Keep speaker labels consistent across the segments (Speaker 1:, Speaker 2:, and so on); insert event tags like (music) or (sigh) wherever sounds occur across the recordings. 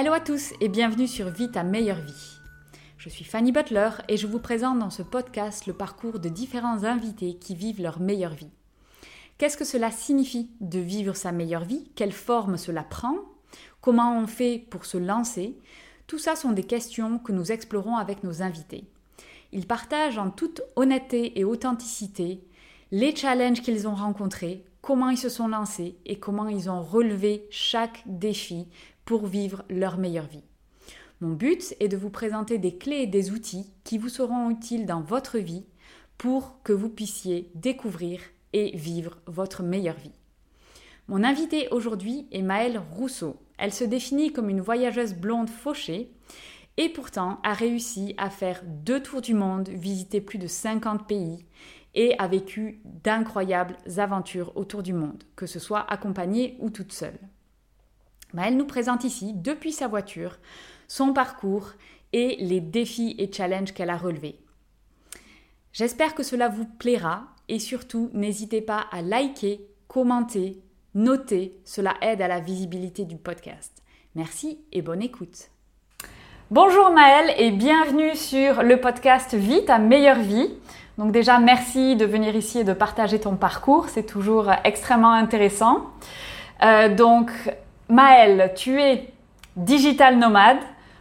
Speaker 1: Hello à tous et bienvenue sur Vie ta meilleure vie. Je suis Fanny Butler et je vous présente dans ce podcast le parcours de différents invités qui vivent leur meilleure vie. Qu'est-ce que cela signifie de vivre sa meilleure vie? Quelle forme cela prend? Comment on fait pour se lancer? Tout ça sont des questions que nous explorons avec nos invités. Ils partagent en toute honnêteté et authenticité les challenges qu'ils ont rencontrés, comment ils se sont lancés et comment ils ont relevé chaque défi pour vivre leur meilleure vie. Mon but est de vous présenter des clés et des outils qui vous seront utiles dans votre vie pour que vous puissiez découvrir et vivre votre meilleure vie. Mon invitée aujourd'hui est Maëlle Rousseau. Elle se définit comme une voyageuse blonde fauchée et pourtant a réussi à faire deux tours du monde, visiter plus de 50 pays et a vécu d'incroyables aventures autour du monde, que ce soit accompagnée ou toute seule. Elle nous présente ici, depuis sa voiture, son parcours et les défis et challenges qu'elle a relevés. J'espère que cela vous plaira et surtout n'hésitez pas à liker, commenter, noter, cela aide à la visibilité du podcast. Merci et bonne écoute. Bonjour Maëlle et bienvenue sur le podcast Vie, ta meilleure vie. Donc déjà merci de venir ici et de partager ton parcours, c'est toujours extrêmement intéressant. Euh, donc Maëlle, tu es digital nomade.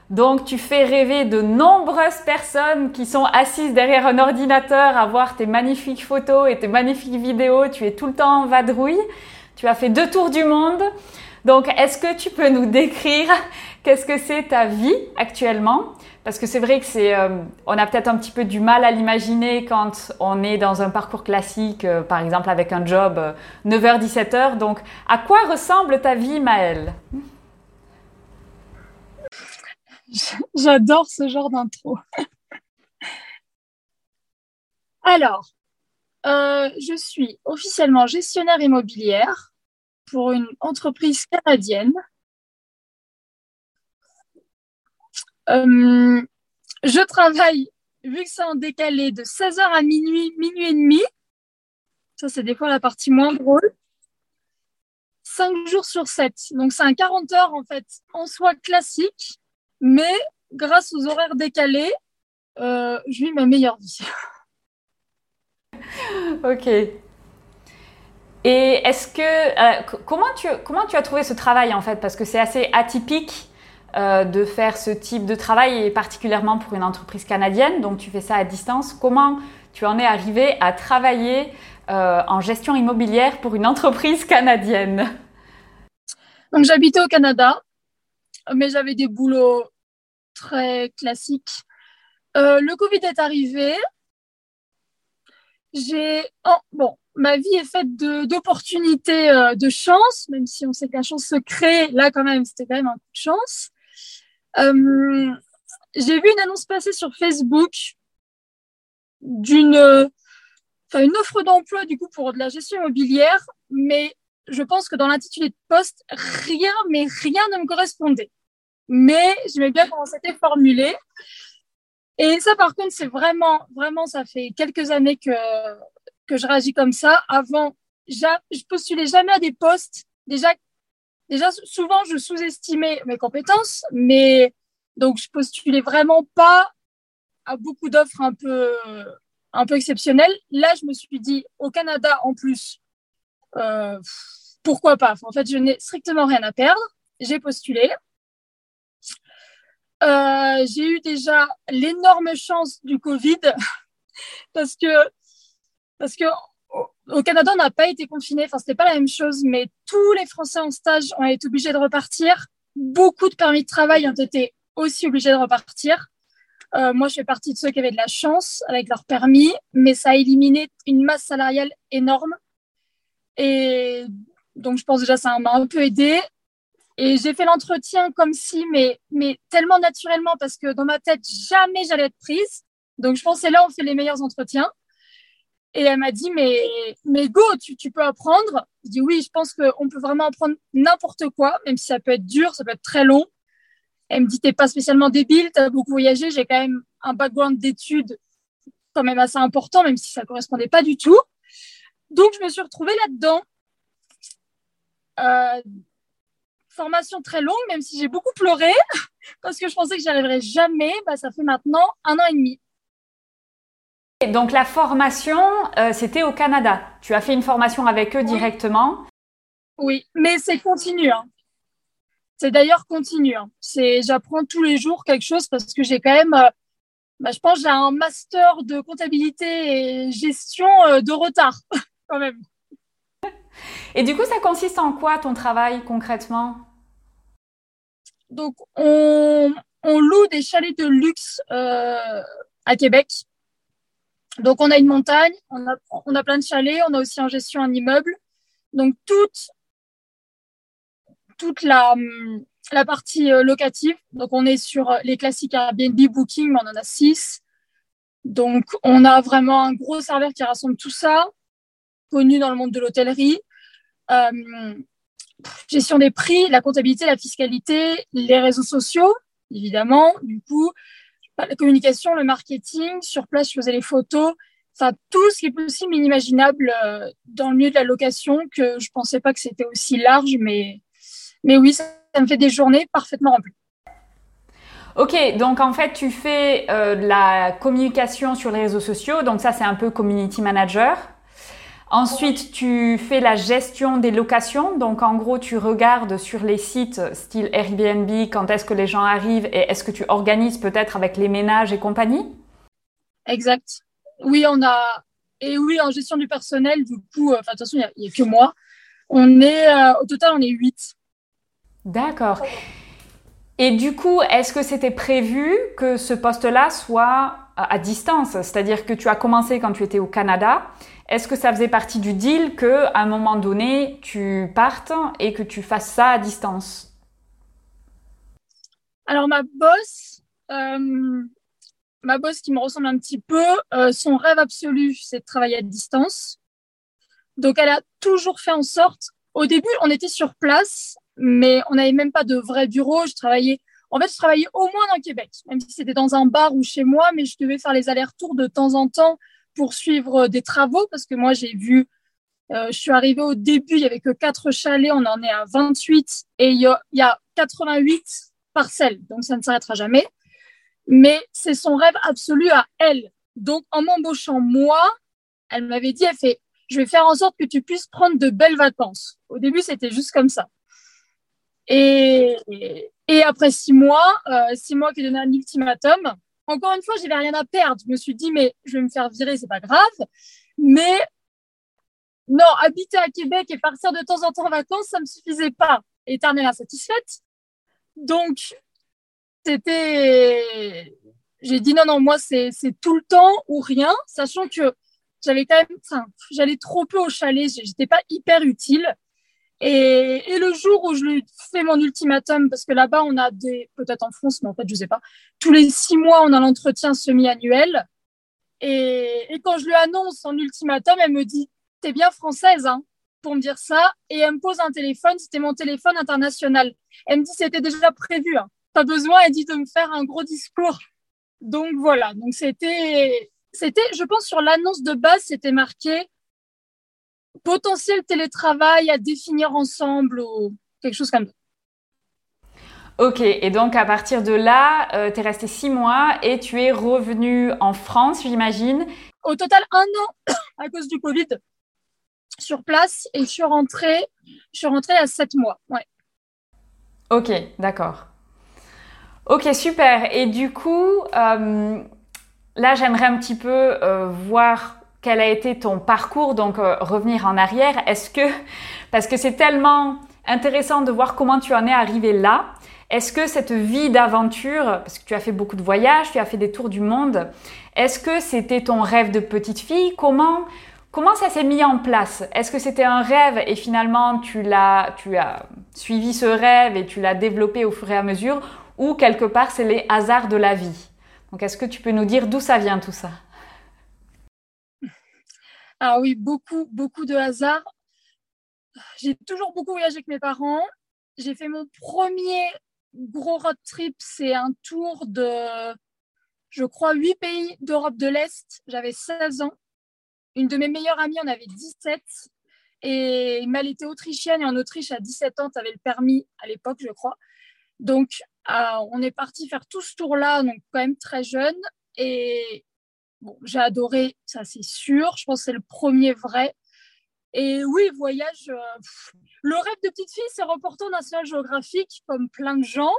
Speaker 1: Donc tu fais rêver de nombreuses personnes qui sont assises derrière un ordinateur à voir tes magnifiques photos et tes magnifiques vidéos. Tu es tout le temps en vadrouille. Tu as fait deux tours du monde. Donc est-ce que tu peux nous décrire qu'est-ce que c'est ta vie actuellement? Parce que c'est vrai que c'est, euh, on a peut-être un petit peu du mal à l'imaginer quand on est dans un parcours classique, euh, par exemple avec un job 9h-17h. Euh, Donc à quoi ressemble ta vie, Maëlle? (laughs)
Speaker 2: J'adore ce genre d'intro. (laughs) Alors, je suis officiellement gestionnaire immobilière pour une entreprise canadienne. Euh, je travaille, vu que c'est en décalé, de 16h à minuit, minuit et demi. Ça, c'est des fois la partie moins drôle. 5 jours sur 7. Donc, c'est un 40 heures, en fait, en soi classique. Mais grâce aux horaires décalés, euh, je vis ma meilleure vie. (laughs)
Speaker 1: ok. Et est-ce que euh, comment tu comment tu as trouvé ce travail en fait? Parce que c'est assez atypique euh, de faire ce type de travail et particulièrement pour une entreprise canadienne donc tu fais ça à distance comment tu en es arrivé à travailler en gestion immobilière pour une entreprise canadienne?
Speaker 2: Donc j'habitais au Canada mais j'avais des boulots très classiques. Euh, le Covid est arrivé. J'ai. Bon, ma vie est faite d'opportunités, euh, de, chance, même si on sait que la chance se crée. Là, quand même, c'était quand même un coup de chance. Euh, j'ai vu une annonce passer sur Facebook d'une offre d'emploi du coup pour de la gestion immobilière, mais je pense que dans l'intitulé de poste, rien, mais rien ne me correspondait mais j'aimais bien comment c'était formulé. Et ça, par contre, c'est vraiment, vraiment, ça fait quelques années que, que je réagis comme ça. Avant, je postulais jamais à des postes. Déjà, déjà souvent, je sous-estimais mes compétences, mais donc je postulais vraiment pas à beaucoup d'offres un peu, un peu exceptionnelles. Là, je me suis dit, au Canada, en plus, euh, pourquoi pas? En fait, je n'ai strictement rien à perdre. J'ai postulé. Euh, j'ai eu déjà l'énorme chance du Covid (laughs) parce que parce que au Canada, on n'a pas été confiné. Enfin, c'était pas la même chose, mais tous les Français en stage ont été obligés de repartir. Beaucoup de permis de travail ont été aussi obligés de repartir. Euh, moi, je fais partie de ceux qui avaient de la chance avec leur permis, mais ça a éliminé une masse salariale énorme. Et donc, je pense déjà ça m'a un peu aidé. Et j'ai fait l'entretien comme si, mais, mais tellement naturellement, parce que dans ma tête, jamais j'allais être prise. Donc, je pensais là, on fait les meilleurs entretiens. Et elle m'a dit, mais, mais go, tu, peux apprendre. Je dis, oui, je pense qu'on peut vraiment apprendre n'importe quoi, même si ça peut être dur, ça peut être très long. Elle me dit, t'es pas spécialement débile, t'as beaucoup voyagé, j'ai quand même un background d'études quand même assez important, même si ça correspondait pas du tout. Donc, je me suis retrouvée là-dedans. Euh, formation très longue, même si j'ai beaucoup pleuré, (laughs) parce que je pensais que j'y arriverais jamais. Bah, ça fait maintenant un an et demi.
Speaker 1: Donc la formation, euh, c'était au Canada. Tu as fait une formation avec eux directement?
Speaker 2: Oui, mais c'est continu. Hein. C'est d'ailleurs continu. Hein. C'est, j'apprends tous les jours quelque chose parce que j'ai quand même, euh, bah, je pense, j'ai un master de comptabilité et gestion euh, de retard (laughs) quand même.
Speaker 1: Et du coup, ça consiste en quoi ton travail concrètement?
Speaker 2: Donc, on, loue des chalets de luxe à Québec. Donc, on a une montagne, on a, plein de chalets, on a aussi en gestion un immeuble. Donc, toute, la, partie euh, locative. Donc, on est sur les classiques Airbnb Booking, mais on en a six. Donc, on a vraiment un gros serveur qui rassemble tout ça, connu dans le monde de l'hôtellerie. Euh, gestion des prix, la comptabilité, la fiscalité, les réseaux sociaux, évidemment. Du coup, la communication, le marketing. Sur place, je faisais les photos. Enfin, tout ce qui est possible, inimaginable euh, dans le milieu de la location, que je pensais pas que c'était aussi large, mais, mais oui, ça, me fait des journées parfaitement remplies.
Speaker 1: Ok, donc en fait, tu fais euh, la communication sur les réseaux sociaux, donc ça, c'est un peu community manager. Ensuite, tu fais la gestion des locations. Donc, en gros, tu regardes sur les sites style Airbnb quand est-ce que les gens arrivent et est-ce que tu organises peut-être avec les ménages et compagnie?
Speaker 2: Exact. Oui, on a. Et oui, en gestion du personnel, du coup, euh, enfin, de toute façon, il n'y a, que moi. On est, euh, au total, on est huit.
Speaker 1: D'accord. Et du coup, est-ce que c'était prévu que ce poste-là soit à distance? C'est-à-dire que tu as commencé quand tu étais au Canada est-ce que ça faisait partie du deal que à un moment donné tu partes et que tu fasses ça à distance?
Speaker 2: Alors ma boss, euh, ma boss qui me ressemble un petit peu, euh, son rêve absolu c'est de travailler à distance. Donc elle a toujours fait en sorte. Au début, on était sur place, mais on n'avait même pas de vrai bureau. Je travaillais en fait, je travaillais au moins dans Québec, même si c'était dans un bar ou chez moi, mais je devais faire les allers-retours de temps en temps poursuivre des travaux parce que moi, j'ai vu, euh, je suis arrivée au début, il y avait que quatre chalets, on en est à 28 et il y a, y a 88 parcelles, donc ça ne s'arrêtera jamais. Mais c'est son rêve absolu à elle. Donc, en m'embauchant moi, elle m'avait dit, elle fait, je vais faire en sorte que tu puisses prendre de belles vacances. Au début, c'était juste comme ça. Et, et après six mois, euh, six mois qui donné un ultimatum, encore une fois, j'avais rien à perdre. Je me suis dit, mais je vais me faire virer, c'est pas grave. Mais non, habiter à Québec et partir de temps en temps en vacances, ça me suffisait pas. Éternelle insatisfaite. Donc, c'était, j'ai dit non, non, moi, c'est, tout le temps ou rien, sachant que j'avais quand même, j'allais trop peu au chalet, j'étais pas hyper utile. Et, et, le jour où je lui fais mon ultimatum, parce que là-bas, on a des, peut-être en France, mais en fait, je sais pas, tous les six mois, on a l'entretien semi-annuel. Et, et, quand je lui annonce son ultimatum, elle me dit, t'es bien française, hein, pour me dire ça. Et elle me pose un téléphone, c'était mon téléphone international. Elle me dit, c'était déjà prévu, hein. Pas besoin, elle dit de me faire un gros discours. Donc voilà. Donc c'était, c'était, je pense, sur l'annonce de base, c'était marqué, potentiel télétravail à définir ensemble ou quelque chose comme ça.
Speaker 1: Ok, et donc à partir de là, euh, tu es resté six mois et tu es revenu en France, j'imagine.
Speaker 2: Au total, un an (coughs) à cause du Covid sur place et je suis rentrée, je suis rentrée à sept mois. Ouais.
Speaker 1: Ok, d'accord. Ok, super. Et du coup, euh, là, j'aimerais un petit peu euh, voir quel a été ton parcours, donc euh, revenir en arrière. Est-ce que, (laughs) parce que c'est tellement intéressant de voir comment tu en es arrivé là, est-ce que cette vie d'aventure, parce que tu as fait beaucoup de voyages, tu as fait des tours du monde, est-ce que c'était ton rêve de petite fille? Comment, comment ça s'est mis en place? Est-ce que c'était un rêve et finalement tu l'as, tu as suivi ce rêve et tu l'as développé au fur et à mesure, ou quelque part c'est les hasards de la vie? Donc est-ce que tu peux nous dire d'où ça vient tout ça?
Speaker 2: Ah oui, beaucoup, beaucoup de hasard. J'ai toujours beaucoup voyagé avec mes parents. J'ai fait mon premier gros road trip, c'est un tour de, je crois, huit pays d'Europe de l'Est. J'avais 16 ans. Une de mes meilleures amies en avait 17. Et elle était autrichienne et en Autriche, à 17 ans, tu avais le permis à l'époque, je crois. Donc, euh, on est parti faire tout ce tour-là, donc quand même très jeune. Et bon, j'ai adoré, ça c'est sûr. Je pense que c'est le premier vrai. Et oui, voyage. Euh, le rêve de petite fille, c'est reporter au National Geographic, comme plein de gens.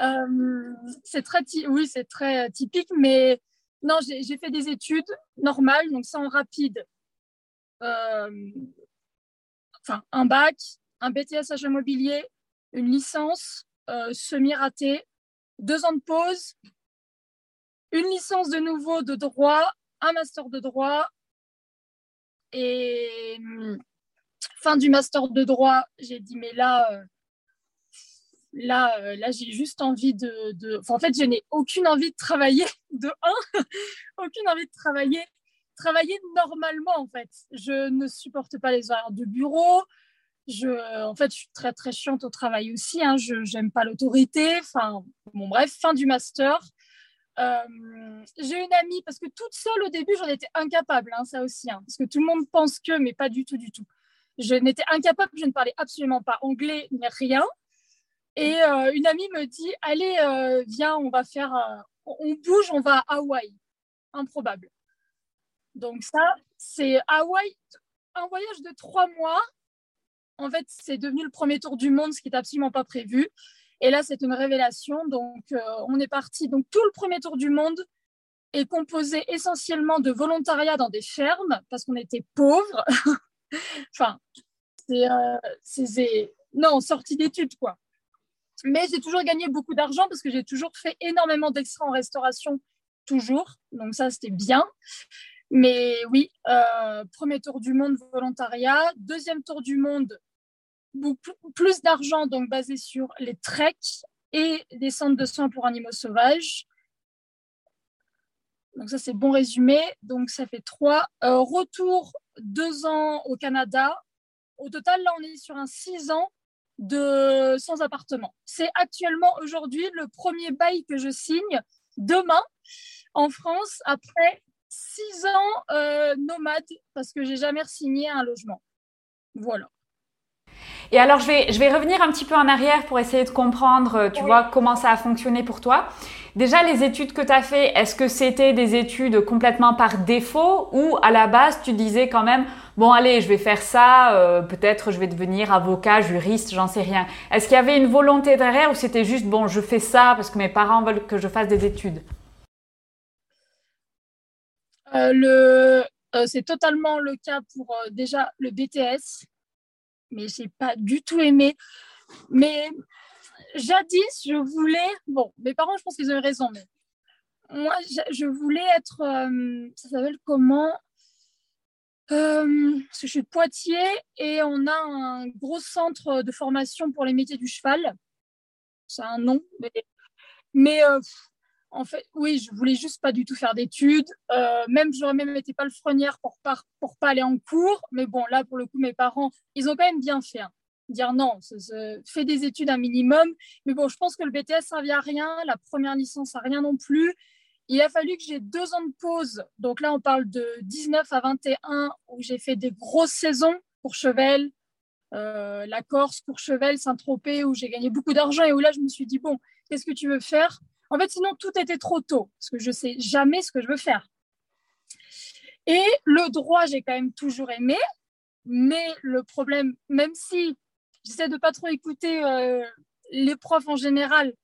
Speaker 2: Euh, c'est très, oui, c'est très typique, mais non, j'ai fait des études normales, donc ça en rapide. enfin, un bac, un BTS agent immobilier, une licence, euh, semi-raté, deux ans de pause, une licence de nouveau de droit, un master de droit. Et hum, fin du master de droit, j'ai dit, mais là, euh, là, euh, là j'ai juste envie de... en fait, je n'ai aucune envie de travailler de un, (laughs) aucune envie de travailler travailler normalement en fait. Je ne supporte pas les horaires de bureau, je, en fait, je suis très très chiante au travail aussi. Hein. Je n'aime pas l'autorité. Enfin, bon bref, fin du master. Euh, j'ai une amie parce que toute seule au début, j'en étais incapable, hein, ça aussi, hein, parce que tout le monde pense que, mais pas du tout, du tout. Je n'étais incapable, je ne parlais absolument pas anglais, mais rien. Et euh, une amie me dit, allez, euh, viens, on va faire, on bouge, on va à Hawaï. Improbable. Donc ça, c'est Hawaï, un voyage de trois mois en fait, c'est devenu le premier tour du monde, ce qui n'est absolument pas prévu. Et là, c'est une révélation. Donc, euh, on est parti. Donc, tout le premier tour du monde est composé essentiellement de volontariat dans des fermes parce qu'on était pauvres. (laughs) enfin, euh, c'est, non, sortie d'études, quoi. Mais j'ai toujours gagné beaucoup d'argent parce que j'ai toujours fait énormément d'extra en restauration, toujours. Donc, ça, c'était bien. Mais oui, euh, premier tour du monde volontariat, deuxième tour du monde plus d'argent donc basé sur les treks et des centres de soins pour animaux sauvages. Donc ça c'est bon résumé. Donc ça fait trois. Euh, retour deux ans au Canada. Au total là on est sur un six ans de sans appartement. C'est actuellement aujourd'hui le premier bail que je signe demain en France après six ans euh, nomade parce que j'ai jamais signé un logement. Voilà.
Speaker 1: Et alors, je vais, je vais revenir un petit peu en arrière pour essayer de comprendre, euh, tu vois, comment ça a fonctionné pour toi. Déjà, les études que tu as fait, est-ce que c'était des études complètement par défaut ou à la base, tu disais quand même, bon, allez, je vais faire ça, euh, peut-être je vais devenir avocat, juriste, j'en sais rien. Est-ce qu'il y avait une volonté derrière ou c'était juste, bon, je fais ça parce que mes parents veulent que je fasse des études?
Speaker 2: Euh, le, C'est totalement le cas pour déjà le BTS mais j'ai pas du tout aimé. Mais jadis, je voulais. Bon, mes parents, je pense qu'ils ont raison, mais moi, je voulais être. Euh, ça s'appelle comment? Euh, Parce que je suis de Poitiers et on a un gros centre de formation pour les métiers du cheval. C'est un nom, mais, mais euh, en fait, oui, je voulais juste pas du tout faire d'études. Euh, même, j'aurais même été pas le frenière pour pas, pour pas aller en cours. Mais bon, là, pour le coup, mes parents, ils ont quand même bien fait. Hein. Dire non, fais des études un minimum. Mais bon, je pense que le BTS servait à rien. La première licence à rien non plus. Il a fallu que j'ai deux ans de pause. Donc là, on parle de 19 à 21 où j'ai fait des grosses saisons pour Chevel, euh, la Corse, Courchevel, Saint-Tropez, où j'ai gagné beaucoup d'argent et où là, je me suis dit, bon, qu'est-ce que tu veux faire? En fait, sinon, tout était trop tôt, parce que je ne sais jamais ce que je veux faire. Et le droit, j'ai quand même toujours aimé, mais le problème, même si j'essaie de pas trop écouter euh, les profs en général,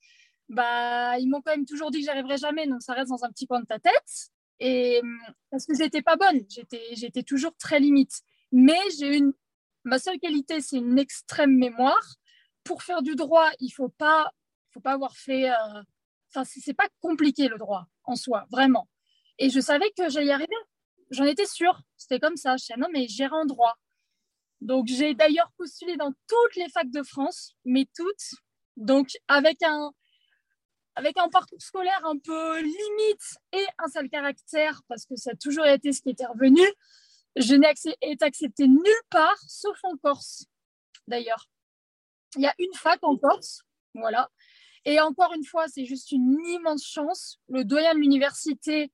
Speaker 2: bah, ils m'ont quand même toujours dit que j'arriverais jamais, donc ça reste dans un petit coin de ta tête. Et parce que j'étais pas bonne, j'étais, j'étais toujours très limite. Mais j'ai une, ma seule qualité, c'est une extrême mémoire. Pour faire du droit, il faut pas, faut pas avoir fait euh, Enfin, c'est pas compliqué le droit en soi, vraiment. Et je savais que j'allais y arriver. J'en étais sûre. C'était comme ça. Je disais, non, mais j'irai en droit. Donc, j'ai d'ailleurs postulé dans toutes les facs de France, mais toutes. Donc, avec un, avec un parcours scolaire un peu limite et un sale caractère, parce que ça a toujours été ce qui était revenu, je n'ai été acceptée nulle part, sauf en Corse, d'ailleurs. Il y a une fac en Corse, voilà, et encore une fois, c'est juste une immense chance. Le doyen de l'université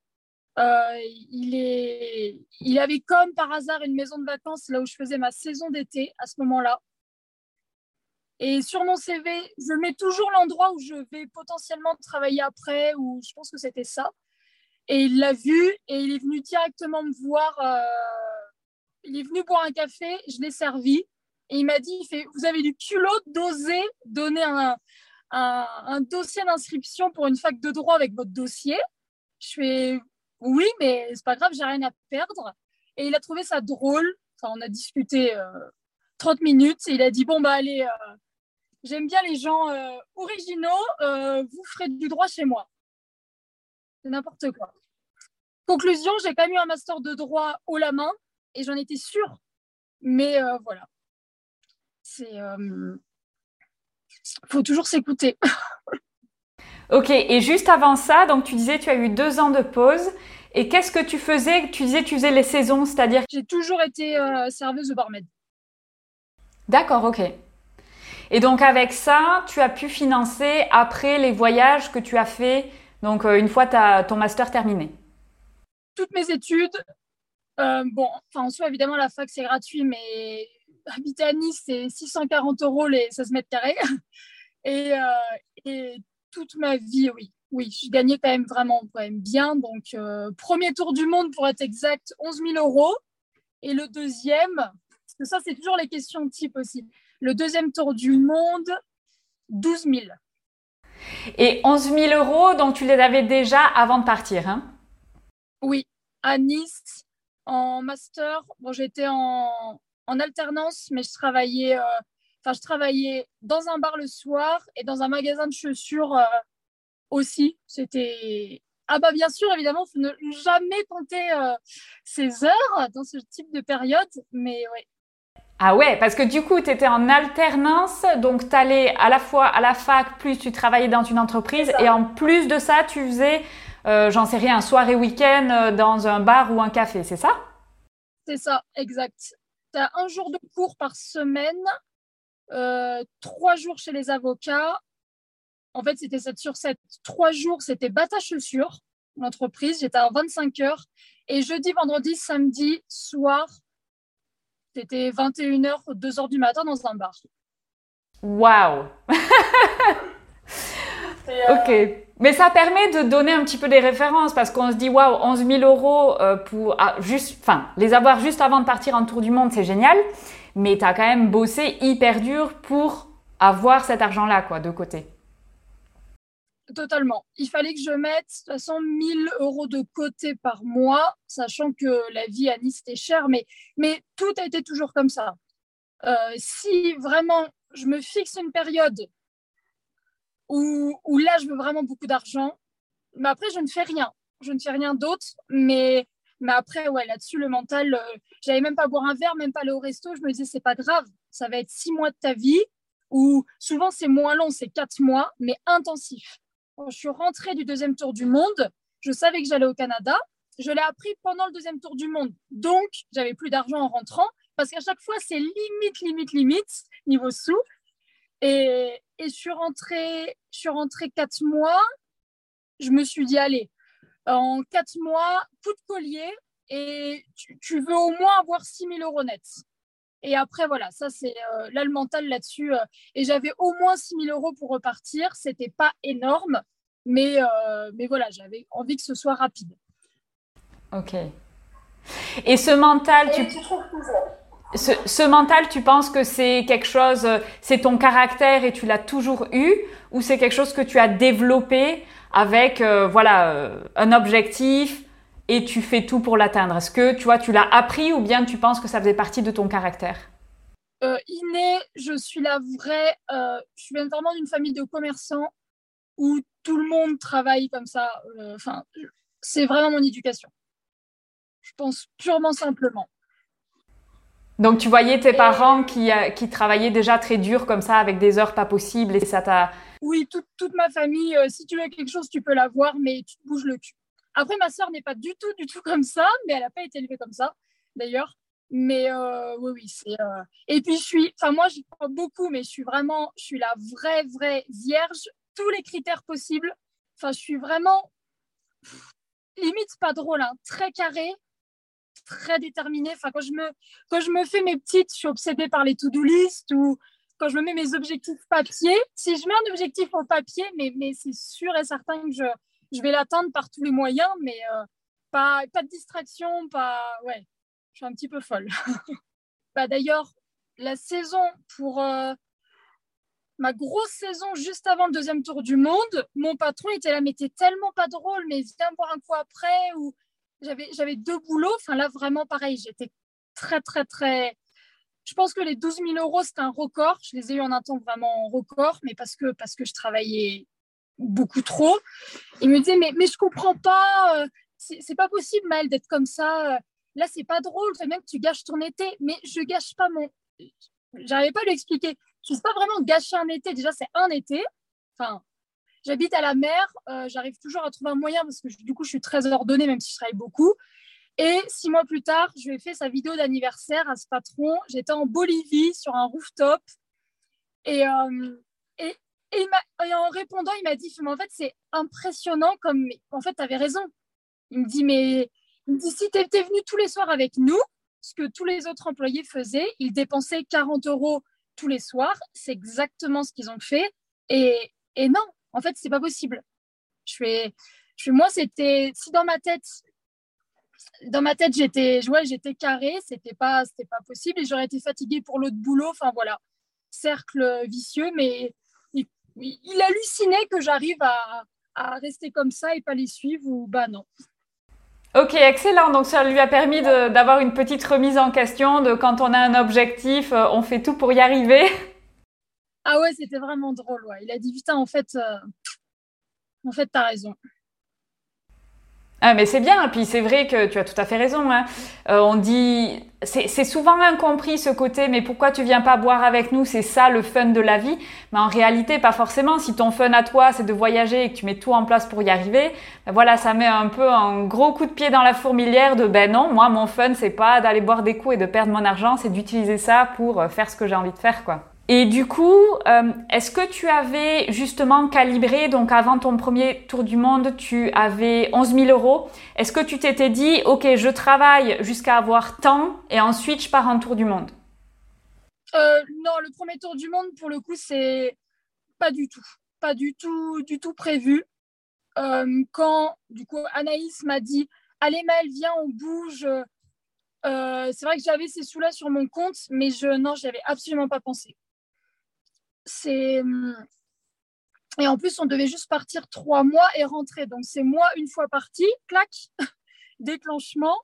Speaker 2: Euh, il, est, il avait comme par hasard une maison de vacances là où je faisais ma saison d'été à ce moment-là. Et sur mon CV, je mets toujours l'endroit où je vais potentiellement travailler après, ou je pense que c'était ça. Et il l'a vu et il est venu directement me voir. Euh, il est venu boire un café, je l'ai servi. Et il m'a dit, vous avez du culot d'oser donner un, un, dossier d'inscription pour une fac de droit avec votre dossier. Je fais, oui, mais c'est pas grave, j'ai rien à perdre. Et il a trouvé ça drôle. Enfin, on a discuté euh, 30 minutes et il a dit, bon, bah allez, euh, j'aime bien les gens euh, originaux, euh, vous ferez du droit chez moi. C'est n'importe quoi. Conclusion, j'ai quand même eu un master de droit haut la main et j'en étais sûre. Mais voilà. C'est. Faut toujours s'écouter. (laughs)
Speaker 1: ok, et juste avant ça, donc tu disais tu as eu deux ans de pause. Et qu'est-ce que tu faisais? Tu disais tu faisais les saisons, c'est-à-dire?
Speaker 2: J'ai toujours été serveuse de barmaid.
Speaker 1: D'accord, ok. Et donc avec ça, tu as pu financer après les voyages que tu as fait, donc euh, une fois ton master terminé?
Speaker 2: Toutes mes études, euh, bon, enfin en soi évidemment la fac c'est gratuit, mais habiter à Nice c'est 640 euros les 16 mètres carrés. (laughs) Et, euh, et toute ma vie, oui, oui, je gagnais quand même vraiment quand même bien. Donc premier tour du monde pour être exact, 11 000 euros. Et le deuxième, parce que ça c'est toujours les questions type aussi. Le deuxième tour du monde, 12 000.
Speaker 1: Et 11 000 euros, donc tu les avais déjà avant de partir, hein?
Speaker 2: Oui, à Nice, en master. Bon, j'étais en, en, alternance, mais je travaillais, euh, enfin, je travaillais dans un bar le soir et dans un magasin de chaussures euh, aussi. C'était ah bah bien sûr, évidemment, faut ne jamais compter euh, ses heures dans ce type de période, mais ouais,
Speaker 1: ah ouais, parce que du coup, tu étais en alternance, donc tu allais à la fois à la fac, plus tu travaillais dans une entreprise, et en plus de ça, tu faisais, euh, j'en sais rien, soirée week-end dans un bar ou un café, c'est ça?
Speaker 2: C'est ça, exact. Tu as un jour de cours par semaine, euh, trois jours chez les avocats. En fait, c'était 7 sur 7. Trois jours, c'était bata chaussures, l'entreprise. J'étais à 25 heures. Et jeudi, vendredi, samedi, soir, c'était 21h, 2h du matin dans un bar.
Speaker 1: Waouh (laughs) Ok. Mais ça permet de donner un petit peu des références parce qu'on se dit waouh, 11 000 euros euh, pour ah, juste, enfin, les avoir juste avant de partir en tour du monde, c'est génial. Mais tu as quand même bossé hyper dur pour avoir cet argent-là, quoi, de côté.
Speaker 2: Totalement. Il fallait que je mette de toute façon 1000 euros de côté par mois, sachant que la vie à Nice était chère, mais, mais tout a été toujours comme ça. Euh, si vraiment je me fixe une période où, où là je veux vraiment beaucoup d'argent, mais après je ne fais rien. Je ne fais rien d'autre, mais, mais après, ouais, là-dessus, le mental, euh, j'avais même pas boire un verre, même pas aller au resto. Je me disais, c'est pas grave, ça va être six mois de ta vie, ou souvent c'est moins long, c'est quatre mois, mais intensif. Quand je suis rentrée du deuxième tour du monde, je savais que j'allais au Canada. Je l'ai appris pendant le deuxième tour du monde. Donc, j'avais plus d'argent en rentrant parce qu'à chaque fois, c'est limite, limite, limite niveau sous. Et, et, je suis rentrée, je suis rentrée quatre mois. Je me suis dit, allez, en quatre mois, coup de collier et tu, tu veux au moins avoir 6 000 euros net. Et après, voilà, ça, c'est euh, là le mental là-dessus. Euh, et j'avais au moins 6 000 euros pour repartir. C'était pas énorme, mais, euh, mais voilà, j'avais envie que ce soit rapide.
Speaker 1: Ok. Et ce mental, tu, tu ce, mental, tu penses que c'est quelque chose, c'est ton caractère et tu l'as toujours eu, ou c'est quelque chose que tu as développé avec, voilà, un objectif, et tu fais tout pour l'atteindre? Est-ce que tu vois, tu l'as appris ou bien tu penses que ça faisait partie de ton caractère?
Speaker 2: Euh, Inné, je suis la vraie. Euh, je suis vraiment d'une famille de commerçants où tout le monde travaille comme ça. Euh, enfin, c'est vraiment mon éducation. Je pense purement simplement.
Speaker 1: Donc tu voyais tes parents qui, qui travaillaient déjà très dur comme ça avec des heures pas possibles et ça t'a...
Speaker 2: Oui, toute, toute ma famille, si tu veux quelque chose, tu peux l'avoir, mais tu te bouges le cul. Après, ma sœur n'est pas du tout, du tout comme ça, mais elle n'a pas été élevée comme ça, d'ailleurs. Mais euh, oui, oui, c'est. Euh... Et puis, je suis. Enfin, moi, j'y crois beaucoup, mais je suis vraiment. Je suis la vraie, vraie vierge, tous les critères possibles. Enfin, je suis vraiment. limite pas drôle, hein, très carré, très déterminé. Enfin, quand je me, quand je me fais mes petites, je suis obsédée par les to-do list ou quand je me mets mes objectifs papier. Si je mets un objectif au papier, mais, mais c'est sûr et certain que je, je vais l'atteindre par tous les moyens, mais euh, pas, pas de distraction, pas. Ouais, je suis un petit peu folle. (laughs) bah, D'ailleurs, la saison pour. Euh, ma grosse saison juste avant le deuxième tour du monde, mon patron était là, mais t'es tellement pas drôle, mais viens boire un coup après. Ou j'avais, j'avais deux boulots. Enfin là, vraiment pareil, j'étais très, très, très. Je pense que les 12 000 euros, c'était un record. Je les ai eu en un temps vraiment record, mais parce que, parce que je travaillais beaucoup trop. Il me disait, mais, mais je comprends pas, euh, c'est pas possible, Mal, d'être comme ça. Là, c'est pas drôle, c'est même que tu gâches ton été. Mais je gâche pas mon. J'arrivais pas à lui expliquer. Je ne pas vraiment gâcher un été. Déjà, c'est un été. Enfin, j'habite à la mer. Euh, j'arrive toujours à trouver un moyen parce que du coup, je suis très ordonnée, même si je travaille beaucoup. Et six mois plus tard, je lui ai fait sa vidéo d'anniversaire à ce patron. J'étais en Bolivie sur un rooftop. Et, euh, et, en répondant, il m'a dit, mais en fait, c'est impressionnant comme, en fait, tu avais raison. Il me dit, mais il me si tu étais venu tous les soirs avec nous, ce que tous les autres employés faisaient, ils dépensaient 40 euros tous les soirs. C'est exactement ce qu'ils ont fait. Et, et non, en fait, c'est pas possible. Je fais, je moi, c'était, si dans ma tête, dans ma tête, j'étais, ouais, j'étais carré, c'était pas, c'était pas possible et j'aurais été fatiguée pour l'autre boulot. Enfin, voilà, cercle vicieux, mais il, hallucinait que j'arrive à, rester comme ça et pas les suivre ou bah non.
Speaker 1: Ok, excellent. Donc ça lui a permis d'avoir une petite remise en question de quand on a un objectif, euh, on fait tout pour y arriver. (laughs)
Speaker 2: Ah ouais, c'était vraiment drôle. Ouais. Il a dit putain, en fait, euh, en fait, t'as raison.
Speaker 1: Ah, mais c'est bien, puis c'est vrai que tu as tout à fait raison. Hein. Euh, on dit, c'est souvent incompris ce côté, mais pourquoi tu viens pas boire avec nous? C'est ça le fun de la vie. Mais en réalité, pas forcément. Si ton fun à toi, c'est de voyager et que tu mets tout en place pour y arriver, ben voilà, ça met un peu un gros coup de pied dans la fourmilière de ben non, moi mon fun, c'est pas d'aller boire des coups et de perdre mon argent, c'est d'utiliser ça pour euh, faire ce que j'ai envie de faire, quoi. Et du coup, euh, est-ce que tu avais justement calibré, donc avant ton premier tour du monde, tu avais 11 000 euros. Est-ce que tu t'étais dit, OK, je travaille jusqu'à avoir tant et ensuite je pars en tour du monde?
Speaker 2: Euh, Non, le premier tour du monde, pour le coup, c'est pas du tout. Pas du tout, du tout prévu. Euh, quand, du coup, Anaïs m'a dit, allez Maëlle, viens, on bouge. c'est vrai que j'avais ces sous-là sur mon compte, mais je, non, avais absolument pas pensé Hum, et en plus, on devait juste partir trois mois et rentrer. Donc, c'est moi une fois parti, clac, (laughs) déclenchement,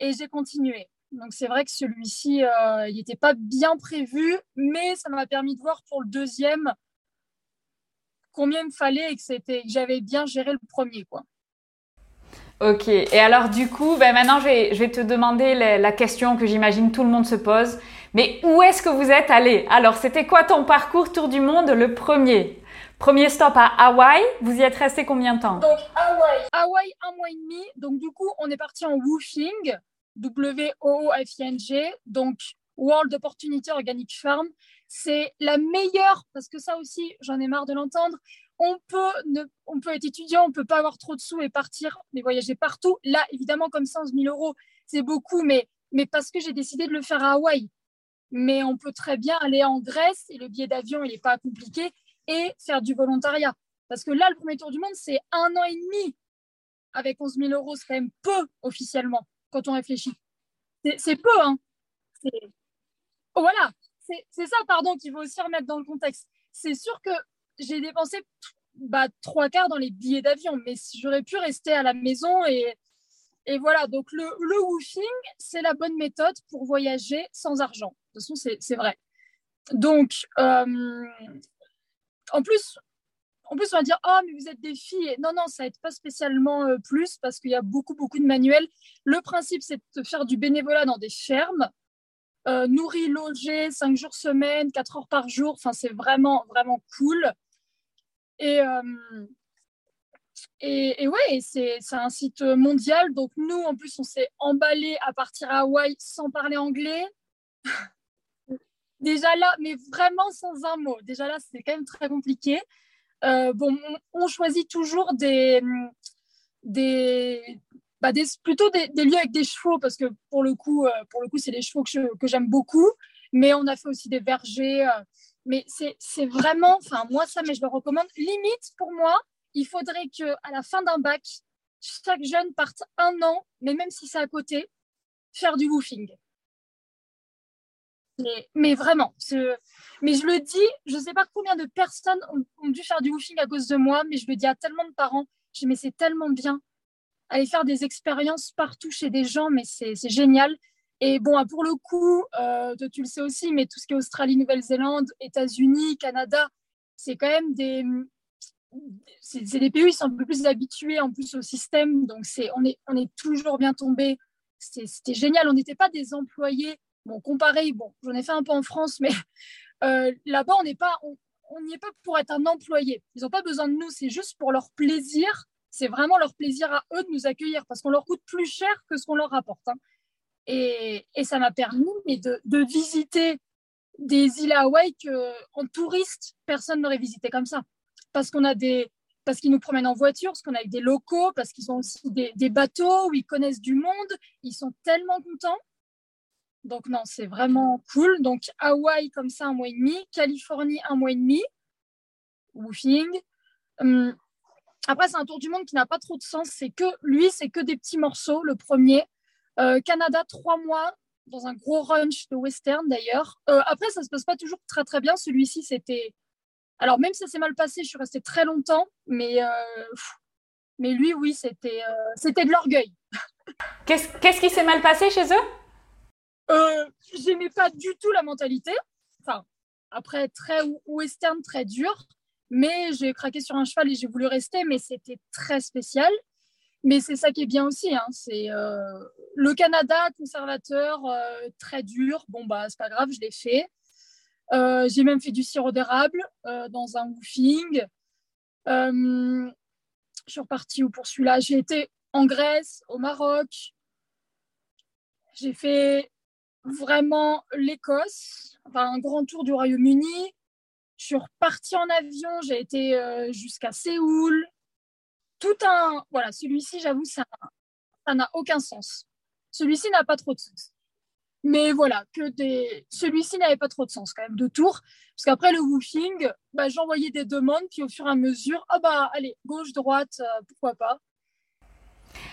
Speaker 2: et j'ai continué. Donc, c'est vrai que celui-ci, euh, il n'était pas bien prévu, mais ça m'a permis de voir pour le deuxième combien il me fallait et que, j'avais bien géré le premier.
Speaker 1: Ok, et alors du coup, ben maintenant je vais te demander la question que j'imagine tout le monde se pose. Mais où est-ce que vous êtes allé? Alors, c'était quoi ton parcours tour du monde, le premier? Premier stop à Hawaï. Vous y êtes resté combien de temps?
Speaker 2: Donc, Hawaï. Hawaï, un mois et demi. Donc, du coup, on est parti en Woofing, W-O-O-F-I-N-G. Donc, World Opportunity Organic Farm. C'est la meilleure, parce que ça aussi, j'en ai marre de l'entendre. On peut, on peut être étudiant, on peut pas avoir trop de sous et partir, mais voyager partout. Là, évidemment, comme ça, 11 000 euros, c'est beaucoup, mais, mais parce que j'ai décidé de le faire à Hawaï mais on peut très bien aller en Grèce et le billet d'avion, il n'est pas compliqué, et faire du volontariat. Parce que là, le premier tour du monde, c'est un an et demi avec 11 000 euros. C'est quand même peu officiellement quand on réfléchit. C'est peu, hein. Oh, voilà, c'est ça, pardon, qu'il faut aussi remettre dans le contexte. C'est sûr que j'ai dépensé bah, trois quarts dans les billets d'avion, mais j'aurais pu rester à la maison et, et voilà, donc le, le woofing, c'est la bonne méthode pour voyager sans argent. Toute façon, c'est vrai. Donc, euh, en plus, en plus, on va dire, oh, mais vous êtes des filles. Non, non, ça n'aide pas spécialement euh, plus parce qu'il y a beaucoup, beaucoup de manuels. Le principe, c'est de faire du bénévolat dans des fermes, euh, nourrir, loger, 5 jours semaine, 4 heures par jour. Enfin, c'est vraiment, vraiment cool. Et, euh, et, ouais, c'est un site mondial. Donc, nous, en plus, on s'est emballé à partir à Hawaï sans parler anglais. Déjà là, mais vraiment sans un mot. Déjà là, c'est quand même très compliqué. Euh, bon, on, choisit toujours des, des, bah, des plutôt des, lieux avec des chevaux, parce que pour le coup, euh, pour le coup, c'est des chevaux que, que j'aime beaucoup. Mais on a fait aussi des vergers. Euh, mais c'est vraiment, enfin, moi, ça, mais je le recommande. Limite, pour moi, il faudrait que à la fin d'un bac, chaque jeune parte un an, mais même si c'est à côté, faire du woofing. Mais, vraiment, mais je le dis, je ne sais pas combien de personnes ont, dû faire du woofing à cause de moi, mais je le dis à tellement de parents. Je mais c'est tellement bien. Aller faire des expériences partout chez des gens, mais c'est génial. Et bon, pour le coup, euh, tu le sais aussi, mais tout ce qui est Australie, Nouvelle-Zélande, États-Unis, Canada, c'est quand même des, c'est des pays où ils sont un peu plus habitués en plus au système, donc c'est on est on est toujours bien tombé. C'était génial. On n'était pas des employés. Bon, comparé, bon, j'en ai fait un peu en France, mais (laughs) euh, là-bas on n'est pas on n'y est pas pour être un employé. Ils n'ont pas besoin de nous. C'est juste pour leur plaisir. C'est vraiment leur plaisir à eux de nous accueillir parce qu'on leur coûte plus cher que ce qu'on leur rapporte. Hein. Et, ça m'a permis mais de, visiter des îles à Hawaï qu'en touriste, personne n'aurait visité comme ça parce qu'on a des parce qu'ils nous promènent en voiture, parce qu'on a des locaux, parce qu'ils ont aussi des, des, bateaux où ils connaissent du monde. Ils sont tellement contents. Donc non, c'est vraiment cool. Donc Hawaï comme ça un mois et demi, Californie un mois et demi, woofing. Hum, après c'est un tour du monde qui n'a pas trop de sens. C'est que lui, c'est que des petits morceaux. Le premier, euh, Canada trois mois dans un gros ranch de western d'ailleurs. Euh, après ça se passe pas toujours très très bien. Celui-ci c'était alors, même si ça s'est mal passé, je suis restée très longtemps, mais, euh, mais lui, oui, c'était c'était de l'orgueil.
Speaker 1: Qu'est-ce qui s'est mal passé chez eux?
Speaker 2: Euh, J'aimais pas du tout la mentalité. Enfin, après, très western, très dur. Mais j'ai craqué sur un cheval et j'ai voulu rester, mais c'était très spécial. Mais c'est ça qui est bien aussi. Hein. C'est euh, le Canada, conservateur, très dur. Bon, bah, c'est pas grave, je l'ai fait. Euh, j'ai même fait du sirop d'érable euh, dans un woofing. Euh, je suis repartie pour celui-là. J'ai été en Grèce, au Maroc. J'ai fait vraiment l'Écosse, enfin un grand tour du Royaume-Uni. Je suis repartie en avion, j'ai été jusqu'à Séoul. Tout un. Voilà, celui-ci, j'avoue, ça n'a aucun sens. Celui-ci n'a pas trop de sens. Mais voilà, que des... celui-ci n'avait pas trop de sens quand même de tour. Parce qu'après le woofing, bah, j'envoyais des demandes, puis au fur et à mesure, ah bah allez, gauche, droite, euh, pourquoi pas.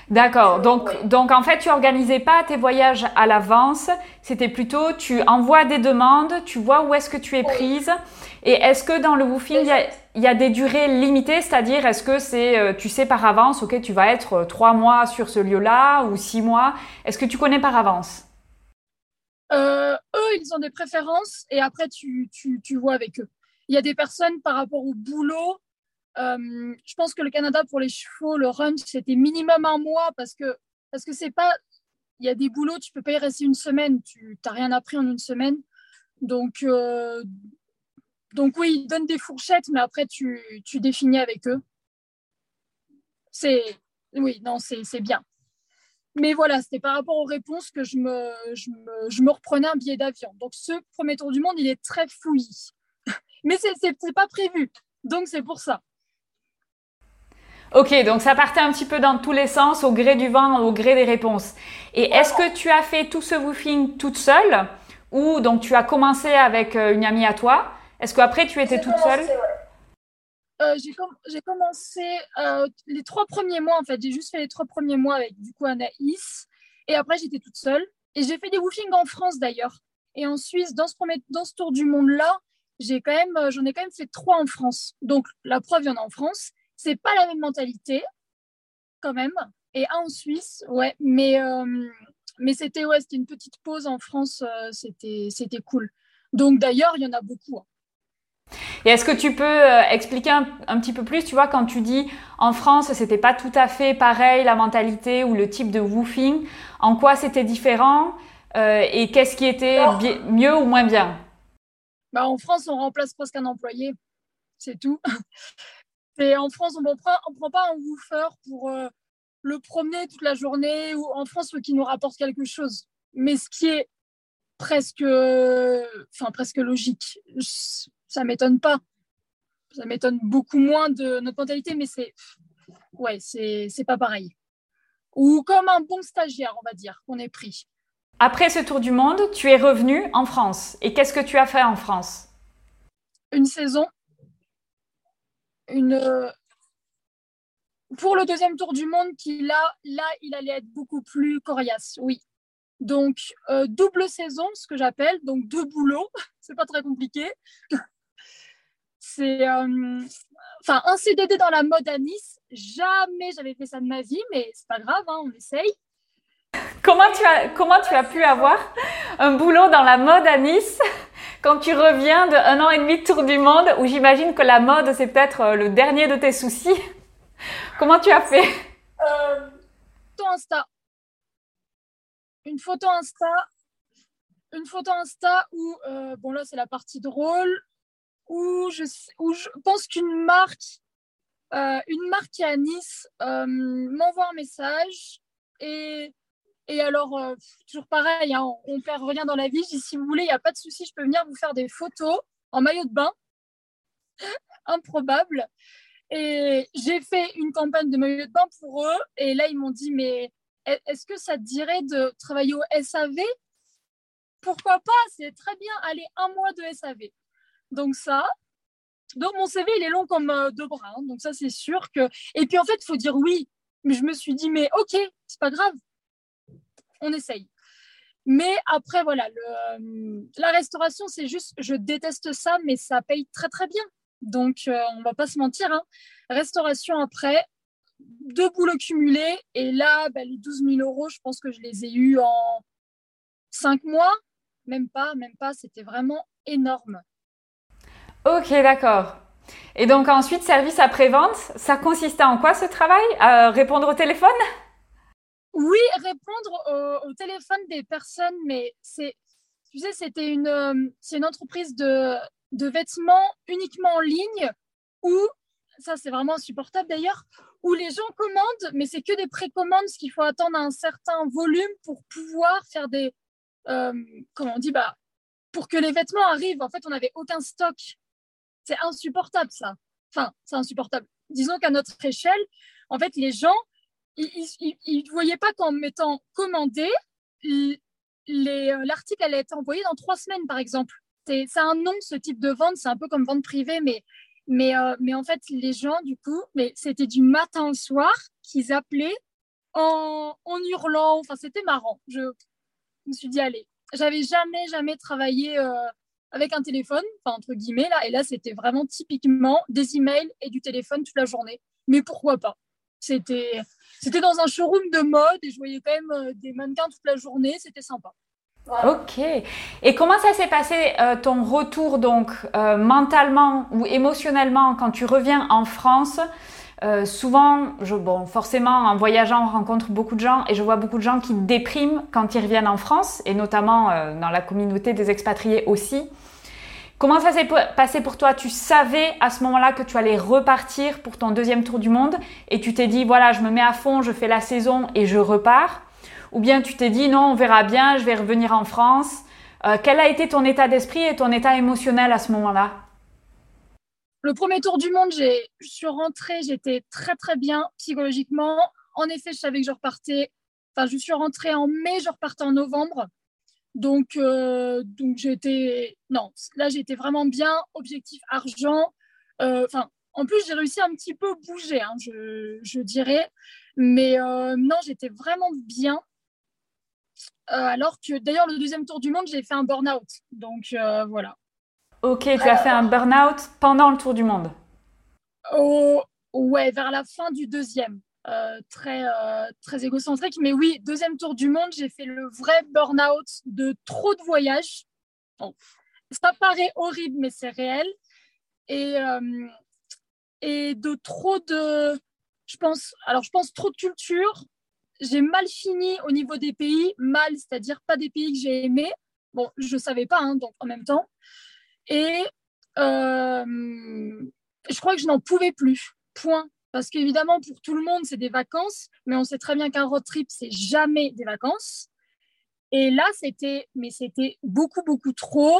Speaker 1: D'accord. Donc, donc en fait, tu organisais pas tes voyages à l'avance. C'était plutôt, tu envoies des demandes, tu vois où est-ce que tu es prise. Et est-ce que dans le woofing, il y a, y a, des durées limitées, c'est-à-dire est-ce que c'est, euh, tu sais par avance, ok, tu vas être euh, trois mois sur ce lieu-là ou six mois? Est-ce que tu connais par avance?
Speaker 2: Euh, eux, ils ont des préférences et après, tu, tu, tu, vois avec eux. Il y a des personnes par rapport au boulot. Euh, je pense que le Canada, pour les chevaux, le ranch, c'était minimum un mois parce que parce que c'est pas. Il y a des boulots, tu peux pas y rester une semaine. Tu n'as rien appris en une semaine. Donc, euh, donc oui, ils donnent des fourchettes, mais après, tu, tu définis avec eux. C'est. Oui, non, c'est bien. Mais voilà, c'était par rapport aux réponses que je me, je me, je me reprenais un billet d'avion. Donc ce premier tour du monde, il est très fouillis. (laughs) Mais ce n'est pas prévu. Donc c'est pour ça.
Speaker 1: Ok, donc ça partait un petit peu dans tous les sens, au gré du vent, au gré des réponses. Et est-ce que tu as fait tout ce woofing toute seule ou donc tu as commencé avec euh, une amie à toi? Est-ce qu'après tu étais toute seule?
Speaker 2: euh, j'ai commencé euh, les trois premiers mois, en fait. J'ai juste fait les trois premiers mois avec du coup Anaïs. Et après, j'étais toute seule. Et j'ai fait des woofings en France d'ailleurs. Et en Suisse, dans ce, premier, dans ce tour du monde-là, j'ai quand même, j'en ai quand même fait trois en France. Donc la preuve, il y en a en France. C'est pas la même mentalité, quand même. Et un en Suisse, ouais. Mais, mais c'était ouais, une petite pause en France. c'était c'était cool. Donc d'ailleurs, il y en a beaucoup. Hein.
Speaker 1: Et est-ce que tu peux euh, expliquer un, petit peu plus, tu vois, quand tu dis en France, c'était pas tout à fait pareil la mentalité ou le type de woofing, en quoi c'était différent euh, et qu'est-ce qui était mieux ou moins bien?
Speaker 2: Bah, En France, on remplace presque un employé, c'est tout. Et en France, on ne prend, on prend pas un woofer pour euh, le promener toute la journée ou en France, faut qu'il nous rapporte quelque chose. Mais ce qui est presque, enfin presque logique ça m'étonne pas. Ça m'étonne beaucoup moins de notre mentalité, mais c'est ouais, c'est pas pareil. Ou comme un bon stagiaire, on va dire, qu'on est pris.
Speaker 1: Après ce tour du monde, tu es revenu en France. Et qu'est-ce que tu as fait en France?
Speaker 2: Une saison. Une, pour le deuxième tour du monde, qui là, là, il allait être beaucoup plus coriace, oui. Donc, euh, double saison, ce que j'appelle, donc deux boulots, (laughs) c'est pas très compliqué. (laughs) c'est euh, enfin un CDD dans la mode à Nice. Jamais j'avais fait ça de ma vie, mais c'est pas grave, hein, on essaye.
Speaker 1: Comment tu, as, comment tu as pu avoir un boulot dans la mode à Nice? Quand tu reviens d'un an et demi de tour du monde où j'imagine que la mode c'est peut-être euh, le dernier de tes soucis (laughs) Comment tu as fait?
Speaker 2: Euh, Photo Insta. Une photo Insta. Une photo Insta où, euh, bon là c'est la partie drôle, où je, où je pense qu'une marque, euh, une marque qui est à Nice m'envoie un message et, et alors, toujours pareil, hein, on, perd rien dans la vie. Dis, si vous voulez, il n'y a pas de souci, je peux venir vous faire des photos en maillot de bain. (laughs) Improbable. Et j'ai fait une campagne de maillot de bain pour eux. Et là, ils m'ont dit, mais est-ce que ça te dirait de travailler au SAV Pourquoi pas? C'est très bien. Allez, un mois de SAV. Donc ça. Donc mon CV, il est long comme euh, deux bras. Hein. donc ça, c'est sûr que... Et puis en fait, il faut dire oui. Mais je me suis dit, mais ok, c'est pas grave. On essaye. Mais après, voilà, le, la restauration, c'est juste, je déteste ça, mais ça paye très très bien. Donc, euh, on va pas se mentir. Hein. Restauration après, deux boulots cumulés. Et là, bah, les 12 000 euros, je pense que je les ai eus en cinq mois. Même pas, même pas. C'était vraiment énorme.
Speaker 1: Ok, d'accord. Et donc ensuite, service après-vente, ça consistait en quoi ce travail? Répondre au téléphone?
Speaker 2: Oui, répondre au, téléphone des personnes, mais c'est, tu sais, c'était une, euh, une entreprise de, de vêtements uniquement en ligne où, ça c'est vraiment insupportable d'ailleurs, où les gens commandent, mais c'est que des précommandes, ce qu'il faut attendre un certain volume pour pouvoir faire des, euh, comment on dit, bah, pour que les vêtements arrivent. En fait, on n'avait aucun stock. C'est insupportable ça. Enfin, c'est insupportable. Disons qu'à notre échelle, en fait, les gens, ils ne voyaient pas qu'en mettant commandé, euh, l'article allait être envoyé dans trois semaines, par exemple c'est un nom, ce type de vente. C'est un peu comme vente privée, mais, euh, en fait, les gens, du coup, c'était du matin au soir qu'ils appelaient en, hurlant. Enfin, c'était marrant. Je, me suis dit, allez, j'avais jamais, jamais travaillé euh, avec un téléphone, entre guillemets, là. Et là, c'était vraiment typiquement des emails et du téléphone toute la journée. Mais pourquoi pas? C'était dans un showroom de mode et je voyais quand même euh, des mannequins toute la journée. C'était sympa.
Speaker 1: Ok. Et comment ça s'est passé euh, ton retour donc euh, mentalement ou émotionnellement quand tu reviens en France? Souvent, bon, forcément, en voyageant, on rencontre beaucoup de gens et je vois beaucoup de gens qui dépriment quand ils reviennent en France et notamment dans la communauté des expatriés aussi. Comment ça s'est passé pour toi? Tu savais à ce moment-là que tu allais repartir pour ton deuxième tour du monde et tu t'es dit voilà, je me mets à fond, je fais la saison et je repars? Ou bien tu t'es dit non, on verra bien, je vais revenir en France? Euh, quel a été ton état d'esprit et ton état émotionnel à ce moment-là?
Speaker 2: Le premier tour du monde, je suis rentrée, j'étais très très bien psychologiquement. En effet, je savais que je repartais. Enfin, je suis rentrée en mai, je repartais en novembre. Donc, euh, donc j'étais. Non, là, j'étais vraiment bien. Objectif argent. Euh, enfin, en plus, j'ai réussi un petit peu bouger, hein, je, je, dirais. Mais non, j'étais vraiment bien. Euh, alors que d'ailleurs, le deuxième tour du monde, j'ai fait un burn-out. Donc euh, voilà.
Speaker 1: Ok, tu as fait un burn-out pendant le tour du monde
Speaker 2: oh, Ouais, vers la fin du deuxième. Euh, très, très égocentrique. Mais oui, deuxième tour du monde, j'ai fait le vrai burn-out de trop de voyages. ça paraît horrible, mais c'est réel. Et, et de trop de. Je pense, alors je pense trop de culture, j'ai mal fini au niveau des pays, mal, c'est-à-dire pas des pays que j'ai aimés. Bon, je savais pas, hein, donc en même temps. Et euh, je crois que je n'en pouvais plus. Point. Parce qu'évidemment, pour tout le monde, c'est des vacances, mais on sait très bien qu'un road trip, c'est jamais des vacances. Et là, c'était, mais c'était beaucoup, beaucoup trop.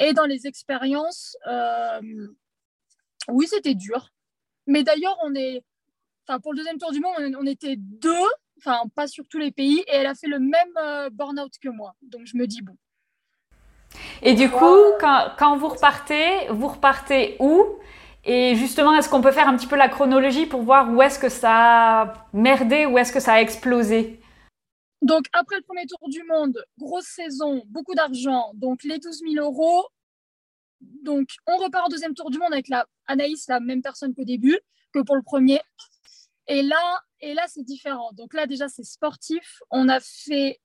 Speaker 2: Et dans les expériences, euh, oui, c'était dur. Mais d'ailleurs, on est, enfin, pour le deuxième tour du monde, on, était deux, enfin, pas sur tous les pays, et elle a fait le même euh, burn-out que moi. Donc, je me dis, bon.
Speaker 1: Et du coup, quand, quand vous repartez, vous repartez où? Et justement, est-ce qu'on peut faire un petit peu la chronologie pour voir où est-ce que ça a merdé, où est-ce que ça a explosé?
Speaker 2: Donc, après le premier tour du monde, grosse saison, beaucoup d'argent, donc les 12 000 euros. Donc, on repart au deuxième tour du monde avec la Anaïs, la même personne qu'au début, que pour le premier. Et là, et là c'est différent. Donc là, déjà, c'est sportif. On a fait.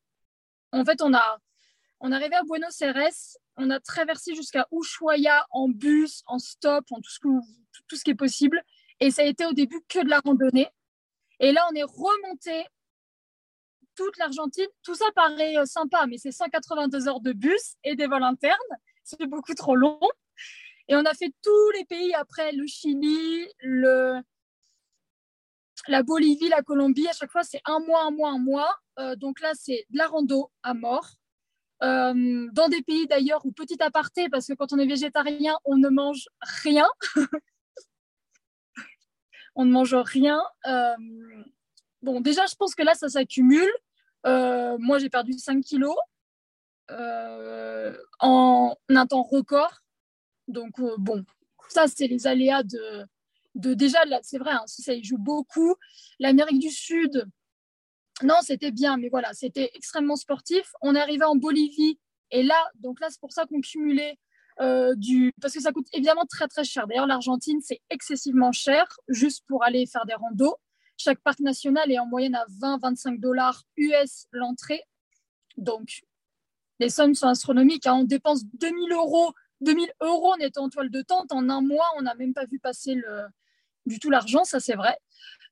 Speaker 2: En fait, on a. On est arrivé à Buenos Aires on a traversé jusqu'à Ushuaia en bus, en stop, en tout ce, tout ce qui est possible. Et ça a été au début que de la randonnée. Et là, on est remonté toute l'Argentine. Tout ça paraît euh, sympa, mais c'est 182 heures de bus et des vols internes. C'est beaucoup trop long. Et on a fait tous les pays après, le Chili, le... la Bolivie, la Colombie. À chaque fois, c'est un mois, un mois, un mois. Euh, donc là, c'est de la rando à mort. Euh, dans des pays d'ailleurs où petit aparté, parce que quand on est végétarien, on ne mange rien. (laughs) on ne mange rien. Euh, bon, déjà, je pense que là, ça s'accumule. Euh, moi, j'ai perdu 5 kilos en un temps record. Donc, bon, ça, c'est les aléas de, de déjà, c'est vrai, hein, ça y joue beaucoup. L'Amérique du Sud, non, c'était bien, mais voilà, c'était extrêmement sportif. On est arrivé en Bolivie et là, donc là, c'est pour ça qu'on cumulait euh, du. Parce que ça coûte évidemment très très cher. D'ailleurs, l'Argentine, c'est excessivement cher juste pour aller faire des randos. Chaque parc national est en moyenne à 20-25 dollars US l'entrée. Donc, les sommes sont astronomiques. Hein. On dépense 2000 euros, 2000 euros en toile de tente. En un mois, on n'a même pas vu passer du tout l'argent, ça c'est vrai.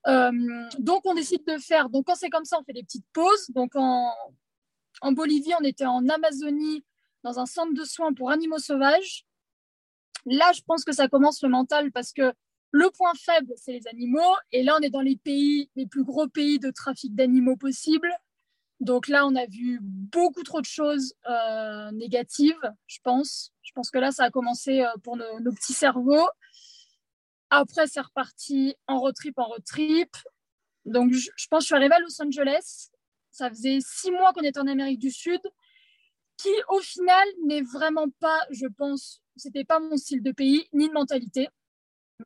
Speaker 2: Euh, donc, on décide de faire. Donc, quand c'est comme ça, on fait des petites pauses. Donc, en, Bolivie, on était en Amazonie, dans un centre de soins pour animaux sauvages. Là, je pense que ça commence le mental parce que le point faible, c'est les animaux. Et là, on est dans les pays, les plus gros pays de trafic d'animaux possibles. Donc là, on a vu beaucoup trop de choses euh, négatives, je pense. Je pense que là, ça a commencé euh, pour nos petits cerveaux. Après, c'est reparti en road trip, en road trip. Donc, je, pense que je suis arrivée à Los Angeles. Ça faisait six mois qu'on était en Amérique du Sud, qui au final n'est vraiment pas, je pense, c'était pas mon style de pays ni de mentalité.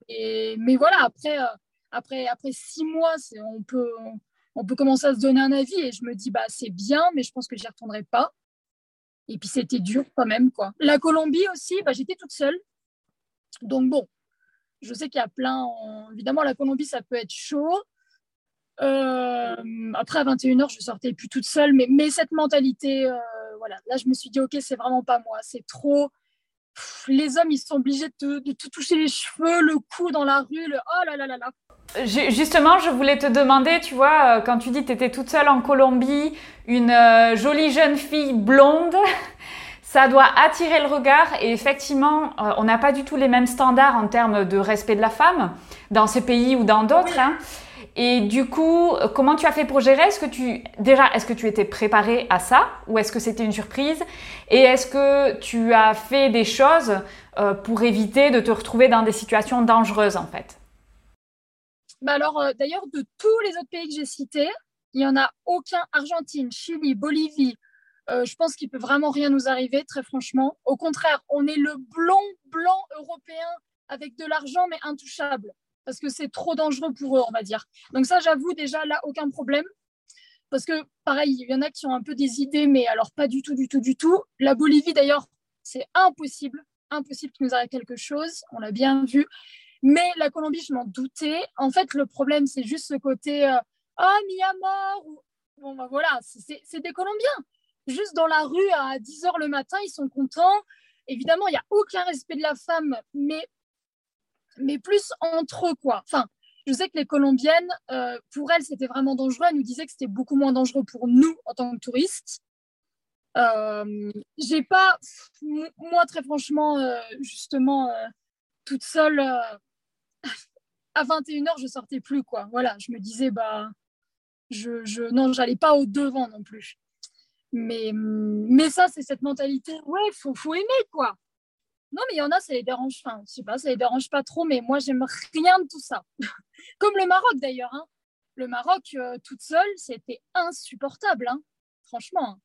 Speaker 2: Mais voilà, après, euh, après, après six mois, on peut, on peut commencer à se donner un avis. Et je me dis, bah, c'est bien, mais je pense que j'y retournerai pas. Et puis c'était dur quand même, quoi. La Colombie aussi, bah, j'étais toute seule. Donc bon, je sais qu'il y a plein. Évidemment, la Colombie, ça peut être chaud. Euh, après, à 21h, je sortais plus toute seule. Mais, mais cette mentalité, euh, voilà, là, je me suis dit, OK, c'est vraiment pas moi. C'est trop. les hommes, ils sont obligés de, te toucher les cheveux, le cou dans la rue. Oh là là là là.
Speaker 1: Justement, je voulais te demander, tu vois, euh, quand tu dis que tu étais toute seule en Colombie, une jolie jeune fille blonde, (laughs) ça doit attirer le regard et effectivement, euh, on n'a pas du tout les mêmes standards en termes de respect de la femme dans ces pays ou dans d'autres. Hein. Et du coup, comment tu as fait pour gérer? Est-ce que tu déjà, est-ce que tu étais préparée à ça ou est-ce que c'était une surprise? Et est-ce que tu as fait des choses euh, pour éviter de te retrouver dans des situations dangereuses en fait?
Speaker 2: Bah alors, euh, d'ailleurs, de tous les autres pays que j'ai cités, il n'y en a aucun Argentine, Chili, Bolivie, euh, je pense qu'il peut vraiment rien nous arriver, très franchement. Au contraire, on est le blanc blanc européen avec de l'argent, mais intouchable, parce que c'est trop dangereux pour eux, on va dire. Donc ça, j'avoue déjà là, aucun problème. Parce que, pareil, il y en a qui ont un peu des idées, mais alors pas du tout, du tout, du tout. La Bolivie, d'ailleurs, c'est impossible, impossible qu'il nous arrive quelque chose, on l'a bien vu. Mais la Colombie, je m'en doutais. En fait, le problème, c'est juste ce côté euh, Ah, à mort. Bon, ben voilà, c'est des Colombiens juste dans la rue à 10 h le matin, ils sont contents. Évidemment, il n'y a aucun respect de la femme, mais, mais plus entre eux, quoi. Enfin, je sais que les Colombiennes, euh, pour elles, c'était vraiment dangereux. Elles nous disaient que c'était beaucoup moins dangereux pour nous en tant que touristes. Euh, j'ai pas, moi, très franchement, euh, justement, toute seule, à 21h, je sortais plus, quoi. Voilà, je me disais, bah, je, je non, j'allais pas au devant non plus. Mais, mais ça, c'est cette mentalité, ouais, faut, faut aimer, quoi. Non, mais il y en a, ça les dérange. Enfin, je sais pas, ça les dérange pas trop, mais moi, j'aime rien de tout ça. (laughs) Comme le Maroc d'ailleurs. Hein. Le Maroc, euh, toute seule, c'était insupportable. Hein. Franchement.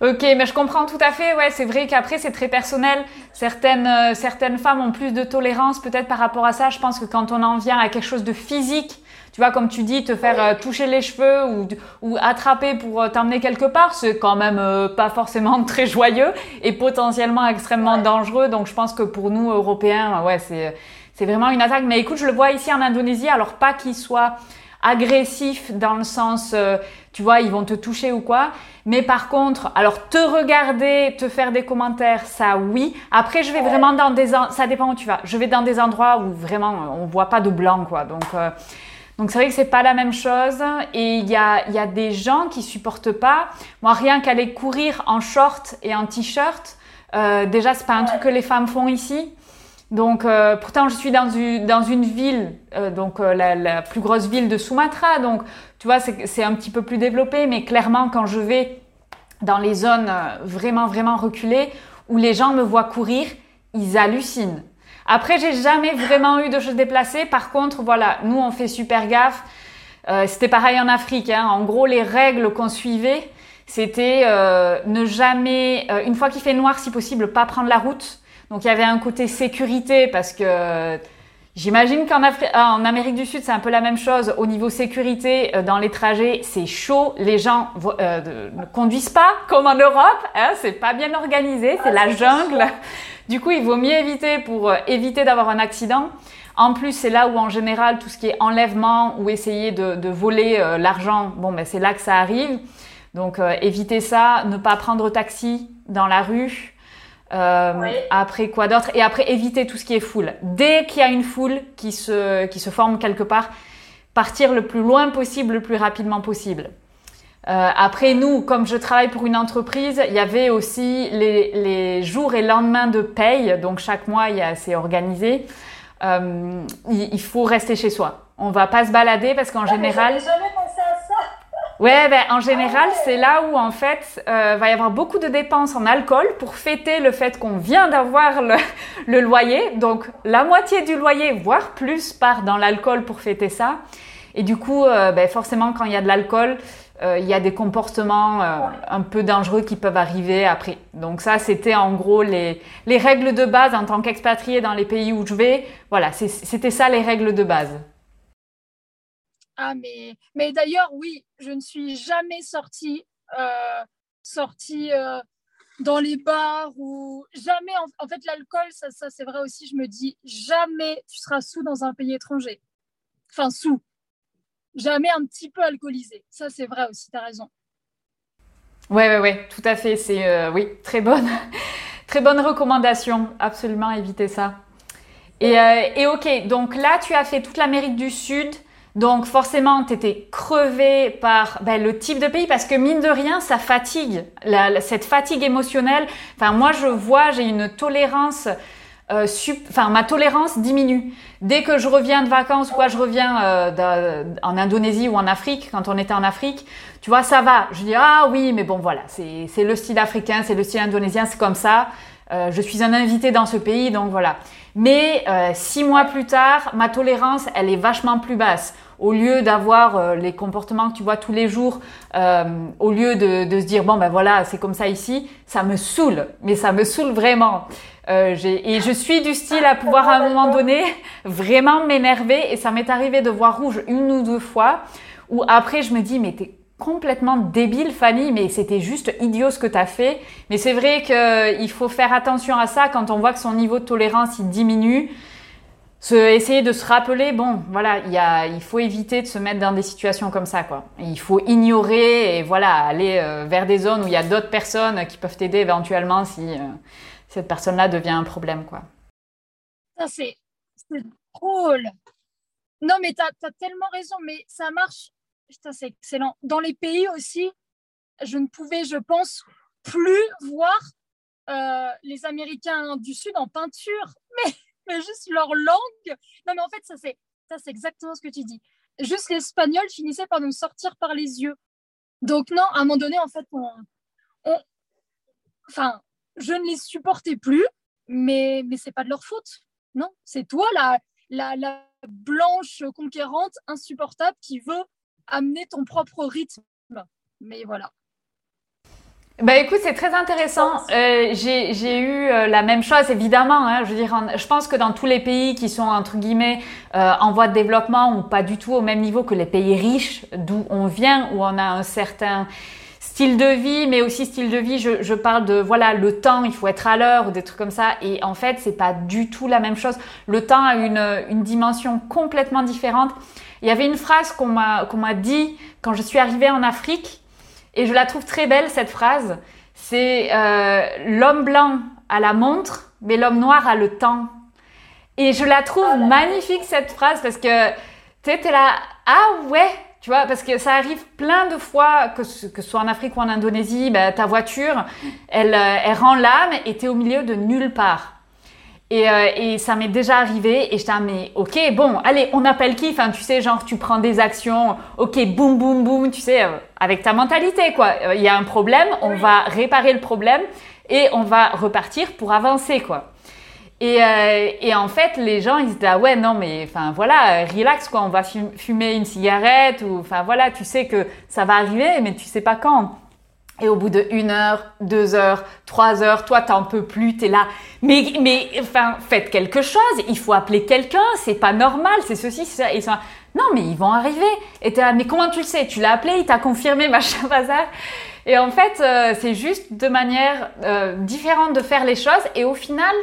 Speaker 1: Ok, mais je comprends tout à fait. Ouais, c'est vrai qu'après c'est très personnel. Certaines euh, certaines femmes ont plus de tolérance peut-être par rapport à ça. Je pense que quand on en vient à quelque chose de physique, tu vois, comme tu dis, te faire euh, toucher les cheveux ou, ou attraper pour euh, t'emmener quelque part, c'est quand même pas forcément (laughs) très joyeux et potentiellement extrêmement dangereux. Donc je pense que pour nous Européens, ouais, c'est c'est vraiment une attaque. Mais écoute, je le vois ici en Indonésie. Alors pas qu'il soit agressif dans le sens, tu vois, ils vont te toucher ou quoi. Mais par contre, alors te regarder, te faire des commentaires, ça oui. Après, je vais vraiment dans des, ça dépend où tu vas. Je vais dans des endroits où vraiment on voit pas de blanc, quoi. Donc, euh, donc c'est vrai que c'est pas la même chose. Et il y a, y a des gens qui supportent pas. Moi, rien qu'aller courir en short et en t-shirt, euh, déjà c'est pas un truc que les femmes font ici. Donc, euh, pourtant, je suis dans une, dans une ville, euh, donc euh, la, la, plus grosse ville de Sumatra. Donc, tu vois, c'est un petit peu plus développé, mais clairement, quand je vais dans les zones vraiment, vraiment reculées, où les gens me voient courir, ils hallucinent. Après, j'ai jamais vraiment eu de choses déplacées. Par contre, voilà, nous, on fait super gaffe. c'était pareil en Afrique. Hein. En gros, les règles qu'on suivait, c'était ne jamais, une fois qu'il fait noir, si possible, pas prendre la route donc il y avait un côté sécurité parce que j'imagine qu'en ah, en Amérique du Sud c'est un peu la même chose. Au niveau sécurité, euh, dans les trajets, c'est chaud. Les gens euh, ne conduisent pas comme en Europe. Hein, c'est pas bien organisé, c'est la jungle. Du coup, il vaut mieux éviter pour euh, éviter d'avoir un accident. En plus, c'est là où en général tout ce qui est enlèvement ou essayer de, de voler l'argent, bon, ben c'est là que ça arrive. Donc éviter ça, ne pas prendre taxi dans la rue. Euh, après quoi d'autre Et après éviter tout ce qui est foule. Dès qu'il y a une foule qui se, qui se forme quelque part, partir le plus loin possible, le plus rapidement possible. Euh, après nous, comme je travaille pour une entreprise, il y avait aussi les, les jours et lendemains de paye. Donc chaque mois, c'est organisé. Euh, il, il, faut rester chez soi. On va pas se balader parce qu'en ah, général. Ouais, ben, en général, c'est là où en fait euh, va y avoir beaucoup de dépenses en alcool pour fêter le fait qu'on vient d'avoir le, (laughs) le, loyer. Donc la moitié du loyer, voire plus, part dans l'alcool pour fêter ça. Et du coup, euh, ben, forcément, quand il y a de l'alcool, il y a des comportements euh, un peu dangereux qui peuvent arriver après. Donc ça, c'était en gros les, les règles de base en tant qu'expatrié dans les pays où je vais. Voilà, c'était ça les règles de base.
Speaker 2: Ah, mais, mais d'ailleurs, oui, je ne suis jamais sortie, euh, sortie euh, dans les bars ou jamais. En, fait, l'alcool, ça, ça c'est vrai aussi. Je me dis, jamais tu seras sous dans un pays étranger. Enfin, sous. Jamais un petit peu alcoolisé. Ça, c'est vrai aussi, tu as raison.
Speaker 1: Ouais, ouais, ouais, tout à fait. C'est, euh, oui, très bonne, (laughs) très bonne recommandation. Absolument éviter ça. Et, et ok, donc là, tu as fait toute l'Amérique du Sud. Donc forcément, tu étais crevé par ben, le type de pays parce que mine de rien, ça fatigue. cette fatigue émotionnelle, enfin moi je vois, j'ai une tolérance, euh, ma tolérance diminue. Dès que je reviens de vacances ou quoi, je reviens euh, en Indonésie ou en Afrique, quand on était en Afrique, tu vois, ça va. Je dis ah oui, mais bon voilà, c'est le style africain, c'est le style indonésien, c'est comme ça. Euh, je suis un invité dans ce pays, donc voilà. Mais euh, six mois plus tard, ma tolérance, elle est vachement plus basse au lieu d'avoir euh, les comportements que tu vois tous les jours, euh, au lieu de, de, se dire bon ben voilà c'est comme ça ici, ça me saoule, mais ça me saoule vraiment. Euh, et je suis du style à pouvoir à un moment donné vraiment m'énerver. Et ça m'est arrivé de voir rouge une ou deux fois où après je me dis mais t'es complètement débile Fanny. Mais c'était juste idiot ce que t'as fait. Mais c'est vrai qu'il faut faire attention à ça quand on voit que son niveau de tolérance il diminue. Essayer de se rappeler, bon, voilà, il, faut éviter de se mettre dans des situations comme ça, quoi. Il faut ignorer et voilà, aller euh, vers des zones où il y a d'autres personnes qui peuvent t'aider éventuellement si euh, cette personne-là devient un problème, quoi.
Speaker 2: C'est drôle. Non, mais tu as, tellement raison, mais ça marche. c'est excellent. Dans les pays aussi, je ne pouvais, je pense, plus voir euh, les Américains du Sud en peinture. (laughs) Mais juste leur langue. Non, mais en fait, ça, c'est, exactement ce que tu dis. Juste l'espagnol finissait par nous sortir par les yeux. Donc, non, à un moment donné, en fait, on, enfin, je ne les supportais plus, mais, mais ce n'est pas de leur faute. Non, c'est toi la, la, la blanche conquérante insupportable qui veut amener ton propre rythme. Mais voilà.
Speaker 1: Bah écoute, c'est très intéressant. Euh, j'ai eu euh, la même chose, évidemment. Hein, je veux dire, je pense que dans tous les pays qui sont entre guillemets euh, en voie de développement ou pas du tout au même niveau que les pays riches, d'où on vient, où on a un certain style de vie, mais aussi style de vie. Je, je parle de voilà le temps, il faut être à l'heure ou des trucs comme ça. Et en fait, c'est pas du tout la même chose. Le temps a une, une dimension complètement différente. Il y avait une phrase qu'on m'a qu'on m'a dit quand je suis arrivée en Afrique et je la trouve très belle, cette phrase. C'est euh, l'homme blanc a la montre, mais l'homme noir a le temps. Et je la trouve magnifique, cette phrase, parce que tu es là, ah ouais, tu vois, parce que ça arrive plein de fois, que ce, que soit en Afrique ou en Indonésie, bah, ta voiture, elle, euh, elle rend l'âme et tu es au milieu de nulle part. Et, euh, et, ça m'est déjà arrivé et je ah mais ok bon allez on appelle qui? Enfin tu sais genre tu prends des actions ok boum boum boum tu sais euh, avec ta mentalité quoi. Euh, il y a un problème on va réparer le problème et on va repartir pour avancer quoi et, et en fait les gens ils se disent ah ouais non mais enfin voilà relax quoi on va fumer une cigarette ou enfin voilà tu sais que ça va arriver mais tu sais pas quand et au bout de une heure, deux heures, trois heures, toi t'en peux plus, t'es là. Mais, mais, enfin, faites quelque chose. Il faut appeler quelqu'un. C'est pas normal. C'est ceci, c'est ça. Et ça. Non, mais ils vont arriver. Et t'es là. Mais comment tu le sais? Tu l'as appelé, il t'a confirmé, (laughs) machin bazar. Et en fait, euh, c'est juste de manière euh, différente de faire les choses. Et au final,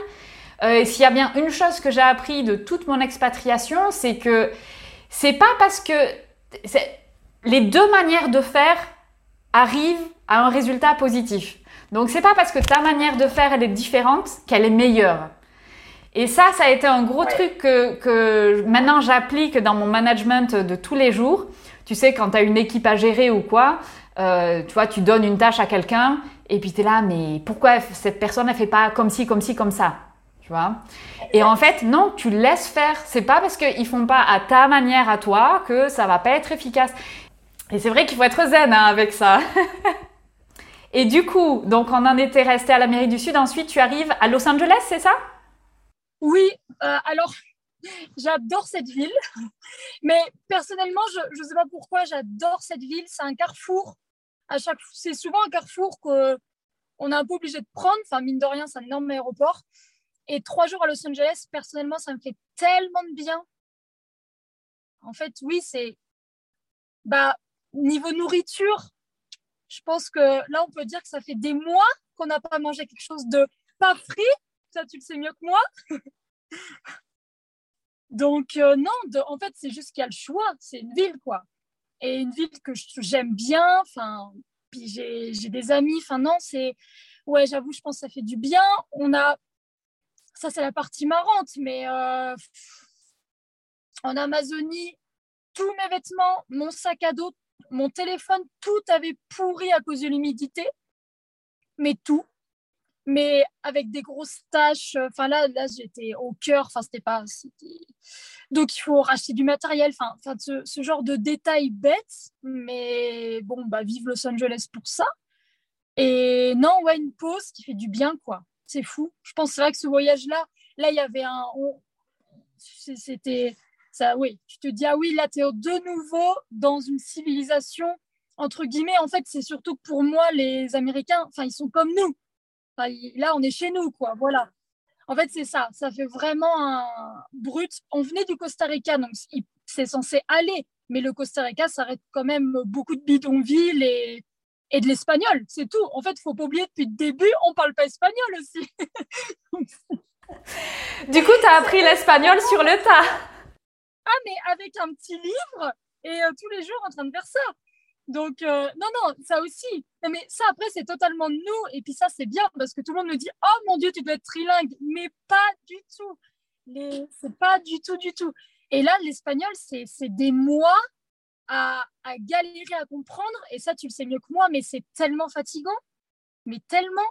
Speaker 1: euh, s'il y a bien une chose que j'ai appris de toute mon expatriation, c'est que c'est pas parce que les deux manières de faire arrivent à un résultat positif. Donc c'est pas parce que ta manière de faire elle est différente qu'elle est meilleure. Et ça, ça a été un gros truc que, que maintenant j'applique dans mon management de tous les jours. Tu sais, quand tu as une équipe à gérer ou quoi, euh, tu vois, tu donnes une tâche à quelqu'un et puis tu es là, mais pourquoi cette personne ne fait pas comme ci, comme ci, comme ça? Et en fait, non, tu laisses faire. C'est pas parce qu'ils font pas à ta manière à toi que ça va pas être efficace. Et c'est vrai qu'il faut être zen hein, avec ça. (laughs) Et du coup, donc on en était resté à l'Amérique du Sud. Ensuite, tu arrives à Los Angeles, c'est ça?
Speaker 2: Oui. Euh, alors, (laughs) j'adore cette ville. Mais personnellement, je ne sais pas pourquoi j'adore cette ville. C'est un carrefour. À chaque, c'est souvent un carrefour qu'on est un peu obligé de prendre. Enfin, mine de rien, c'est un énorme aéroport. Et trois jours à Los Angeles, personnellement, ça me fait tellement de bien. En fait, oui, c'est bah niveau nourriture, je pense que là, on peut dire que ça fait des mois qu'on n'a pas mangé quelque chose de pas frit. Ça, tu le sais mieux que moi. (laughs) Donc, euh, non, en fait, c'est juste qu'il y a le choix. C'est une ville, quoi. Et une ville que j'aime bien. Enfin, puis j'ai des amis. Enfin, non, c'est. Ouais, j'avoue, je pense que ça fait du bien. On a. Ça, c'est la partie marrante, mais euh... en Amazonie, tous mes vêtements, mon sac à dos, mon téléphone, tout avait pourri à cause de l'humidité, mais tout. Mais avec des grosses taches. Enfin, là, là j'étais au cœur. Enfin, c'était pas. Donc, il faut racheter du matériel. Enfin, ce, genre de détails bêtes. Mais bon, bah, vive Los Angeles pour ça. Et non, ouais, une pause qui fait du bien, quoi. C'est fou. Je pense c'est vrai que ce voyage-là, là, il y avait un. C'était ça, oui, tu te dis, ah oui, là, tu es de nouveau dans une civilisation, entre guillemets, en fait, c'est surtout pour moi, les Américains, enfin, ils sont comme nous. là, on est chez nous, quoi, voilà. En fait, c'est ça, ça fait vraiment un brut. On venait du Costa Rica, donc c'est censé aller, mais le Costa Rica, ça arrête quand même beaucoup de bidonvilles et, et de l'espagnol, c'est tout. En fait, il faut pas oublier, depuis le début, on parle pas espagnol aussi. (laughs)
Speaker 1: du coup, tu as appris l'espagnol sur le tas.
Speaker 2: Ah, mais avec un petit livre et euh, tous les jours en train de faire ça. Donc, euh, non, non, ça aussi. mais ça, après, c'est totalement nous. Et puis ça, c'est bien parce que tout le monde me dit Oh mon Dieu, tu dois être trilingue. Mais pas du tout. Les... C'est pas du tout, du tout. Et là, l'espagnol, c'est des mois à, galérer à comprendre. Et ça, tu le sais mieux que moi, mais c'est tellement fatigant. Mais tellement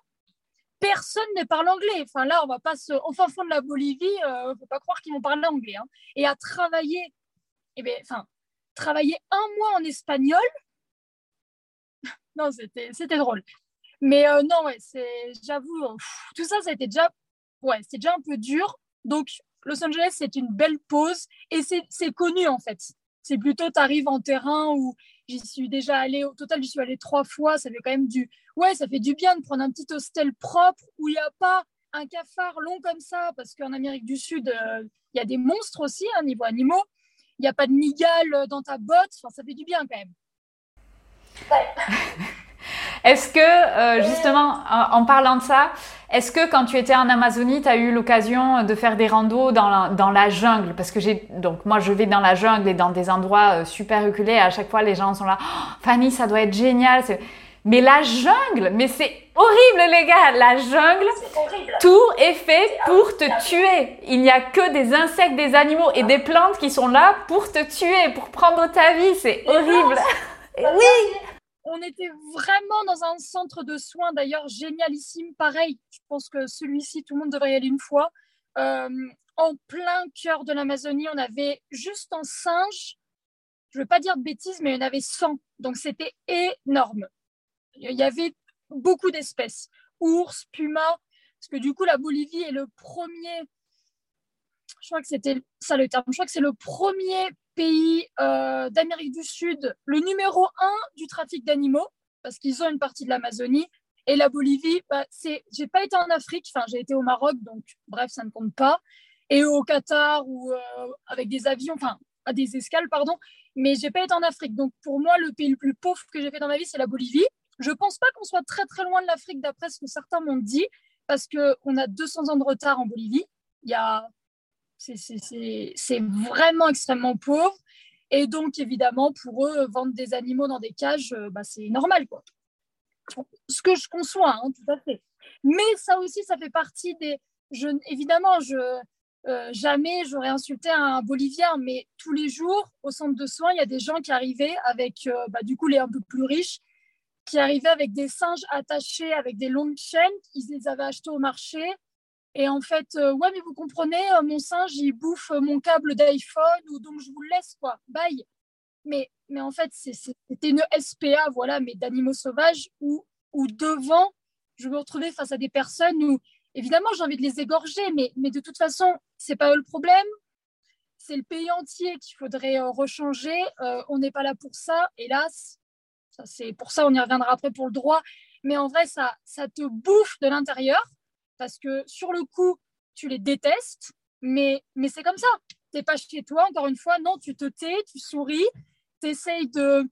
Speaker 2: personne ne parle anglais. Enfin là, on va pas se, au fin fond de la Bolivie, ne euh, faut pas croire qu'ils vont parler anglais. Hein. Et à travailler, eh ben, enfin, travailler un mois en espagnol, (laughs) non, c'était, c'était drôle. Mais euh, non, ouais, c'est, j'avoue, tout ça, été déjà, ouais, c'est déjà un peu dur. Donc, Los Angeles, c'est une belle pause et c'est connu en fait. C'est plutôt, tu arrives en terrain où j'y suis déjà allée, au total, j'y suis allée trois fois. Ça fait quand même du, ouais, ça fait du bien de prendre un petit hostel propre où il n'y a pas un cafard long comme ça, parce qu'en Amérique du Sud, euh, il y a des monstres aussi, hein, niveau animaux. Il n'y a pas de migale dans ta botte. Enfin, ça fait du bien quand même. (laughs)
Speaker 1: Est-ce que, euh, justement, en parlant de ça, est-ce que quand tu étais en Amazonie, tu as eu l'occasion de faire des randos dans la, dans la jungle? Parce que j'ai, donc moi je vais dans la jungle et dans des endroits euh, super reculés. Et à chaque fois, les gens sont là. Oh, Fanny, ça doit être génial. Mais la jungle, mais c'est horrible les gars, la jungle, tout est fait pour te tuer. Il n'y a que des insectes, des animaux et des plantes qui sont là pour te tuer, pour prendre ta vie. C'est horrible. (laughs)
Speaker 2: oui on était vraiment dans un centre de soins, d'ailleurs génialissime. Pareil, je pense que celui-ci, tout le monde devrait y aller une fois. Euh, en plein cœur de l'Amazonie, on avait juste en singe, je ne veux pas dire de bêtises, mais en avait 100. Donc c'était énorme. Il y avait beaucoup d'espèces. Ours, puma, parce que du coup, la Bolivie est le premier, je crois que c'était ça le terme, je crois que c'est le premier pays euh, d'Amérique du Sud, le numéro un du trafic d'animaux, parce qu'ils ont une partie de l'Amazonie. Et la Bolivie, bah, c'est, j'ai pas été en Afrique, enfin j'ai été au Maroc, donc bref, ça ne compte pas. Et au Qatar ou euh, avec des avions, enfin à des escales, pardon. Mais j'ai pas été en Afrique. Donc pour moi, le pays le plus pauvre que j'ai fait dans ma vie, c'est la Bolivie. Je pense pas qu'on soit très très loin de l'Afrique, d'après ce que certains m'ont dit, parce qu'on a 200 ans de retard en Bolivie. Il y a c'est vraiment extrêmement pauvre. Et donc, évidemment, pour eux, vendre des animaux dans des cages, euh, bah, c'est normal. Quoi. Ce que je conçois, hein, tout à fait. Mais ça aussi, ça fait partie des... Je, évidemment, euh, jamais j'aurais insulté un Bolivien, mais tous les jours, au centre de soins, il y a des gens qui arrivaient avec, euh, bah, du coup, les un peu plus riches, qui arrivaient avec des singes attachés avec des longues chaînes, ils les avaient achetés au marché, et en fait, euh, ouais, mais vous comprenez, euh, mon singe, il bouffe euh, mon câble d'iPhone, donc je vous le laisse, quoi. Bye. Mais, mais en fait, c'était une SPA, voilà, mais d'animaux sauvages, où, où devant, je me retrouvais face à des personnes où, évidemment, j'ai envie de les égorger, mais, mais de toute façon, c'est pas eux le problème. C'est le pays entier qu'il faudrait rechanger. on n'est pas là pour ça, hélas. C'est pour ça, on y reviendra après pour le droit. Mais en vrai, ça, ça te bouffe de l'intérieur parce que sur le coup, tu les détestes, mais, mais c'est comme ça. Tu n'es pas chez toi, encore une fois, non, tu te tais, tu souris, tu essayes de...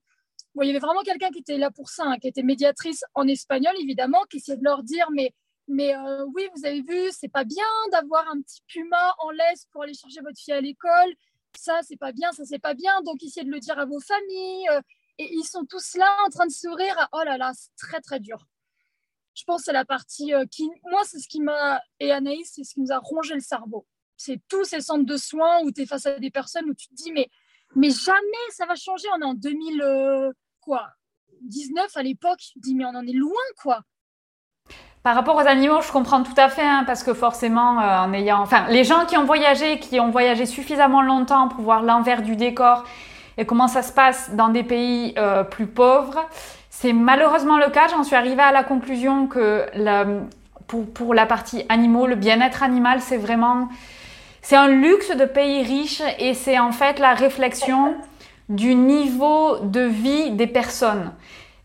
Speaker 2: Bon, il y avait vraiment quelqu'un qui était là pour ça, hein, qui était médiatrice en espagnol, évidemment, qui essayait de leur dire, mais, mais euh, oui, vous avez vu, c'est pas bien d'avoir un petit puma en laisse pour aller chercher votre fille à l'école. Ça, c'est pas bien, ça, c'est pas bien. Donc, essayez de le dire à vos familles. Euh, et ils sont tous là en train de sourire. Oh là là, c'est très, très dur je pense que c'est la partie euh, qui, moi, c'est ce qui m'a, et Anaïs, c'est ce qui nous a rongé le cerveau. C'est tous ces centres de soins où tu es face à des personnes où tu te dis, mais, mais jamais ça va changer. On est en 2000, euh, quoi, 19 à l'époque. Tu te dis, mais on en est loin, quoi.
Speaker 1: Par rapport aux animaux, je comprends tout à fait, hein, parce que forcément, euh, en ayant, enfin, les gens qui ont voyagé, qui ont voyagé suffisamment longtemps pour voir l'envers du décor et comment ça se passe dans des pays plus pauvres, c'est malheureusement le cas. J'en suis arrivée à la conclusion que pour, la partie animaux, le bien-être animal, c'est vraiment c'est un luxe de pays riches et c'est en fait la réflexion du niveau de vie des personnes.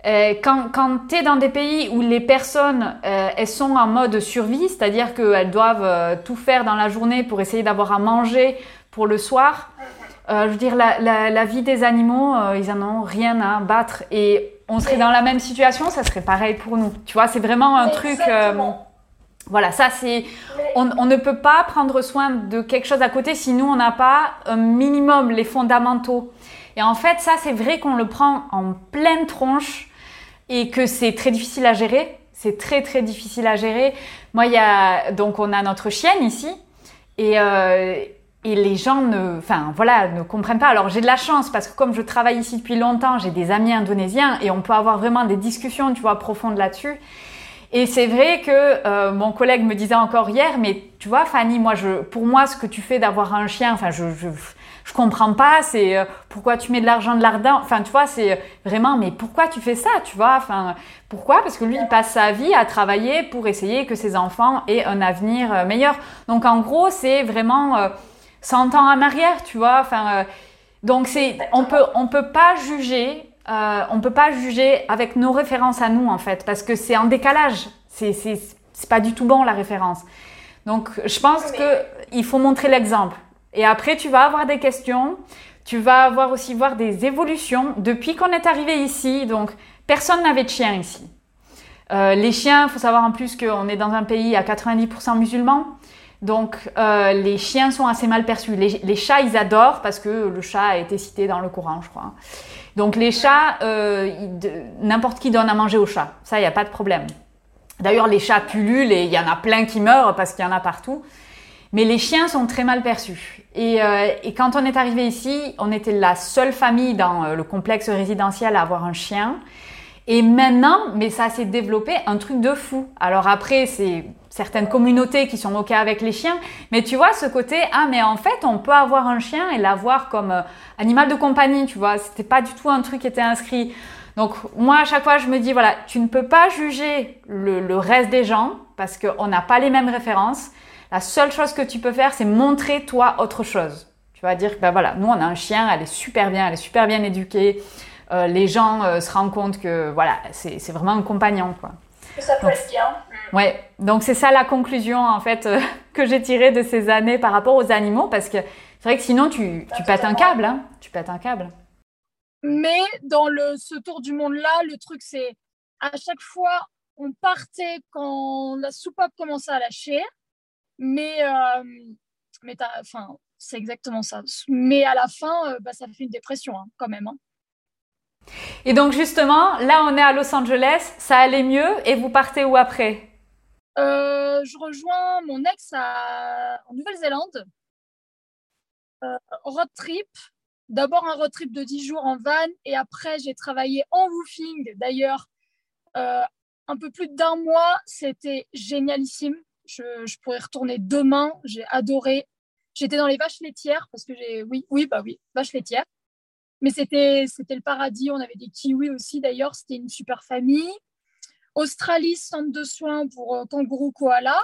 Speaker 1: Euh, quand, quand tu es dans des pays où les personnes euh, elles sont en mode survie, c'est-à-dire qu'elles doivent euh, tout faire dans la journée pour essayer d'avoir à manger pour le soir, je veux dire, la, la vie des animaux, ils en ont rien à battre. Et on serait dans la même situation, ça serait pareil pour nous. Tu vois, c'est vraiment un truc. Euh, voilà, ça c'est. On, ne peut pas prendre soin de quelque chose à côté si nous on n'a pas un minimum les fondamentaux. Et en fait, ça c'est vrai qu'on le prend en pleine tronche et que c'est très difficile à gérer. C'est très très difficile à gérer. Moi, il y a donc on a notre chienne ici et euh, et les gens ne, enfin voilà, ne comprennent pas. Alors j'ai de la chance parce que comme je travaille ici depuis longtemps, j'ai des amis indonésiens et on peut avoir vraiment des discussions, tu vois, profondes là-dessus. Et c'est vrai que euh, mon collègue me disait encore hier, mais tu vois, Fanny, moi, je, pour moi, ce que tu fais d'avoir un chien, enfin, je, je, je comprends pas, c'est euh, pourquoi tu mets de l'argent de l'ardent? Enfin, tu vois, c'est vraiment, mais pourquoi tu fais ça, tu vois? Enfin, pourquoi? Parce que lui, il passe sa vie à travailler pour essayer que ses enfants aient un avenir euh, meilleur. Donc, en gros, c'est vraiment 100 ans en arrière, tu vois. Enfin, donc c'est, on peut, on peut pas juger. on peut pas juger avec nos références à nous en fait parce que c'est en décalage. C'est, c'est, c'est pas du tout bon la référence. Donc, je pense qu'il faut montrer l'exemple. Et après, tu vas avoir des questions. Tu vas avoir aussi voir des évolutions. Depuis qu'on est arrivé ici, donc, personne n'avait de chien ici. Euh, les chiens, il faut savoir en plus qu'on est dans un pays à 90% musulmans. Donc, euh, les chiens sont assez mal perçus. Les, chats, ils adorent parce que le chat a été cité dans le Coran, je crois. Donc, les chats, euh, n'importe qui donne à manger aux chats. Ça, il n'y a pas de problème. D'ailleurs, les chats pullulent et il y en a plein qui meurent parce qu'il y en a partout. Mais les chiens sont très mal perçus. Et, euh, quand on est arrivé ici, on était la seule famille dans le complexe résidentiel à avoir un chien. Et maintenant, mais ça s'est développé un truc de fou. Alors après, c'est certaines communautés qui sont OK avec les chiens, mais tu vois ce côté, ah mais en fait, on peut avoir un chien et l'avoir comme euh, animal de compagnie, tu vois. C'était pas du tout un truc qui était inscrit. Donc moi, à chaque fois, je me dis, voilà, tu ne peux pas juger le, reste des gens parce qu'on n'a pas les mêmes références. La seule chose que tu peux faire, c'est montrer toi autre chose. Tu vas dire, ben voilà, nous on a un chien, elle est super bien, elle est super bien éduquée. Euh, les gens euh, se rendent compte que voilà, c'est vraiment un compagnon quoi.
Speaker 2: ça passe bien.
Speaker 1: Ouais, donc c'est ça la conclusion en fait euh, (laughs) que j'ai tirée de ces années par rapport aux animaux parce que c'est vrai que sinon tu, tu pètes un câble, hein, tu pètes un câble.
Speaker 2: Mais dans le, ce tour du monde-là, le truc, c'est à chaque fois, on partait quand la soupape commençait à lâcher. Mais, euh, mais enfin, c'est exactement ça. Mais à la fin, euh, bah, ça fait une dépression hein, quand même. Hein.
Speaker 1: Et donc justement, là, on est à Los Angeles, ça allait mieux et vous partez où après?
Speaker 2: Euh, Je rejoins mon ex à, en Nouvelle-Zélande. road trip d'abord un road trip de 10 jours en van et après j'ai travaillé en woofing d'ailleurs euh, un peu plus d'un mois. C'était génialissime. Je, je, pourrais retourner demain. J'ai adoré. J'étais dans les vaches laitières parce que j'ai, oui, oui, bah oui, vaches laitières. Mais c'était le paradis. On avait des kiwis aussi d'ailleurs. C'était une super famille. Australie, centre de soins pour euh, kangourou koala.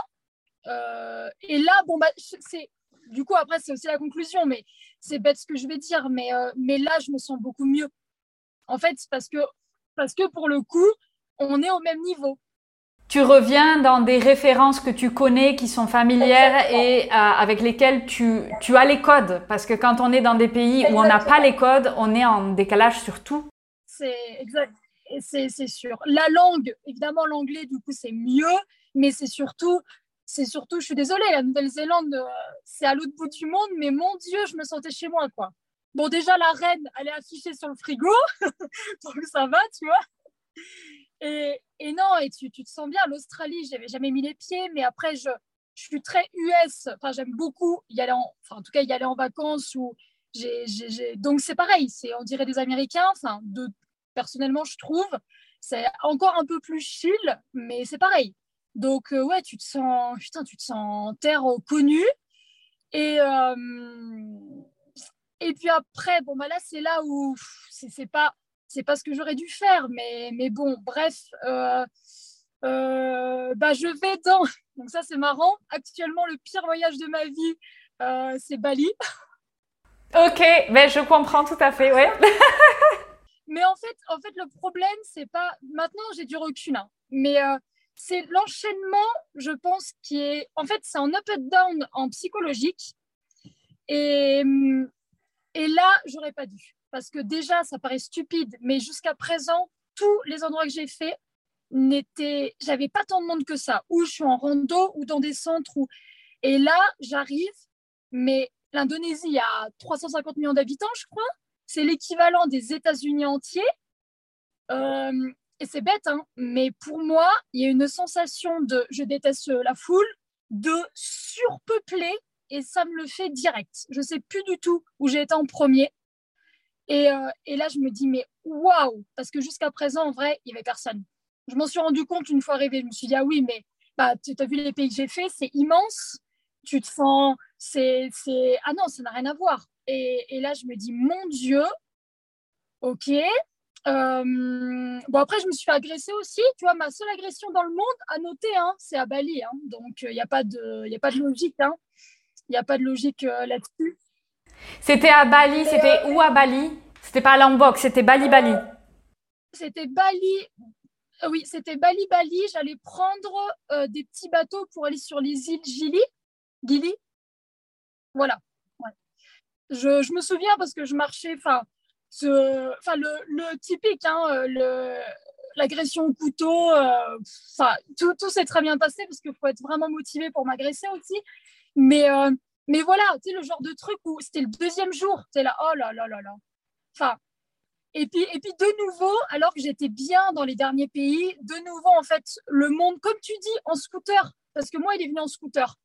Speaker 2: Euh, et là, bon, bah, c'est, du coup, après, c'est aussi la conclusion, mais c'est bête ce que je vais dire, mais, euh, mais là, je me sens beaucoup mieux. En fait, parce que, parce que pour le coup, on est au même niveau.
Speaker 1: Tu reviens dans des références que tu connais, qui sont familières et euh, avec lesquelles tu, tu, as les codes. Parce que quand on est dans des pays où on n'a pas les codes, on est en décalage sur tout.
Speaker 2: C'est exact. C'est sûr. La langue, évidemment, l'anglais, du coup, c'est mieux, mais c'est surtout c'est surtout, je suis désolée, la Nouvelle-Zélande, euh, c'est à l'autre bout du monde, mais mon Dieu, je me sentais chez moi, quoi. Bon, déjà, la reine, elle est affichée sur le frigo, (laughs) donc ça va, tu vois. Et, et non, et tu, tu, te sens bien. L'Australie, j'avais jamais mis les pieds, mais après, je, je suis très US. Enfin, j'aime beaucoup y aller en, enfin, en tout cas, y aller en vacances ou j'ai, donc c'est pareil. C'est, on dirait des Américains. Enfin, de, personnellement, je trouve, c'est encore un peu plus chill, mais c'est pareil. Donc, euh, ouais, tu te sens, putain, tu te sens terre connue. Et, euh, et puis après, bon, bah là, c'est là où c'est pas, pas ce que j'aurais dû faire, mais, mais bon, bref, euh, bah, je vais dans. (laughs) Donc, ça, c'est marrant. Actuellement, le pire voyage de ma vie, c'est Bali.
Speaker 1: Ok, mais je comprends tout à fait, ouais. (laughs)
Speaker 2: mais en fait, en fait, le problème, c'est pas. Maintenant, j'ai du recul, hein, mais c'est l'enchaînement, je pense, qui est. En fait, c'est un up and down en psychologique. Et, et là, j'aurais pas dû. Parce que déjà, ça paraît stupide, mais jusqu'à présent, tous les endroits que j'ai fait n'étaient. J'avais pas tant de monde que ça. Ou je suis en rando, ou dans des centres. Où... Et là, j'arrive, mais l'Indonésie a 350 millions d'habitants, je crois. C'est l'équivalent des États-Unis entiers. Euh, et c'est bête, hein, mais pour moi, il y a une sensation de je déteste la foule, de surpeupler, et ça me le fait direct. Je sais plus du tout où j'ai été en premier. Et, euh, et, là, je me dis, mais waouh Parce que jusqu'à présent, en vrai, il n'y avait personne. Je m'en suis rendu compte une fois arrivé. Je me suis dit, ah oui, mais bah, tu as vu les pays que j'ai fait, c'est immense. Tu te sens. c'est Ah non, ça n'a rien à voir. Et, là, je me dis, mon Dieu, ok. Euh, bon, après, je me suis fait agresser aussi. Tu vois, ma seule agression dans le monde, à noter, hein, c'est à Bali. Hein. donc, il n'y a, pas de, a pas de logique. Il hein. n'y a pas de logique euh, là-dessus.
Speaker 1: C'était à Bali, c'était où à Bali? C'était pas à Lombok, c'était Bali Bali.
Speaker 2: C'était Bali, oui, c'était Bali Bali. J'allais prendre des petits bateaux pour aller sur les îles Gili. Gili Voilà. Je, me souviens parce que je marchais, enfin, le, typique, hein, le, l'agression au couteau, ça, tout, s'est très bien passé parce qu'il faut être vraiment motivé pour m'agresser aussi. Mais, mais voilà, tu le genre de truc où c'était le deuxième jour, là, oh là là là là. Enfin, et puis, et puis de nouveau, alors que j'étais bien dans les derniers pays, de nouveau, en fait, le monde, comme tu dis, en scooter, parce que moi, il est venu en scooter.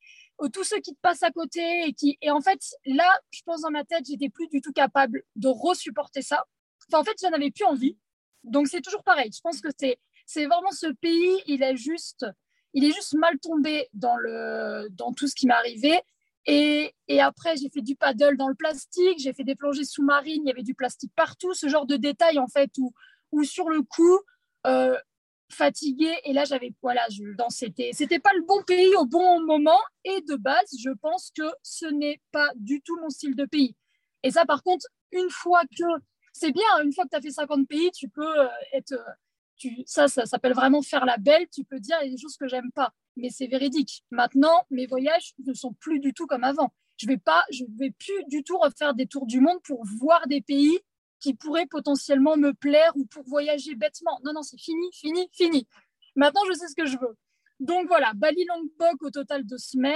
Speaker 2: Tous ceux qui te passent à côté et qui. Et en fait, là, je pense dans ma tête, j'étais plus du tout capable de resupporter ça. Enfin, en fait, j'en avais plus envie. Donc, c'est toujours pareil. Je pense que c'est, c'est vraiment ce pays, il est juste, il est juste mal tombé dans, le, dans tout ce qui m'est arrivé. Et, après, j'ai fait du paddle dans le plastique, j'ai fait des plongées sous-marines, il y avait du plastique partout, ce genre de détails en fait, où, sur le coup, euh, fatiguée, et là j'avais, voilà, je, dans, c'était, c'était pas le bon pays au bon moment, et de base, je pense que ce n'est pas du tout mon style de pays. Et ça, par contre, une fois que, c'est bien, une fois que tu as fait 50 pays, tu peux euh, être, tu, ça, ça s'appelle vraiment faire la belle, tu peux dire, il des choses que j'aime pas mais c'est véridique. Maintenant, mes voyages ne sont plus du tout comme avant. Je vais pas, je vais plus du tout refaire des tours du monde pour voir des pays qui pourraient potentiellement me plaire ou pour voyager bêtement. Non, non, c'est fini, fini, fini. Maintenant, je sais ce que je veux. Donc voilà, Bali Lombok au total deux semaines.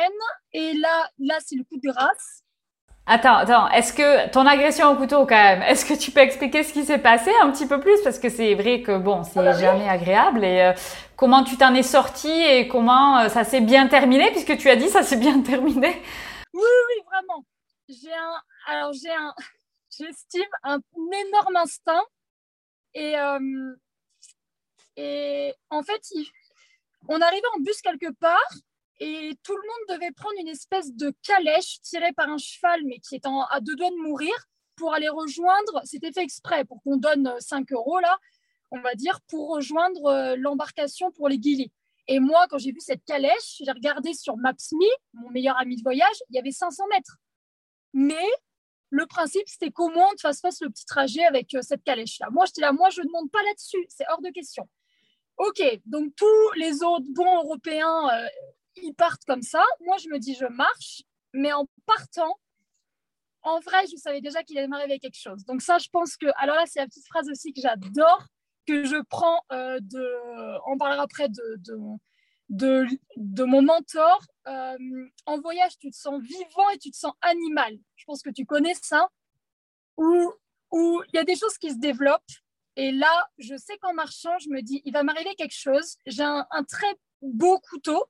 Speaker 2: Et là, là, c'est le coup de grâce.
Speaker 1: Attends, attends, est-ce que ton agression au couteau quand même, est-ce que tu peux expliquer ce qui s'est passé un petit peu plus? Parce que c'est vrai que bon, c'est ah bah jamais agréable et euh, comment tu t'en es sorti et comment euh, ça s'est bien terminé? Puisque tu as dit ça s'est bien (laughs) terminé.
Speaker 2: Oui, oui, vraiment. J'ai un, alors j'ai un, j'estime un énorme instinct et euh, et en fait, on arrivait en bus quelque part et tout le monde devait prendre une espèce de calèche tirée par un cheval, mais qui est à deux doigts de mourir, pour aller rejoindre, c'était fait exprès, pour qu'on donne 5 euros, là, on va dire, pour rejoindre euh, l'embarcation pour les Gili. Et moi, quand j'ai vu cette calèche, j'ai regardé sur Maps.me, mon meilleur ami de voyage, il y avait 500 mètres. Mais le principe, c'était qu'au moins on fasse face le petit trajet avec euh, cette calèche-là. Moi, j'étais là, moi, je ne monte pas là-dessus, c'est hors de question. Ok, donc tous les autres bons Européens euh, ils partent comme ça. Moi, je me dis, je marche, mais en partant, en vrai, je savais déjà qu'il allait m'arriver quelque chose. Donc ça, je pense que, alors là, c'est la petite phrase aussi que j'adore, que je prends euh, de, on parlera après de, de, de, mon mentor. Euh, en voyage, tu te sens vivant et tu te sens animal. Je pense que tu connais ça, où il y a des choses qui se développent. Et là, je sais qu'en marchant, je me dis, il va m'arriver quelque chose. J'ai un, très beau couteau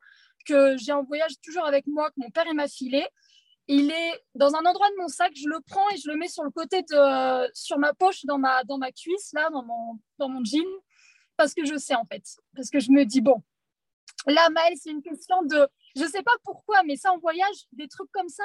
Speaker 2: que j'ai en voyage toujours avec moi, que mon père m'a filé. Il est dans un endroit de mon sac, je le prends et je le mets sur le côté de, sur ma poche, dans ma, dans ma cuisse, là, dans mon, dans mon jean, parce que je sais en fait, parce que je me dis, bon, là, Maëlle, c'est une question de, je sais pas pourquoi, mais ça en voyage, des trucs comme ça,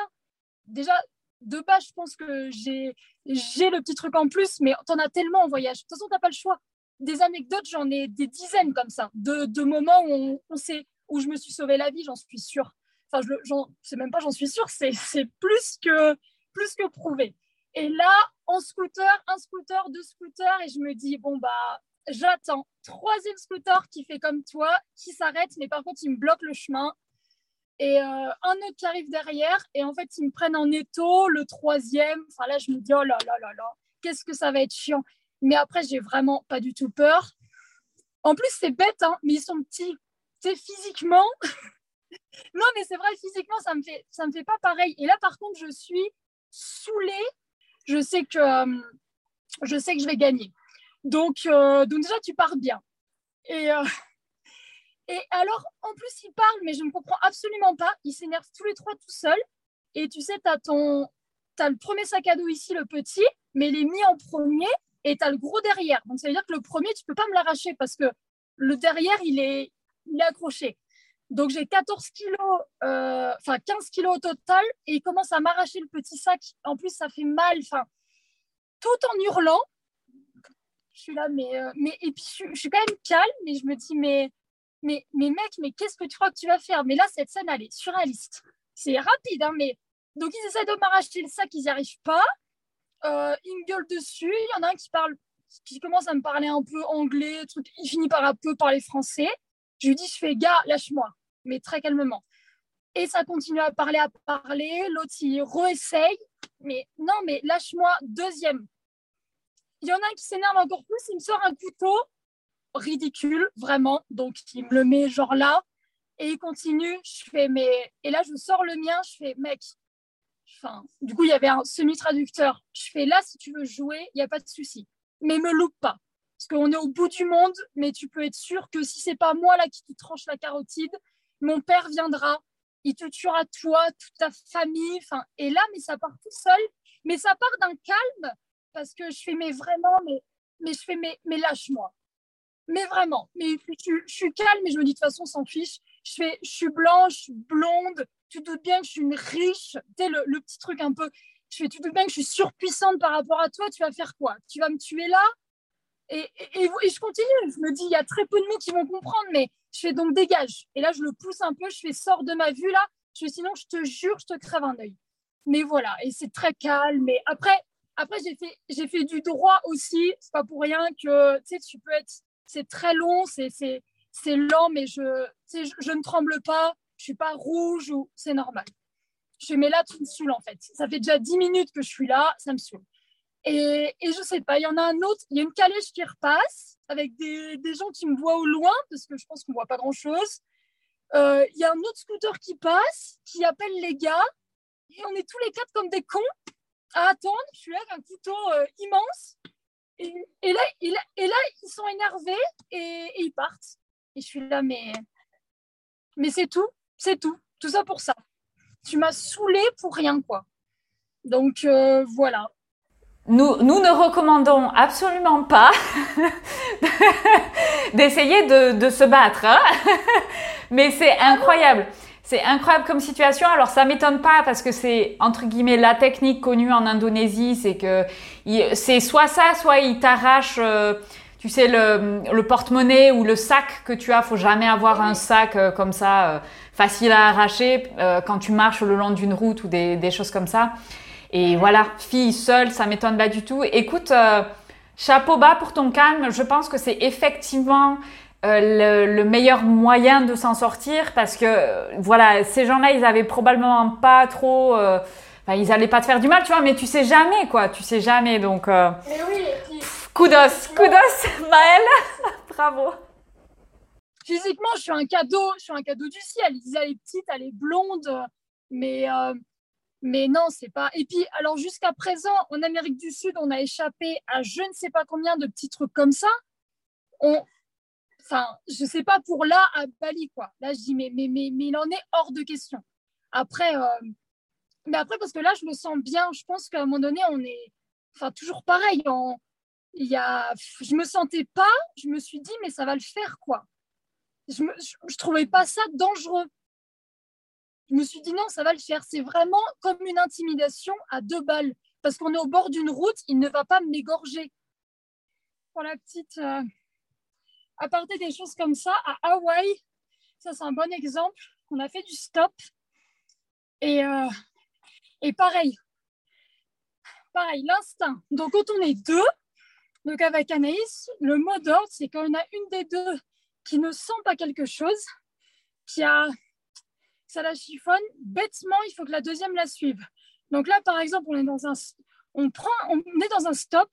Speaker 2: déjà, de base, je pense que j'ai, le petit truc en plus, mais tu en as tellement en voyage. De toute façon, tu n'as pas le choix. Des anecdotes, j'en ai des dizaines comme ça, de, de moments où on, s'est où je me suis sauvé la vie, j'en suis sûre. Enfin, je c'est même pas j'en suis sûre, c'est plus que, plus que prouvé. Et là, en scooter, un scooter, deux scooters, et je me dis, bon, bah, j'attends. Troisième scooter qui fait comme toi, qui s'arrête, mais par contre, il me bloque le chemin. Et euh, un autre qui arrive derrière, et en fait, ils me prennent en étau, le troisième. Enfin, là, je me dis, oh là là là là, qu'est-ce que ça va être chiant. Mais après, j'ai vraiment pas du tout peur. En plus, c'est bête, hein, mais ils sont petits c'est physiquement. (laughs) non, mais c'est vrai, physiquement, ça me fait, ça me fait pas pareil. Et là, par contre, je suis saoulée. Je sais que, euh, je sais que je vais gagner. Donc, euh, donc déjà, tu pars bien. Et, et alors, en plus, il parle, mais je ne comprends absolument pas. Ils s'énervent tous les trois tout seuls. Et tu sais, tu as ton, as le premier sac à dos ici, le petit, mais il est mis en premier et tu as le gros derrière. Donc, ça veut dire que le premier, tu peux pas me l'arracher parce que le derrière, il est, il est accroché. Donc j'ai 14 kilos, euh, enfin 15 kilos au total, et il commence à m'arracher le petit sac. En plus, ça fait mal, enfin, tout en hurlant. Je suis là, mais, euh, mais et puis je, suis quand même calme, mais je me dis, mais, mais, mais mec, mais qu'est-ce que tu crois que tu vas faire? Mais là, cette scène, elle est surréaliste. C'est rapide, hein, mais donc ils essaient de m'arracher le sac, ils n'y arrivent pas. Euh, ils me gueulent dessus. Il y en a un qui parle, qui commence à me parler un peu anglais. Il finit par un peu parler français. Je lui dis, je fais, gars, lâche-moi, mais très calmement. Et ça continue à parler, à parler. L'autre, il réessaye. Mais non, mais lâche-moi. Deuxième. Il y en a un qui s'énerve encore plus. Il me sort un couteau ridicule, vraiment. Donc, il me le met genre là. Et il continue. Je fais, mais. Et là, je sors le mien. Je fais, mec. Enfin, du coup, il y avait un semi-traducteur. Je fais, là, si tu veux jouer, il n'y a pas de souci. Mais me loupe pas parce qu'on est au bout du monde, mais tu peux être sûr que si c'est pas moi là qui te tranche la carotide, mon père viendra, il te tuera toi, toute ta famille, enfin, et là, mais ça part tout seul, mais ça part d'un calme, parce que je fais, mais vraiment, mais, mais je fais, mais, mais lâche-moi. Mais vraiment, mais je, suis calme, mais je me dis de toute façon, s'en fiche. Je suis blanche, blonde, tu doutes bien que je suis une riche, sais, le, le petit truc un peu, je fais, tu doutes bien que je suis surpuissante par rapport à toi, tu vas faire quoi? Tu vas me tuer là? Et, je continue. Je me dis, il y a très peu de mots qui vont comprendre, mais je fais donc dégage. Et là, je le pousse un peu, je fais sort de ma vue là. Je fais sinon, je te jure, je te crève un œil. Mais voilà, et c'est très calme. Mais après, après j'ai fait, fait du droit aussi. C'est pas pour rien que tu peux être. C'est très long, c'est, lent, mais je, je, je ne tremble pas. Je suis pas rouge ou c'est normal. Je mais là, tu me saoules en fait. Ça fait déjà 10 minutes que je suis là, ça me saoule. Et, et je sais pas, il y en a un autre, il y a une calèche qui repasse avec des, des gens qui me voient au loin, parce que je pense qu'on voit pas grand-chose. Euh, il y a un autre scooter qui passe, qui appelle les gars, et on est tous les quatre comme des cons à attendre. Je suis là avec un couteau euh, immense. Et, là, et, et, là, ils sont énervés et, ils partent. Et je suis là, mais, mais c'est tout, c'est tout. Tout ça pour ça. Tu m'as saoulé pour rien, quoi. Donc euh, voilà.
Speaker 1: Nous, nous ne recommandons absolument pas (laughs) d'essayer de, de, se battre, hein. (laughs) mais c'est incroyable. C'est incroyable comme situation. Alors ça m'étonne pas parce que c'est entre guillemets la technique connue en Indonésie, c'est que c'est soit ça, soit ils t'arrachent, euh, tu sais le, porte-monnaie ou le sac que tu as. Faut jamais avoir un sac euh, comme ça euh, facile à arracher quand tu marches le long d'une route ou des, des choses comme ça. Et voilà, fille seule, ça m'étonne pas du tout. Écoute, chapeau bas pour ton calme. Je pense que c'est effectivement euh, le, meilleur moyen de s'en sortir parce que voilà, ces gens-là, ils avaient probablement pas trop. Euh, ils allaient pas te faire du mal, tu vois, mais tu sais jamais, quoi. Tu sais jamais, donc.
Speaker 2: mais oui. Puis...
Speaker 1: Kudos, kudos, (laughs) Maëlle, (laughs) bravo.
Speaker 2: Physiquement, je suis un cadeau, je suis un cadeau du ciel. Lisa, elle est petite, elle est blonde, mais mais non, c'est pas. Et puis, alors jusqu'à présent, en Amérique du Sud, on a échappé à je ne sais pas combien de petits trucs comme ça. On... Enfin, je sais pas pour là à Bali, quoi. Là, je dis, mais, mais, mais, mais il en est hors de question. Après, euh, mais après, parce que là, je me sens bien. Je pense qu'à un moment donné, on est. Enfin, toujours pareil. Il y a... Je me sentais pas. Je me suis dit, mais ça va le faire, quoi. Je, me... je trouvais pas ça dangereux je me suis dit non, ça va le faire. C'est vraiment comme une intimidation à deux balles. Parce qu'on est au bord d'une route, il ne va pas m'égorger. Pour la petite euh, aparté des choses comme ça, à Hawaï, ça c'est un bon exemple. On a fait du stop. Et, euh, et pareil, pareil, l'instinct. Donc quand on est deux, donc avec Anaïs, le mot d'ordre, c'est quand on a une des deux qui ne sent pas quelque chose, qui a ça la chiffonne, bêtement, il faut que la deuxième la suive. Donc là, par exemple, on est dans un, on prend, on est dans un stop.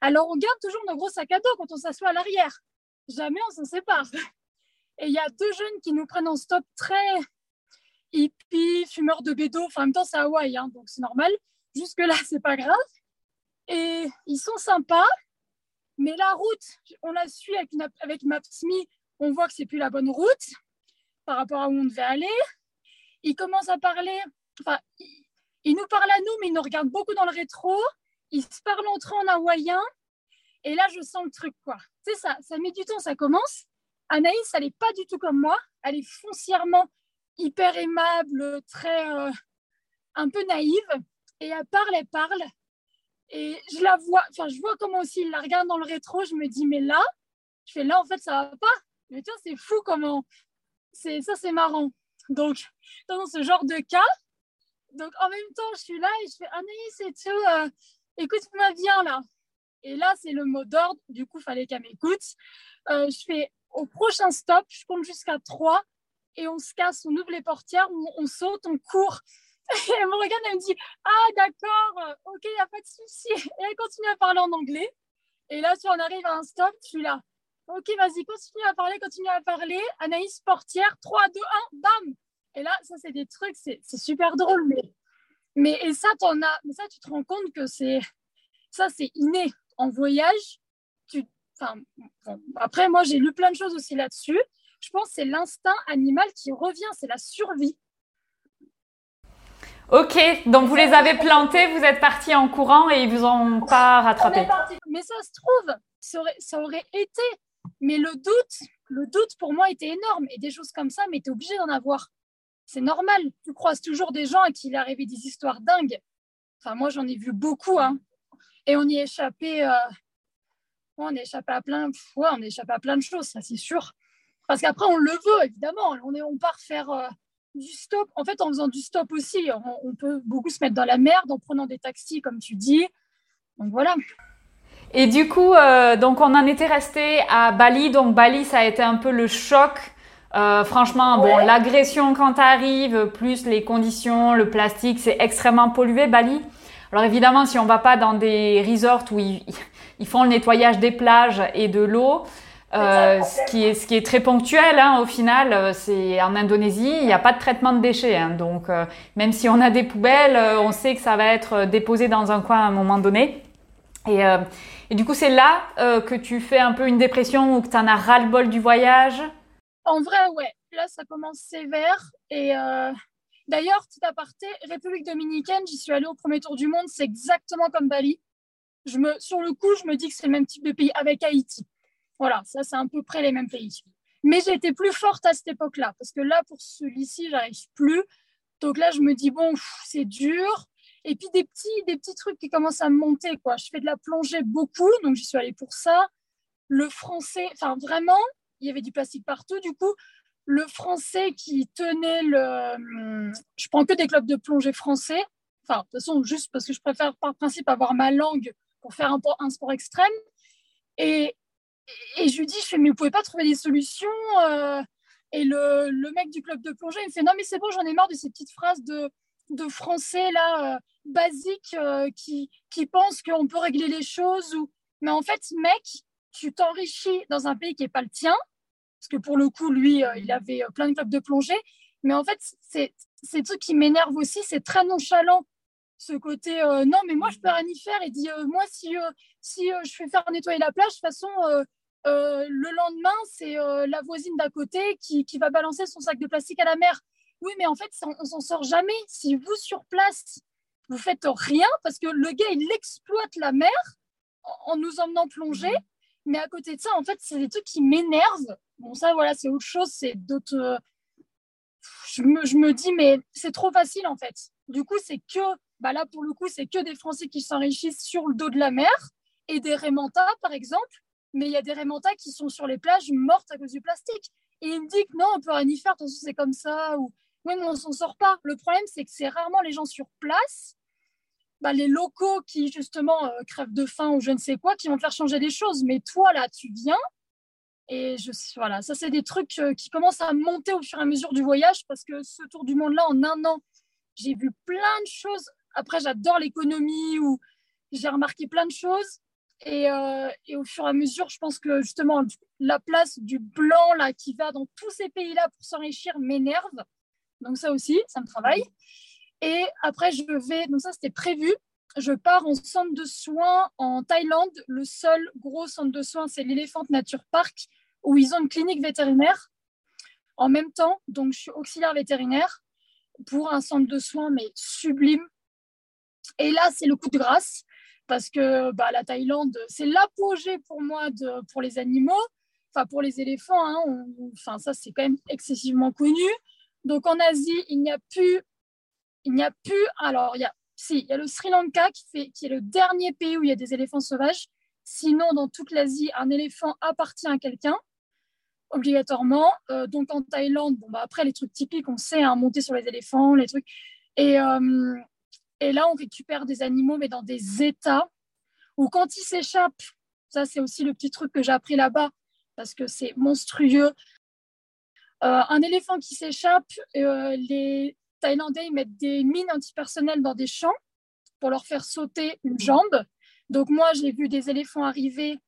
Speaker 2: Alors, on garde toujours nos gros sacs à dos quand on s'assoit à l'arrière. Jamais on s'en sépare. Et il y a deux jeunes qui nous prennent en stop très hippies, fumeurs de bédo. Enfin, en même temps, c'est Hawaï, hein, donc c'est normal. Jusque-là, c'est pas grave. Et ils sont sympas. Mais la route, on la suit avec, une, Maps.me, on voit que c'est plus la bonne route par rapport à où on devait aller il commence à parler, enfin, il, nous parle à nous, mais il nous regarde beaucoup dans le rétro. Il se parle entre eux en hawaïen. Et là, je sens le truc, quoi. Tu sais, ça, ça met du temps, ça commence. Anaïs, elle n'est pas du tout comme moi. Elle est foncièrement hyper aimable, très euh, un peu naïve. Et elle parle, elle parle. Et je la vois, enfin, je vois comment aussi il la regarde dans le rétro. Je me dis, mais là, je fais là, en fait, ça va pas. Mais tiens, c'est fou comment. C'est, ça, c'est marrant. Donc, dans ce genre de cas, donc en même temps, je suis là et je fais Anaïs et tout, euh, écoute-moi bien là. Et là, c'est le mot d'ordre. Du coup, il fallait qu'elle m'écoute. Euh, je fais au prochain stop, je compte jusqu'à 3 et on se casse, on ouvre les portières, on, saute, on court. (laughs) Et elle me regarde, elle me dit Ah, d'accord, ok, il n'y a pas de souci. Et elle continue à parler en anglais. Et là, si on arrive à un stop, suis là. Ok, vas-y, continue à parler, continue à parler. Anaïs, portière, 3, 2, 1, bam Et là, ça, c'est des trucs, c'est super drôle. Mais, mais et ça, en as, mais ça, tu te rends compte que c'est ça, c'est inné. En voyage, tu, enfin, après, moi, j'ai lu plein de choses aussi là-dessus. Je pense que c'est l'instinct animal qui revient, c'est la survie.
Speaker 1: Ok, donc vous les avez plantés, vous êtes partis en courant et ils vous ont pas rattrapé.
Speaker 2: Mais ça se trouve, ça aurait, ça aurait été. Mais le doute, le doute pour moi était énorme. Et des choses comme ça, mais tu es obligé d'en avoir. C'est normal. Tu croises toujours des gens à qui il est arrivé des histoires dingues. Enfin, moi, j'en ai vu beaucoup. Hein. Et on y échappait. Euh, on échappé à plein. Ouais, on échappé à plein de choses, ça c'est sûr. Parce qu'après, on le veut, évidemment. On, est, on part faire euh, du stop. En fait, en faisant du stop aussi, on, peut beaucoup se mettre dans la merde en prenant des taxis, comme tu dis. Donc voilà.
Speaker 1: Et du coup, euh, donc on en était resté à Bali. Donc Bali, ça a été un peu le choc. Euh, franchement, bon, l'agression quand arrive, plus les conditions, le plastique, c'est extrêmement pollué, Bali. Alors évidemment, si on va pas dans des resorts où ils, ils font le nettoyage des plages et de l'eau, euh, ce, qui est, ce qui est très ponctuel hein, au final, euh, c'est en Indonésie, il n'y a pas de traitement de déchets. Hein, donc euh, même si on a des poubelles, euh, on sait que ça va être déposé dans un coin à un moment donné. Et, et du coup, c'est là que tu fais un peu une dépression ou que tu en as ras-le-bol du voyage?
Speaker 2: En vrai, ouais. Là, ça commence sévère. Et d'ailleurs, petit aparté, République dominicaine, j'y suis allée au premier tour du monde, c'est exactement comme Bali. Je me, sur le coup, je me dis que c'est le même type de pays avec Haïti. Voilà, ça, c'est à peu près les mêmes pays. Mais j'ai été plus forte à cette époque-là, parce que là, pour celui-ci, j'arrive plus. Donc là, je me dis, bon, c'est dur. Et puis des petits, des petits trucs qui commencent à me monter, quoi. Je fais de la plongée beaucoup, donc j'y suis allée pour ça. Le français, enfin vraiment, il y avait du plastique partout. Du coup, le français qui tenait le. Je prends que des clubs de plongée français. Enfin, de toute façon, juste parce que je préfère par principe avoir ma langue pour faire un, sport extrême. Et, je lui dis, je fais, mais vous pouvez pas trouver des solutions euh, Et le, mec du club de plongée, il me fait, non, mais c'est bon, j'en ai marre de ces petites phrases de, de français là, euh, basiques euh, qui, qui pensent qu'on peut régler les choses. Ou... Mais en fait, mec, tu t'enrichis dans un pays qui n'est pas le tien, parce que pour le coup, lui, il avait plein de clubs de plongée. Mais en fait, c'est c'est truc qui m'énerve aussi, c'est très nonchalant ce côté non mais moi je peux rien y faire et dit moi si si je fais faire nettoyer la plage de toute façon euh, le lendemain, c'est euh, la voisine d'à côté qui, qui, va balancer son sac de plastique à la mer. Oui, mais en fait, on, on s'en sort jamais. Si vous, sur place, vous faites rien, parce que le gars, il exploite la mer en, nous emmenant plonger. Mais à côté de ça, en fait, c'est des trucs qui m'énervent. Bon, ça, voilà, c'est autre chose. C'est d'autres. Euh, je me, dis, mais c'est trop facile, en fait. Du coup, c'est que. Bah là, pour le coup, c'est que des Français qui s'enrichissent sur le dos de la mer et des Rémentas, par exemple, mais il y a des rémentas qui sont sur les plages mortes à cause du plastique. Et il me que non, on peut rien y faire, de toute façon, c'est comme ça. Ou oui, mais on s'en sort pas. Le problème, c'est que c'est rarement les gens sur place, bah, les locaux qui, justement, euh, crèvent de faim ou je ne sais quoi, qui vont faire changer les choses. Mais toi, là, tu viens. Et voilà, ça, c'est des trucs euh, qui commencent à monter au fur et à mesure du voyage parce que ce tour du monde-là, en un an, j'ai vu plein de choses. Après, j'adore l'économie ou j'ai remarqué plein de choses. Euh, et, au fur et à mesure, je pense que justement, la place du blanc là, qui va dans tous ces pays-là pour s'enrichir m'énerve. Donc ça aussi, ça me travaille. Et après, je vais, donc ça c'était prévu, je pars en centre de soins en Thaïlande. Le seul gros centre de soins, c'est l'Elephant Nature Park, où ils ont une clinique vétérinaire. En même temps, donc je suis auxiliaire vétérinaire pour un centre de soins, mais sublime. Et là, c'est le coup de grâce parce que bah, la Thaïlande, c'est l'apogée pour moi de, pour les animaux. enfin pour les éléphants, hein, ça c'est quand même excessivement connu. Donc en Asie, il n'y a plus, il n'y a plus. Alors il y a, si, il y a le Sri Lanka qui fait, qui est le dernier pays où il y a des éléphants sauvages. Sinon, dans toute l'Asie, un éléphant appartient à quelqu'un obligatoirement. Euh, donc en Thaïlande, bon bah après les trucs typiques, on sait, hein, monter sur les éléphants, les trucs. Et, euh, et là, on récupère des animaux, mais dans des états où quand ils s'échappent, ça c'est aussi le petit truc que j'ai appris là-bas, parce que c'est monstrueux. Euh, un éléphant qui s'échappe, les Thaïlandais ils mettent des mines antipersonnelles dans des champs pour leur faire sauter une jambe. Donc moi, j'ai vu des éléphants arriver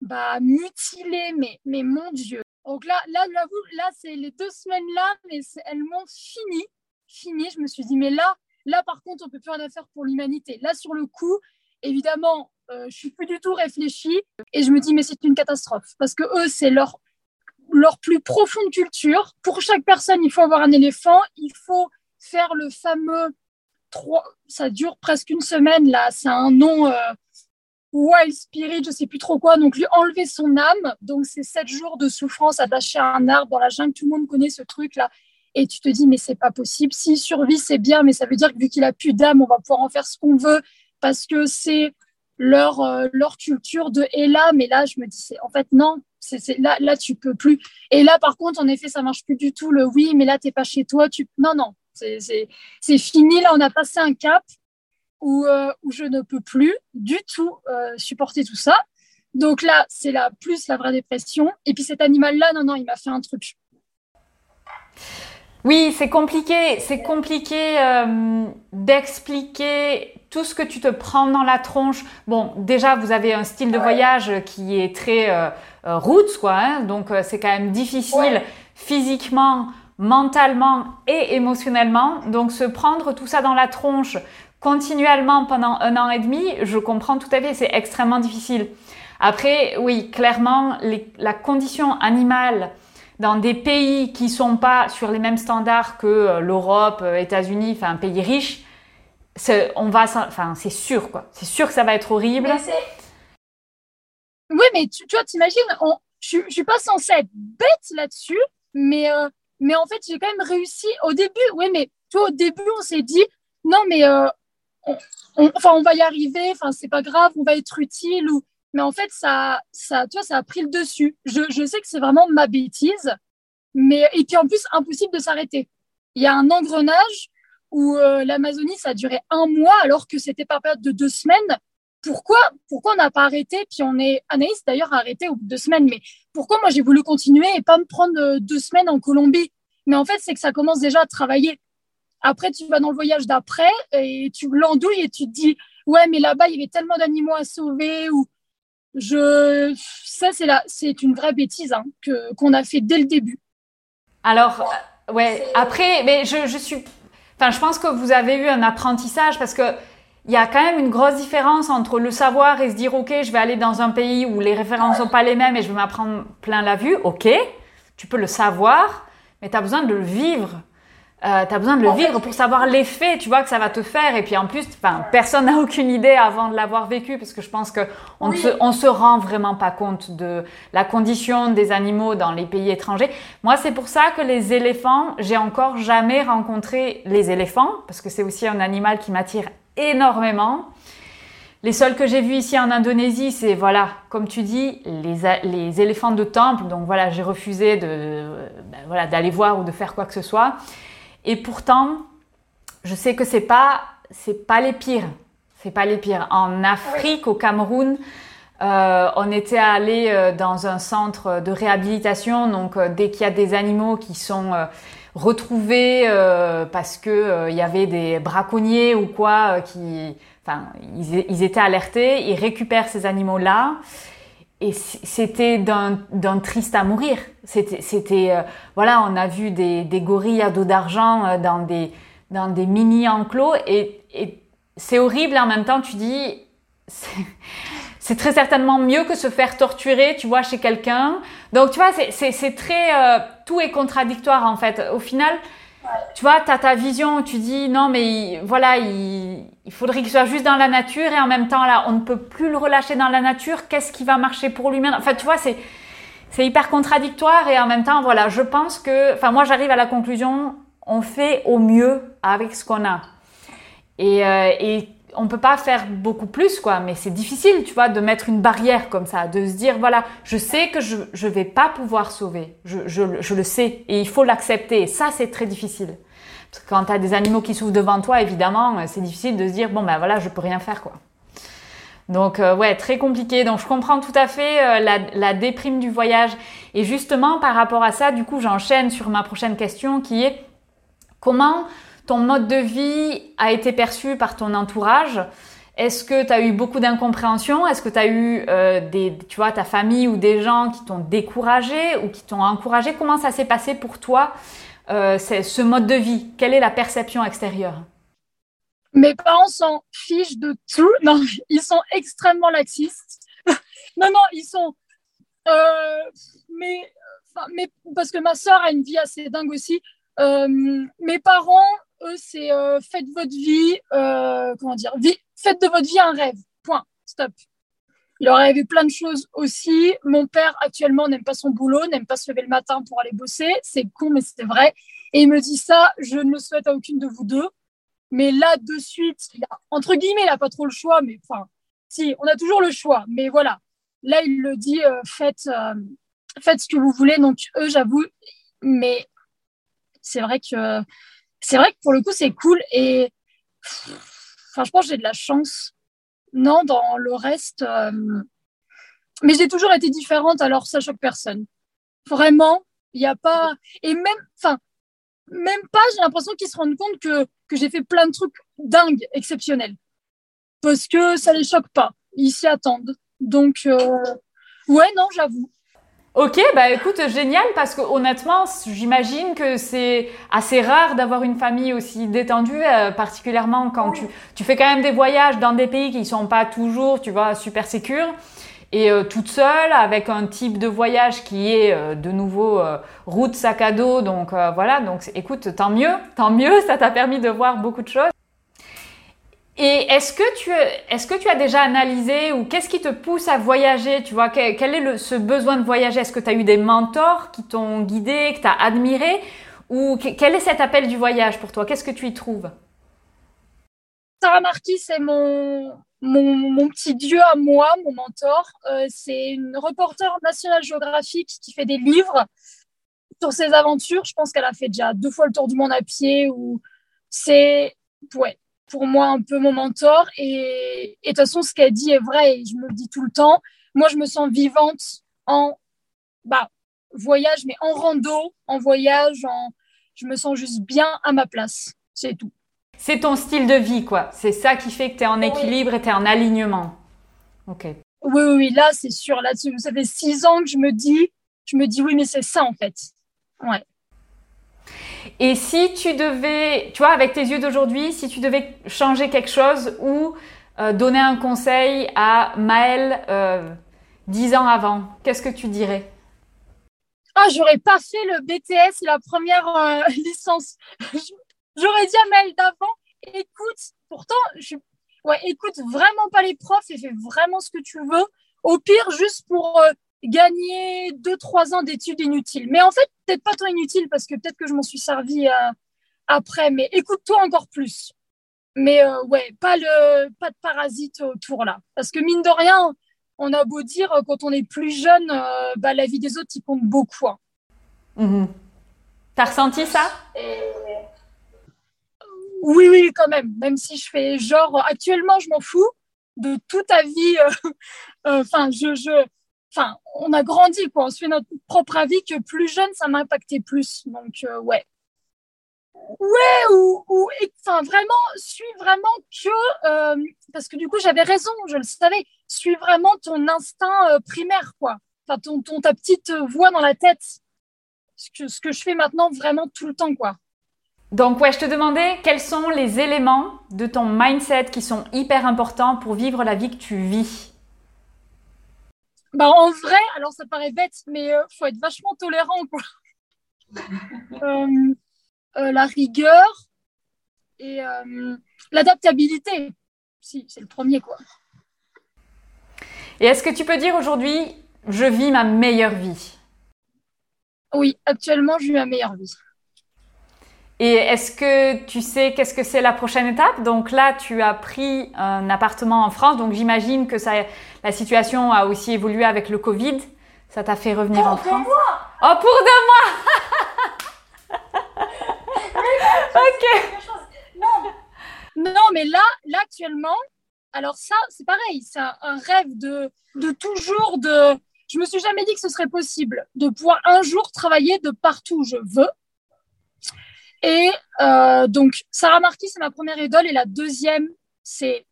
Speaker 2: bah, mutilés, mais, mais mon Dieu. Donc là, là, là, là c'est les deux semaines-là, mais elles m'ont fini, fini. Je me suis dit, mais là, là par contre, on peut plus rien faire pour l'humanité. Là, sur le coup, évidemment, euh, je suis plus du tout réfléchie et je me dis mais c'est une catastrophe parce que eux c'est leur leur plus profonde culture. Pour chaque personne, il faut avoir un éléphant, il faut faire le fameux trois, ça dure presque une semaine là, c'est un nom euh, Wild Spirit, je sais plus trop quoi, donc lui enlever son âme, donc c'est sept jours de souffrance attaché à un arbre dans la jungle, tout le monde connaît ce truc là, et tu te dis mais c'est pas possible, s'il survit c'est bien, mais ça veut dire que vu qu'il a plus d'âme, on va pouvoir en faire ce qu'on veut, parce que c'est leur, euh, leur culture de et là, mais là, je me dis, en fait, non, c'est là, là, tu peux plus. Et là, par contre, en effet, ça marche plus du tout. Le oui, mais là, t'es pas chez toi. Tu... Non, non, c'est fini. Là, on a passé un cap où, euh, où je ne peux plus du tout euh, supporter tout ça. Donc là, c'est la plus la vraie dépression. Et puis cet animal-là, non, non, il m'a fait un truc.
Speaker 1: Oui, c'est compliqué. C'est compliqué euh, d'expliquer tout ce que tu te prends dans la tronche. Bon, déjà, vous avez un style de voyage qui est très euh, route, quoi. Hein, donc, euh, c'est quand même difficile physiquement, mentalement et émotionnellement. Donc, se prendre tout ça dans la tronche continuellement pendant un an et demi, je comprends tout à fait. C'est extrêmement difficile. Après, oui, clairement, la condition animale dans des pays qui sont pas sur les mêmes standards que euh, l'Europe, euh, États-Unis, enfin un pays riche, on va, enfin c'est sûr quoi, c'est sûr que ça va être horrible.
Speaker 2: oui, mais tu, tu vois, t'imagines, je, je suis pas censée être bête là-dessus, mais euh, mais en fait j'ai quand même réussi au début. Oui, mais tu au début on s'est dit non mais on, enfin on va y arriver, enfin c'est pas grave, on va être utile mais en fait, ça, ça, tu ça a pris le dessus. Je, je sais que c'est vraiment ma bêtise, mais et puis en plus, impossible de s'arrêter. Il y a un engrenage où euh, l'Amazonie, ça a duré un mois alors que c'était par période de deux semaines. Pourquoi, pourquoi on n'a pas arrêté? Puis on est, Anaïs d'ailleurs a arrêté au bout de deux semaines. Mais pourquoi moi j'ai voulu continuer et pas me prendre euh, deux semaines en Colombie? Mais en fait, c'est que ça commence déjà à travailler. Après, tu vas dans le voyage d'après et tu l'endouilles et tu te dis, ouais, mais là-bas, il y avait tellement d'animaux à sauver ou je, ça, c'est là, c'est une vraie bêtise hein, que qu'on a fait dès le début.
Speaker 1: Alors, euh, ouais. Après, mais je, je suis, enfin, je pense que vous avez eu un apprentissage parce que il y a quand même une grosse différence entre le savoir et se dire, ok, je vais aller dans un pays où les références sont pas les mêmes et je vais m'apprendre plein la vue. Ok, tu peux le savoir, mais tu as besoin de le vivre. Euh, tu as besoin de le vivre pour savoir l'effet, tu vois, que ça va te faire. Et puis en plus, personne n'a aucune idée avant de l'avoir vécu, parce que je pense qu'on se, on se rend vraiment pas compte de la condition des animaux dans les pays étrangers. Moi, c'est pour ça que les éléphants, j'ai encore jamais rencontré les éléphants, parce que c'est aussi un animal qui m'attire énormément. Les seuls que j'ai vus ici en Indonésie, c'est voilà, comme tu dis, les, les éléphants de temple. Donc voilà, j'ai refusé de, ben, voilà, d'aller voir ou de faire quoi que ce soit. Et pourtant, je sais que c'est pas c'est pas les pires. C'est pas les pires. En Afrique, au Cameroun, euh, on était allé euh, dans un centre de réhabilitation. Donc, euh, dès qu'il y a des animaux qui sont retrouvés parce que il y avait des braconniers ou quoi, qui, enfin, ils, ils, étaient alertés, ils récupèrent ces animaux-là et c'était d'un triste à mourir. C'était, euh, voilà, on a vu des, des gorilles à dos d'argent euh, dans des, dans des mini enclos et, et c'est horrible. En même temps, tu dis, c'est très certainement mieux que se faire torturer, tu vois, chez quelqu'un. Donc, tu vois, c'est très, euh, tout est contradictoire en fait. Au final, tu vois, tu as ta vision, tu dis non, mais voilà, il, il faudrait qu'il soit juste dans la nature et en même temps, là, on ne peut plus le relâcher dans la nature. Qu'est-ce qui va marcher pour lui-même? Enfin, tu vois, c'est c'est hyper contradictoire et en même temps, voilà, je pense que, enfin, moi, j'arrive à la conclusion, on fait au mieux avec ce qu'on a. Et, euh, et on peut pas faire beaucoup plus, quoi. Mais c'est difficile, tu vois, de mettre une barrière comme ça, de se dire, voilà, je sais que je je vais pas pouvoir sauver, je, le sais, et il faut l'accepter. Ça, c'est très difficile. Parce que quand tu as des animaux qui souffrent devant toi, évidemment, c'est difficile de se dire, bon ben voilà, je peux rien faire, quoi. Donc euh, ouais, très compliqué. Donc je comprends tout à fait euh, la, déprime du voyage. Et justement, par rapport à ça, du coup, j'enchaîne sur ma prochaine question qui est comment ton mode de vie a été perçu par ton entourage? Est-ce que tu as eu beaucoup d'incompréhension? Est-ce que tu as eu euh, des, tu vois, ta famille ou des gens qui t'ont découragé ou qui t'ont encouragé? Comment ça s'est passé pour toi, ce mode de vie? Quelle est la perception extérieure?
Speaker 2: Mes parents s'en fichent de tout. Non, (laughs) ils sont extrêmement laxistes. (laughs) non, non, ils sont. Euh, mais, mais parce que ma soeur a une vie assez dingue aussi. Euh, mes parents, eux, c'est euh, faites votre vie, euh, comment dire, vie, faites de votre vie un rêve. Point. Stop. Il aurait rêvé plein de choses aussi. Mon père, actuellement, n'aime pas son boulot, n'aime pas se lever le matin pour aller bosser. C'est con, mais c'est vrai. Et il me dit ça, je ne le souhaite à aucune de vous deux. Mais là, de suite, entre guillemets, il n'a pas trop le choix, mais enfin, si, on a toujours le choix. Mais voilà, là, il le dit, euh, faites, faites ce que vous voulez. Donc, eux, j'avoue, mais c'est vrai que c'est vrai que pour le coup, c'est cool. Et enfin, je pense que j'ai de la chance. Non, dans le reste. Euh, mais j'ai toujours été différente, alors ça choque personne. Vraiment, il n'y a pas. Et même, enfin, même pas, j'ai l'impression qu'ils se rendent compte que, que j'ai fait plein de trucs dingues, exceptionnels. Parce que ça les choque pas. Ils s'y attendent. Donc, euh, ouais, non, j'avoue.
Speaker 1: Ok, bah écoute, génial, parce que honnêtement, j'imagine que c'est assez rare d'avoir une famille aussi détendue, euh, particulièrement quand tu, tu fais quand même des voyages dans des pays qui sont pas toujours, tu vois, super sécures. Et euh, toute seule avec un type de voyage qui est euh, de nouveau euh, route sac à dos donc voilà donc écoute tant mieux tant mieux (laughs) ça t'a permis de voir beaucoup de choses et est-ce que tu est-ce que tu as déjà analysé ou qu'est-ce qui te pousse à voyager tu vois? Quel, est le, ce besoin de voyager? Est-ce que tu as eu des mentors qui t'ont guidé que tu as admiré? Ou quel est cet appel du voyage pour toi? Qu'est-ce que tu y trouves?
Speaker 2: Sarah Marquis, c'est mon, mon, petit dieu à moi, mon mentor. Euh, c'est une reporter nationale géographique qui fait des livres sur ses aventures. Je pense qu'elle a fait déjà deux fois le tour du monde à pied. Ou c'est ouais, pour moi un peu mon mentor. Et, de toute façon, ce qu'elle dit est vrai. Et je me le dis tout le temps. Moi, je me sens vivante en bah, voyage, mais en rando, en voyage. En... Je me sens juste bien à ma place. C'est tout
Speaker 1: c'est ton style de vie, quoi. C'est ça qui fait que tu es en équilibre et tu es en alignement. Ok.
Speaker 2: Oui, oui, oui là, c'est sûr. Là, ça fait six ans que je me dis, je me dis, oui, mais c'est ça, en fait. Ouais.
Speaker 1: Et si tu devais, tu vois, avec tes yeux d'aujourd'hui, si tu devais changer quelque chose ou euh, donner un conseil à Maëlle euh, dix ans avant, qu'est-ce que tu dirais?
Speaker 2: Ah, j'aurais pas fait le BTS, la première euh, (laughs) licence. (laughs) J'aurais dit à Maëlle d'avant, écoute, pourtant, écoute vraiment pas les profs et fais vraiment ce que tu veux. Au pire, juste pour gagner deux, trois ans d'études inutiles. Mais en fait, peut-être pas tant inutile parce que peut-être que je m'en suis servi euh, après, mais écoute-toi encore plus. Mais euh, ouais, pas, le, pas de parasite autour là. Parce que mine de rien, on a beau dire, quand on est plus jeune, bah, la vie des autres, il compte beaucoup. Hein.
Speaker 1: Mmh. T'as ressenti ça?
Speaker 2: Oui, oui, quand même. Même si je fais genre, actuellement, je m'en fous de toute ta vie. Euh, euh, enfin, je, je, enfin, on a grandi, quoi. On se fait notre propre avis que plus jeune, ça m'a impacté plus. Donc, euh, ouais. Ouais, ou, enfin, vraiment, suis vraiment que, parce que du coup, j'avais raison, je le savais, suis vraiment ton instinct primaire, quoi. Enfin, ton, ton, ta petite voix dans la tête. Ce que, ce que je fais maintenant vraiment tout le temps, quoi.
Speaker 1: Donc ouais, je te demandais quels sont les éléments de ton mindset qui sont hyper importants pour vivre la vie que tu vis?
Speaker 2: Bah en vrai, alors ça paraît bête, mais il euh, faut être vachement tolérant quoi. (laughs) Euh, euh, la rigueur et l'adaptabilité, si c'est le premier quoi.
Speaker 1: Et est-ce que tu peux dire aujourd'hui, je vis ma meilleure vie?
Speaker 2: Oui, actuellement, je vis ma meilleure vie.
Speaker 1: Et est-ce que tu sais qu'est-ce que c'est la prochaine étape? Donc là, tu as pris un appartement en France, donc j'imagine que ça, la situation a aussi évolué avec le Covid. Ça t'a fait revenir en France
Speaker 2: mois
Speaker 1: Oh, pour deux mois Ok.
Speaker 2: Non, mais là, là actuellement, alors ça, c'est pareil, c'est un rêve de, de toujours, de... Je me suis jamais dit que ce serait possible de pouvoir un jour travailler de partout où je veux et euh, donc, Sarah Marquis, c'est ma première idole. Et la deuxième, c'est,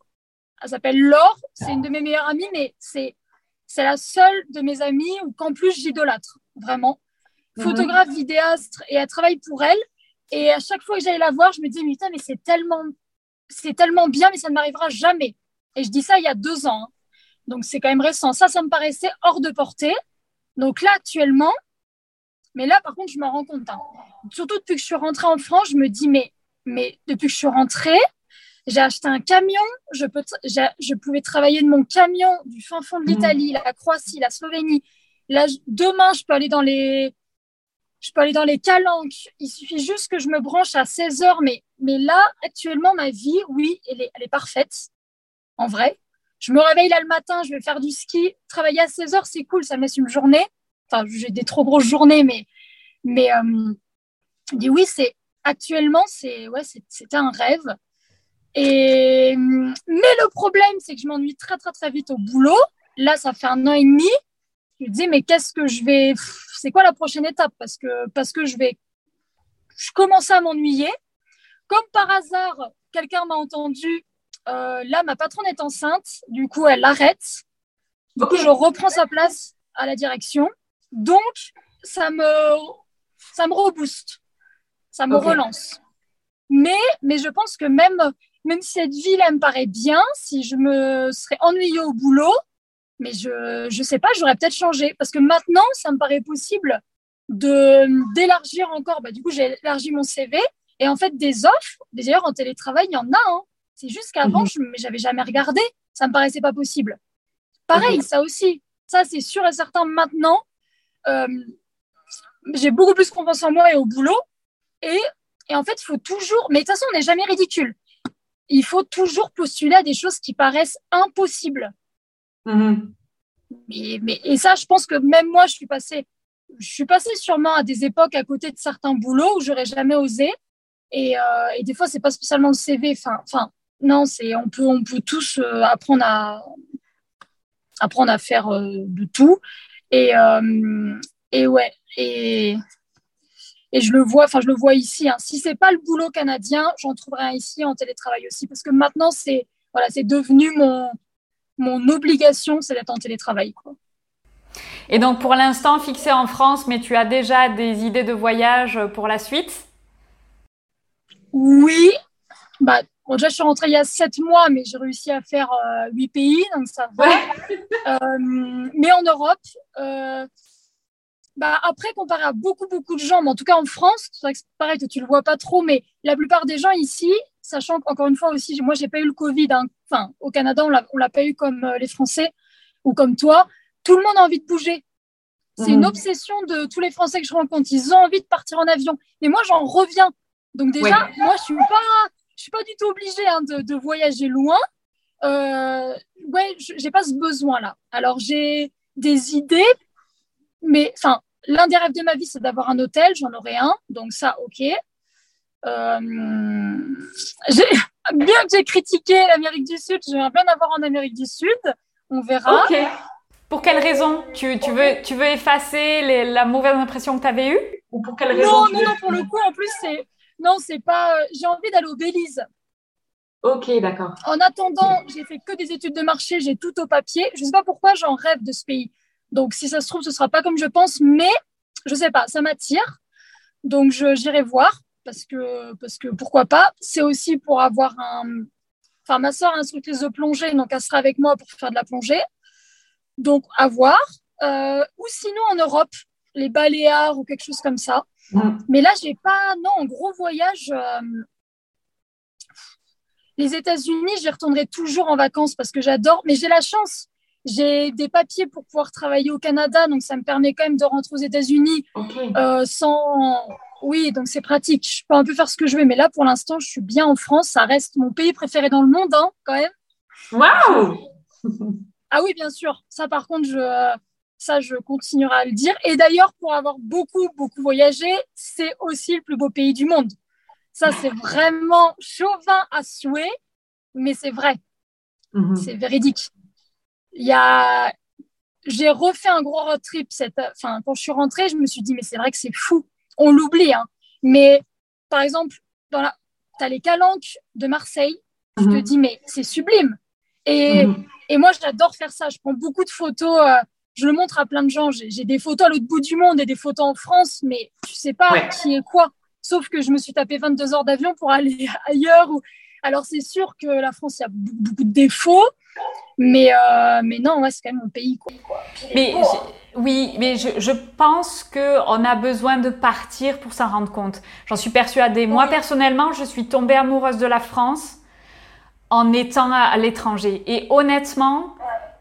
Speaker 2: elle s'appelle Laure. C'est une de mes meilleures amies, mais c'est, c'est la seule de mes amies où qu'en plus j'idolâtre, vraiment. Mhm. Photographe, vidéaste, et elle travaille pour elle. Et à chaque fois que j'allais la voir, je me disais, mais putain, mais c'est tellement, c'est tellement bien, mais ça ne m'arrivera jamais. Et je dis ça il y a deux ans. Hein. Donc, c'est quand même récent. Ça, ça me paraissait hors de portée. Donc là, actuellement, mais là, par contre, je me rends compte. Hein. Surtout depuis que je suis rentrée en France, je me dis, mais, mais depuis que je suis rentrée, j'ai acheté un camion. Je, peux je pouvais travailler de mon camion du fin fond de mmh. l'Italie, la Croatie, la Slovénie. Là, demain, je peux aller dans les, je peux aller dans les calanques. Il suffit juste que je me branche à 16 heures. Mais, mais là, actuellement, ma vie, oui, elle est, elle est parfaite. En vrai. Je me réveille là le matin, je vais faire du ski. Travailler à 16 heures, c'est cool, ça me laisse une journée. Enfin, j'ai des trop grosses journées, mais, mais euh, dis oui, c'est actuellement, c'est ouais, c'était un rêve. Et mais le problème, c'est que je m'ennuie très très très vite au boulot. Là, ça fait un an et demi. Je me dis mais qu'est-ce que je vais C'est quoi la prochaine étape? Parce que parce que je vais, je commence à m'ennuyer. Comme par hasard, quelqu'un m'a entendu. Euh, là, ma patronne est enceinte. Du coup, elle arrête. Du coup, je reprends sa place à la direction. Donc, ça me, ça me rebooste, ça me relance. Mais, mais je pense que même, même si cette ville, elle me paraît bien, si je me serais ennuyée au boulot, mais je, je sais pas, j'aurais peut-être changé. Parce que maintenant, ça me paraît possible de d'élargir encore. Bah, du coup, j'ai élargi mon CV. Et en fait, des offres, d'ailleurs, en télétravail, il y en a. Hein. C'est juste qu'avant, mhm. je n'avais jamais regardé. Ça me paraissait pas possible. Pareil, ça aussi. Ça, c'est sûr et certain maintenant. Euh, j'ai beaucoup plus confiance en moi et au boulot. Et, et en fait, il faut toujours, mais de toute façon, on n'est jamais ridicule. Il faut toujours postuler à des choses qui paraissent impossibles. Mm-hmm. Mais, mais, et ça, je pense que même moi, je suis passée, je suis passée sûrement à des époques à côté de certains boulots où j'aurais jamais osé. Et, euh, et des fois, c'est pas spécialement le CV. Enfin, enfin, non, c'est on peut, on peut tous euh, apprendre à apprendre à faire de tout. Et, euh, et ouais, et, et je le vois, enfin je le vois ici. Hein. Si c'est pas le boulot canadien, j'en trouverai un ici en télétravail aussi, parce que maintenant c'est voilà, c'est devenu mon mon obligation, c'est d'être en télétravail. Quoi.
Speaker 1: Et donc pour l'instant fixé en France, mais tu as déjà des idées de voyage pour la suite?
Speaker 2: Oui, bah Bon, déjà, je suis rentrée il y a sept mois, mais j'ai réussi à faire euh, huit pays, donc ça va. Euh, mais en Europe, euh, bah, après, comparé à beaucoup, beaucoup de gens, mais en tout cas en France, c'est vrai que pareil, que tu le vois pas trop, mais la plupart des gens ici, sachant qu'encore une fois aussi, moi, j'ai pas eu le Covid, hein. enfin, au Canada, on l'a, l'a pas eu comme les Français ou comme toi, tout le monde a envie de bouger. C'est une mhm. obsession de tous les Français que je rencontre. Ils ont envie de partir en avion. Mais moi, j'en reviens. Donc déjà, moi, je suis pas, je suis pas du tout obligée hein, de, voyager loin. Euh, ouais, j'ai pas ce besoin-là. Alors j'ai des idées, mais enfin, l'un des rêves de ma vie, c'est d'avoir un hôtel. J'en aurai un, donc ça, ok. Euh, (laughs) bien que j'ai critiqué l'Amérique du Sud, j'aimerais bien avoir en Amérique du Sud. On verra.
Speaker 1: Pour quelle raison tu, tu, veux, tu veux effacer la mauvaise impression que tu avais eue
Speaker 2: Ou pour quelle raison Non, non, non, pour le coup, en plus, c'est non, c'est pas. Euh, j'ai envie d'aller au Belize.
Speaker 1: Ok, d'accord.
Speaker 2: En attendant, j'ai fait que des études de marché, j'ai tout au papier. Je sais pas pourquoi j'en rêve de ce pays. Donc, si ça se trouve, ce sera pas comme je pense, mais je sais pas, ça m'attire. Donc, j'irai voir parce que, parce que pourquoi pas. C'est aussi pour avoir un. Enfin, ma soeur est instructrice de plongée, donc elle sera avec moi pour faire de la plongée. Donc, à voir. Euh, ou sinon en Europe, les Baléares ou quelque chose comme ça. Mm. Mais là, j'ai pas, non, en gros voyage. Euh, les États-Unis, j'y retournerai toujours en vacances parce que j'adore. Mais j'ai la chance, j'ai des papiers pour pouvoir travailler au Canada, donc ça me permet quand même de rentrer aux États-Unis euh, sans. Oui, donc c'est pratique. Je peux un peu faire ce que je veux, mais là, pour l'instant, je suis bien en France. Ça reste mon pays préféré dans le monde, hein, quand même.
Speaker 3: Waouh (laughs)
Speaker 2: Ah oui, bien sûr. Ça, par contre, je, ça, je continuerai à le dire. Et d'ailleurs, pour avoir beaucoup, beaucoup voyagé, c'est aussi le plus beau pays du monde. Ça, c'est vraiment chauvin à souhait, mais c'est vrai. Mhm. C'est véridique. Il y a, j'ai refait un gros road trip cette, enfin, quand je suis rentrée, je me suis dit, mais c'est vrai que c'est fou. On l'oublie, hein. Mais, par exemple, dans la, t'as les calanques de Marseille. Je te mhm. dis, mais c'est sublime. Et, mhm. et moi, j'adore faire ça. Je prends beaucoup de photos. Euh, je le montre à plein de gens. J'ai des photos à l'autre bout du monde et des photos en France, mais tu sais pas qui est quoi. Sauf que je me suis tapé 22 heures d'avion pour aller (laughs) ailleurs. Alors c'est sûr que la France, il y a beaucoup de défauts, mais, euh, mais non, c'est quand même mon pays. Quoi.
Speaker 1: Mais oui, mais je, je pense qu'on a besoin de partir pour s'en rendre compte. J'en suis persuadée. Moi, personnellement, je suis tombée amoureuse de la France en étant à l'étranger. Et honnêtement,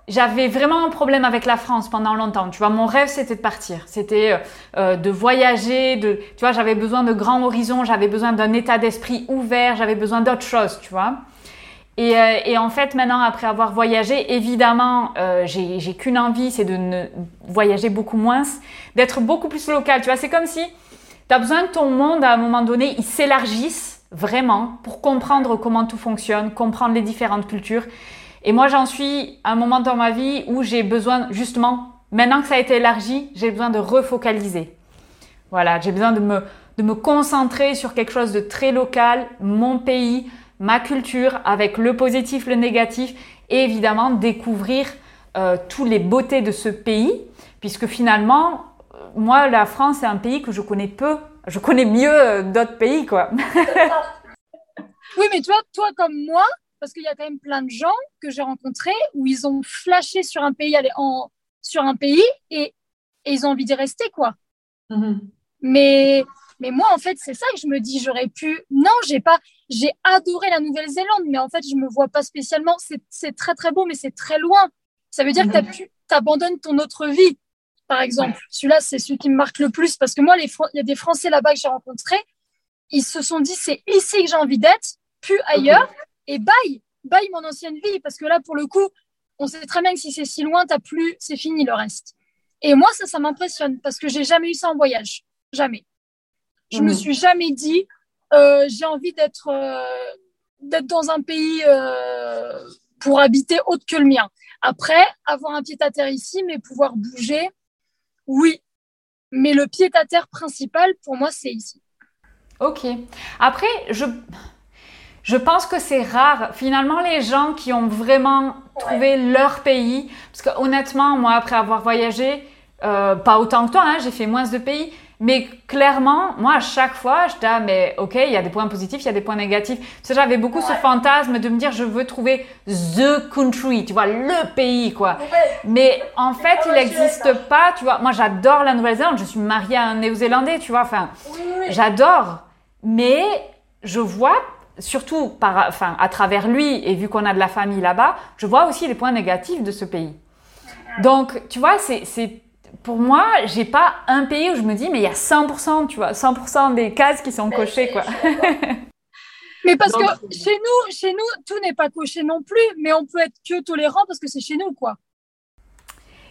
Speaker 1: j'avais vraiment un problème avec la France pendant longtemps. Tu vois, mon rêve c'était de partir, c'était euh, euh, de voyager, de, tu vois, j'avais besoin de grands horizons, j'avais besoin d'un état d'esprit ouvert, j'avais besoin d'autre chose, tu vois. Et, euh, et, en fait, maintenant, après avoir voyagé, évidemment, euh, j'ai qu'une envie, c'est de ne voyager beaucoup moins, d'être beaucoup plus local. Tu vois, c'est comme si tu as besoin que ton monde, à un moment donné, il s'élargisse vraiment pour comprendre comment tout fonctionne, comprendre les différentes cultures. Et moi, j'en suis à un moment dans ma vie où j'ai besoin, justement, maintenant que ça a été élargi, j'ai besoin de refocaliser. Voilà, j'ai besoin de me, de me concentrer sur quelque chose de très local, mon pays, ma culture, avec le positif, le négatif, et évidemment découvrir euh, toutes les beautés de ce pays, puisque finalement, euh, moi, la France, c'est un pays que je connais peu. Je connais mieux euh, d'autres pays, quoi. (laughs)
Speaker 2: oui, mais toi, toi comme moi, parce qu'il y a quand même plein de gens que j'ai rencontrés où ils ont flashé sur un pays, en, sur un pays et, ils ont envie d'y rester, quoi. Mm-hmm. Mais, mais moi, en fait, c'est ça que je me dis, j'aurais pu. Non, j'ai pas. J'ai adoré la Nouvelle-Zélande, mais en fait, je me vois pas spécialement. C'est très, très beau, mais c'est très loin. Ça veut dire que mm-hmm. tu abandonnes ton autre vie, par exemple. Celui-là, c'est celui qui me marque le plus parce que moi, il y a des Français là-bas que j'ai rencontrés. Ils se sont dit, c'est ici que j'ai envie d'être, plus ailleurs et bye, bye mon ancienne vie, parce que là, pour le coup, on sait très bien que si c'est si loin, t'as plus, c'est fini le reste. Et moi, ça, ça m'impressionne, parce que j'ai jamais eu ça en voyage, jamais. Je me mmh. suis jamais dit, euh, j'ai envie d'être euh, d'être dans un pays euh, pour habiter autre que le mien. Après, avoir un pied à terre ici, mais pouvoir bouger, oui. Mais le pied à terre principal, pour moi, c'est ici.
Speaker 1: Ok. Après, je je pense que c'est rare. Finalement, les gens qui ont vraiment trouvé leur pays, parce que honnêtement, moi, après avoir voyagé, euh, pas autant que toi, hein, j'ai fait moins de pays, mais clairement, moi, à chaque fois, je dis, ah, mais ok, il y a des points positifs, il y a des points négatifs. Tu sais, j'avais beaucoup ce fantasme de me dire, je veux trouver the country, tu vois, le pays, quoi. Mais en fait, il n'existe pas, tu vois. Moi, j'adore la Nouvelle-Zélande, je suis mariée à un Néo-Zélandais, tu vois, enfin, j'adore. Mais je vois surtout par, enfin, à travers lui, et vu qu'on a de la famille là-bas, je vois aussi les points négatifs de ce pays. Donc, tu vois, c'est, pour moi, j'ai pas un pays où je me dis, mais il y a 100%, tu vois, 100% des cases qui sont cochées, quoi. (laughs)
Speaker 2: mais parce que chez nous, chez nous, tout n'est pas coché non plus, mais on peut être que tolérant parce que c'est chez nous, quoi.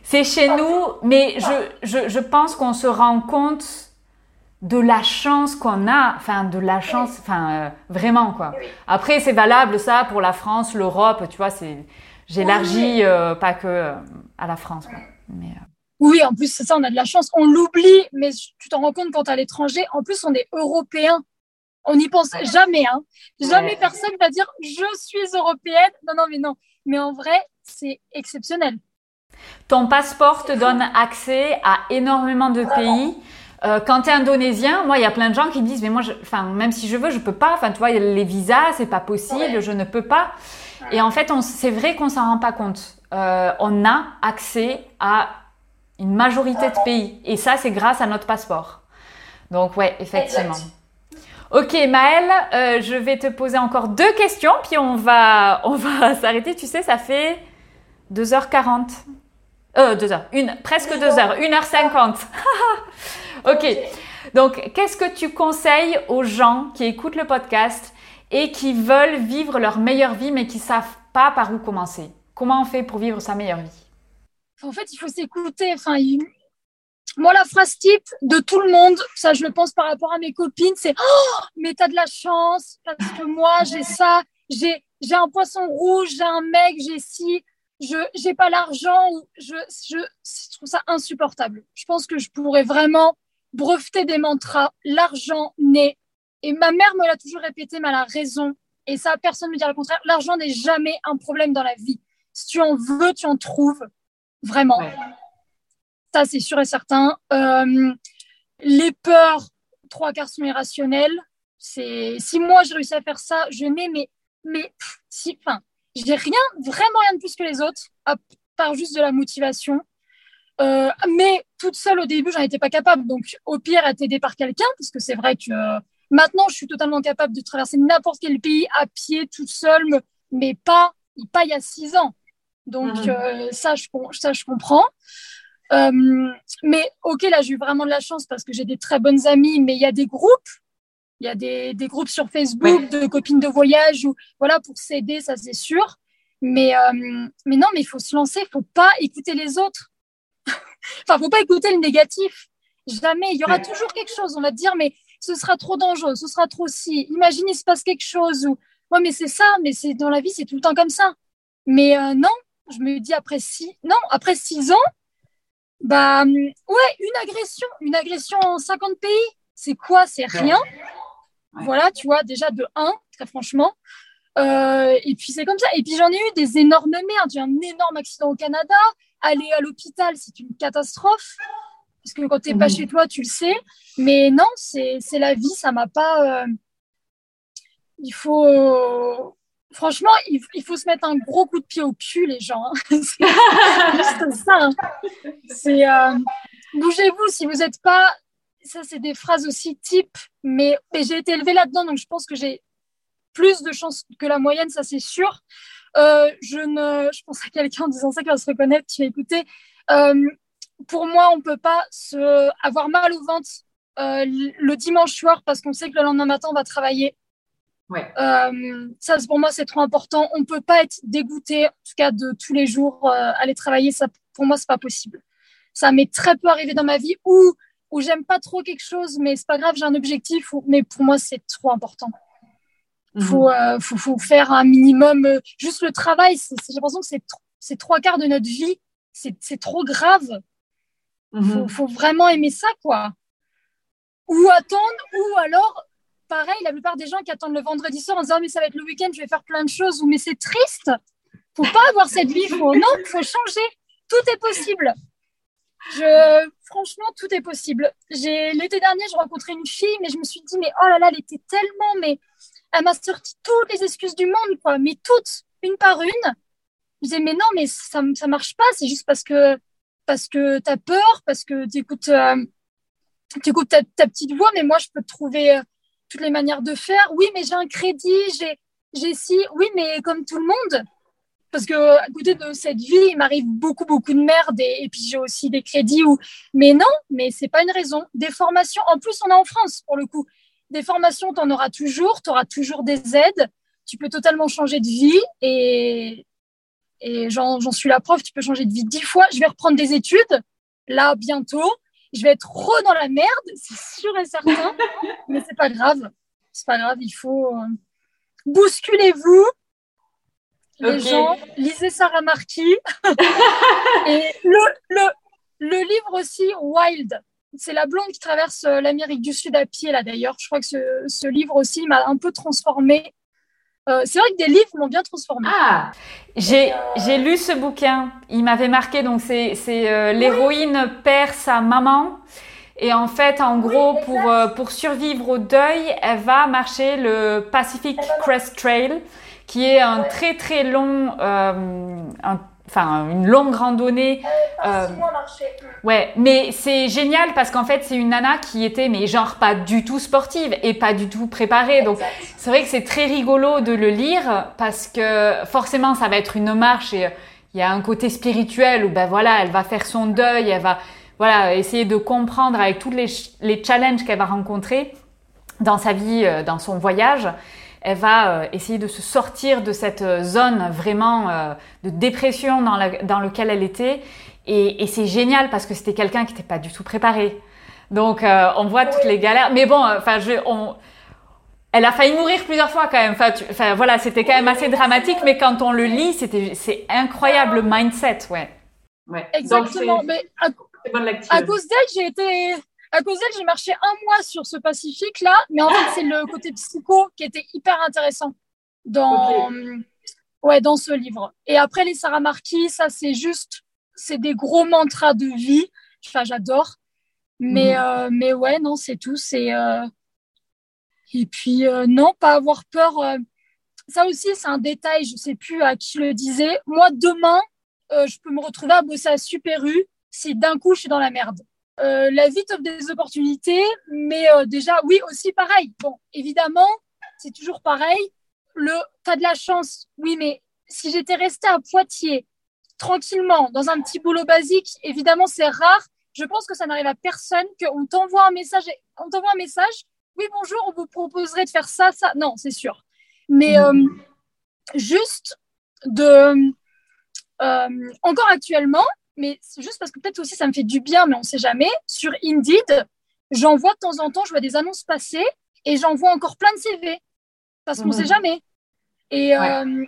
Speaker 1: C'est chez nous, mais je, je, je pense qu'on se rend compte de la chance qu'on a, enfin de la chance, enfin euh, vraiment quoi. Après c'est valable ça pour la France, l'Europe, tu vois, c'est j'élargis euh, pas que euh, à la France. Mais,
Speaker 2: oui, en plus c'est ça, on a de la chance, on l'oublie, mais tu t'en rends compte quand tu à l'étranger. En plus on est européen, on n'y pense jamais, hein. Jamais personne va dire je suis européenne. Non non mais non, mais en vrai c'est exceptionnel.
Speaker 1: Ton passeport te donne accès à énormément de pays. Euh, quand tu es indonésien, moi, il y a plein de gens qui disent, mais moi, enfin, même si je veux, je peux pas. Enfin, tu vois, les visas, c'est pas possible, je ne peux pas. Et en fait, c'est vrai qu'on s'en rend pas compte. Euh, on a accès à une majorité de pays. Et ça, c'est grâce à notre passeport. Donc, ouais, effectivement. Ok, Maëlle, euh, je vais te poser encore deux questions, puis on va, (laughs) on va s'arrêter. Tu sais, ça fait 2h40. Euh, 2 heures. Une, presque 2 heures. 1h50. (laughs) ok. Donc, qu'est-ce que tu conseilles aux gens qui écoutent le podcast et qui veulent vivre leur meilleure vie mais qui savent pas par où commencer? Comment on fait pour vivre sa meilleure vie?
Speaker 2: En fait, il faut s'écouter. Enfin, moi, la phrase type de tout le monde, ça je le pense par rapport à mes copines, c'est oh, mais t'as de la chance parce que moi j'ai ça, j'ai j'ai un poisson rouge, j'ai un mec, j'ai ci, je j'ai pas l'argent je, je je trouve ça insupportable. Je pense que je pourrais vraiment breveter des mantras, l'argent n'est et ma mère me l'a toujours répété, mais elle a raison. Et ça, personne ne me dit le contraire. L'argent n'est jamais un problème dans la vie. Si tu en veux, tu en trouves. Vraiment ça c'est sûr et certain. Euh, les peurs, trois quarts sont irrationnelles. C'est si moi j'ai réussi à faire ça, je n'ai mais mais si, enfin, j'ai rien, vraiment rien de plus que les autres, à part juste de la motivation. Euh, mais toute seule au début, j'en étais pas capable. Donc, au pire, être aidée par quelqu'un, parce que c'est vrai que euh, maintenant, je suis totalement capable de traverser n'importe quel pays à pied, toute seule, mais pas, pas il y a six ans. Donc, mmh. ça, je, ça, je comprends. Euh, mais ok, là, j'ai eu vraiment de la chance parce que j'ai des très bonnes amies, mais il y a des groupes. Il y a des, des groupes sur Facebook de copines de voyage ou voilà pour s'aider, ça c'est sûr. Mais, euh, mais non, mais il faut se lancer, il faut pas écouter les autres. (laughs) enfin, faut pas écouter le négatif. Jamais. Il y aura toujours quelque chose. On va te dire, mais ce sera trop dangereux, ce sera trop si. Imagine, il se passe quelque chose ou. Ouais, mais c'est ça, mais c'est dans la vie, c'est tout le temps comme ça. Mais euh, non, je me dis après six, non, après six ans, bah ouais, une agression, une agression en 50 pays, c'est quoi? C'est rien. Voilà, tu vois, déjà de 1, très franchement. Euh, et puis c'est comme ça. Et puis j'en ai eu des énormes merdes. J'ai un énorme accident au Canada. Aller à l'hôpital, c'est une catastrophe. Parce que quand tu n'es pas chez toi, tu le sais. Mais non, c'est la vie. Ça m'a pas. Euh, il faut. Franchement, il, faut se mettre un gros coup de pied au cul, les gens. Hein. (laughs) c'est juste ça. Hein. C'est euh, bougez-vous si vous n'êtes pas. Ça, c'est des phrases aussi type, mais, j'ai été élevée là-dedans, donc je pense que j'ai plus de chances que la moyenne, ça c'est sûr. Euh, je ne, je pense à quelqu'un en disant ça qui va se reconnaître, qui va écouter. Euh, pour moi, on peut pas se avoir mal au ventre le dimanche soir parce qu'on sait que le lendemain matin on va travailler
Speaker 3: Ouais.
Speaker 2: Euh, ça, pour moi, c'est trop important. On peut pas être dégoûté, en tout cas, de tous les jours euh, aller travailler. Ça, pour moi, c'est pas possible. Ça m'est très peu arrivé dans ma vie où où j'aime pas trop quelque chose, mais c'est pas grave, j'ai un objectif. mais pour moi, c'est trop important. Mhm. Faut, euh, faut, faut, faire un minimum. Euh, juste le travail, j'ai l'impression que c'est trois quarts de notre vie. C'est trop grave. Il faut, faut vraiment aimer ça, quoi. Ou attendre, ou alors pareil, la plupart des gens qui attendent le vendredi soir en disant mais ça va être le week-end, je vais faire plein de choses ou mais c'est triste. Faut pas avoir cette vie. Faut non, faut changer. Tout est possible. Je, franchement, tout est possible. J'ai l'été dernier, j'ai rencontré une fille, mais je me suis dit mais oh là là, elle était tellement, mais elle m'a sorti toutes les excuses du monde, quoi, mais toutes, une par une. Je disais mais non, mais ça ça marche pas. C'est juste parce que parce que t'as peur, parce que t'écoutes euh, écoutes ta, petite voix, mais moi je peux trouver euh, toutes les manières de faire. Oui, mais j'ai un crédit, j'ai, j'ai si. Oui, mais comme tout le monde. Parce que à côté de cette vie, il m'arrive beaucoup, beaucoup de merde et, puis j'ai aussi des crédits. Ou... Mais non, mais c'est pas une raison. Des formations, en plus, on est en France pour le coup. Des formations, tu en auras toujours, tu auras toujours des aides. Tu peux totalement changer de vie et, et j'en, suis la preuve, tu peux changer de vie dix fois. Je vais reprendre des études là bientôt je vais être trop dans la merde, (laughs) c'est sûr et certain, mais c'est pas grave. C'est pas grave, il faut euh, bousculez-vous. Les gens, lisez Sarah Marquis. (laughs) et le, le, le livre aussi, Wild, c'est la blonde qui traverse euh, l'Amérique du Sud à pied, là d'ailleurs. Je crois que ce, ce livre aussi m'a un peu transformée euh, c'est vrai que des livres m'ont bien transformée.
Speaker 1: Ah, j'ai j'ai lu ce bouquin. Il m'avait marqué. Donc c'est c'est euh, l'héroïne perd sa maman. Et en fait, en gros, pour, euh, pour survivre au deuil, elle va marcher le Pacific Crest Trail, qui est un très très long, un enfin une longue randonnée.
Speaker 2: Euh,
Speaker 1: ouais, mais c'est génial parce qu'en fait c'est une nana qui était mais genre pas du tout sportive et pas du tout préparée. Donc c'est vrai que c'est très rigolo de le lire parce que forcément ça va être une marche et il y a un côté spirituel où ben voilà, elle va faire son deuil, elle va voilà essayer de comprendre avec tous les, les challenges qu'elle va rencontrer dans sa vie, euh, dans son voyage. Elle va euh, essayer de se sortir de cette zone vraiment euh, de dépression dans, la, dans laquelle elle était. Et, et c'est génial parce que c'était quelqu'un qui n'était pas du tout préparé. Donc on voit toutes les galères. Mais bon, enfin, je, on, elle a failli mourir plusieurs fois quand même. Enfin, voilà, c'était quand même assez dramatique, mais quand on le lit, c'était, c'est incroyable le mindset, ouais.
Speaker 2: Ouais. Exactement. mais à, cause d'elle, j'ai été, à cause d'elle, j'ai marché un mois sur ce Pacifique là, mais en fait, c'est le côté psycho qui était hyper intéressant dans, ouais, dans ce livre. Et après les Sarah Marquis, ça c'est juste, c'est des gros mantras de vie. Enfin, j'adore. Mais, mhm. euh, mais ouais, non, c'est tout. C'est, euh, et puis, euh, non, pas avoir peur. Ça aussi, c'est un détail, je ne sais plus à qui le disais. Moi, demain, je peux me retrouver à bosser à Super U si d'un coup, je suis dans la merde. La vie t'offre des opportunités, mais déjà, oui, aussi pareil. Bon, évidemment, c'est toujours pareil. Le, t'as de la chance, oui, mais si j'étais restée à Poitiers, tranquillement, dans un petit boulot basique, évidemment, c'est rare. Je pense que ça n'arrive à personne, qu'on t'envoie un message, on t'envoie un message, oui, bonjour, on vous proposerait de faire ça, ça. Non, c'est sûr. Mais mm. euh, juste de. Euh, encore actuellement, mais c'est juste parce que peut-être aussi ça me fait du bien, mais on ne sait jamais. Sur Indeed, j'envoie de temps en temps, je vois des annonces passer et j'envoie encore plein de CV parce qu'on ne sait jamais. Et, euh,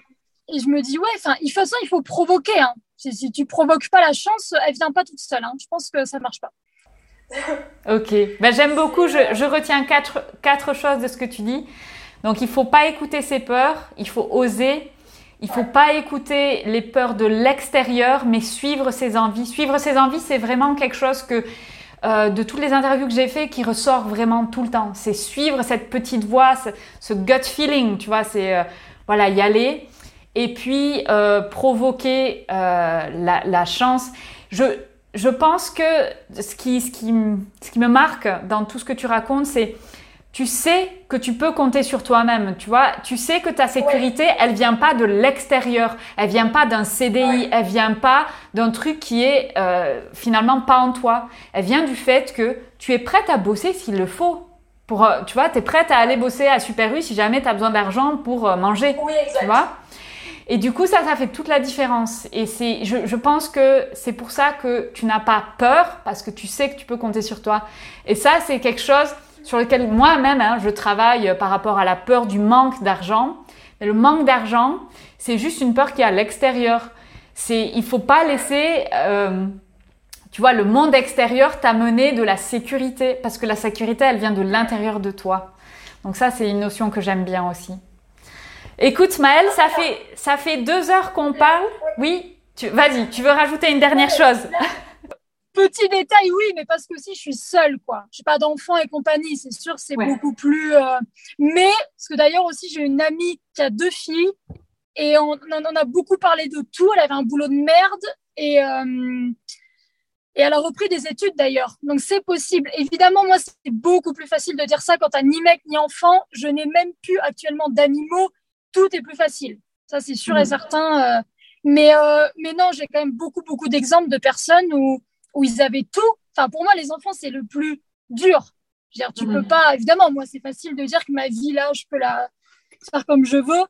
Speaker 2: et, je me dis, ouais, enfin, de toute façon, il faut provoquer. Hein. Si, si, tu provoques pas la chance, elle vient pas toute seule. Hein. Je pense que ça marche pas. (laughs)
Speaker 1: ok, ben, j'aime beaucoup, je, retiens quatre, quatre, choses de ce que tu dis. Donc il faut pas écouter ses peurs, il faut oser, il faut pas écouter les peurs de l'extérieur, mais suivre ses envies. Suivre ses envies, c'est vraiment quelque chose que euh, de toutes les interviews que j'ai fait qui ressort vraiment tout le temps. C'est suivre cette petite voix, ce, gut feeling, tu vois, c'est euh, voilà y aller et puis euh, provoquer la, la, chance. Je je pense que ce qui, ce, qui, ce qui me marque dans tout ce que tu racontes, c'est tu sais que tu peux compter sur toi-même, tu vois, tu sais que ta sécurité, elle vient pas de l'extérieur, elle vient pas d'un CDI, elle vient pas d'un truc qui est euh, finalement pas en toi, elle vient du fait que tu es prête à bosser s'il le faut. Pour, euh, tu vois, tu es prête à aller bosser à Super U si jamais tu as besoin d'argent pour euh, manger,
Speaker 2: oui,
Speaker 1: tu vois. Et du coup, ça, ça fait toute la différence. Et c'est, je, je pense que c'est pour ça que tu n'as pas peur, parce que tu sais que tu peux compter sur toi. Et ça, c'est quelque chose sur lequel moi-même, hein, je travaille par rapport à la peur du manque d'argent. Mais le manque d'argent, c'est juste une peur qui est à l'extérieur. C'est, il faut pas laisser, euh, tu vois, le monde extérieur t'amener de la sécurité, parce que la sécurité, elle vient de l'intérieur de toi. Donc ça, c'est une notion que j'aime bien aussi. Écoute Maëlle, ça fait, ça fait deux heures qu'on parle. Oui, vas-y, tu veux rajouter une dernière chose?
Speaker 2: Petit détail, oui, mais parce que si je suis seule, quoi. Je n'ai pas d'enfants et compagnie, c'est sûr, c'est beaucoup plus. Euh, mais, parce que d'ailleurs aussi, j'ai une amie qui a deux filles et on, en a beaucoup parlé de tout. Elle avait un boulot de merde et, euh, et elle a repris des études d'ailleurs. Donc c'est possible. Évidemment, moi, c'est beaucoup plus facile de dire ça quand tu ni mec ni enfant. Je n'ai même plus actuellement d'animaux tout est plus facile. Ça, c'est sûr et mm. certain. Euh. mais, euh, mais non, j'ai quand même beaucoup, beaucoup d'exemples de personnes où, où ils avaient tout. Enfin, pour moi, les enfants, c'est le plus dur. Je veux dire, tu peux pas, évidemment, moi, c'est facile de dire que ma vie, là, je peux la faire comme je veux.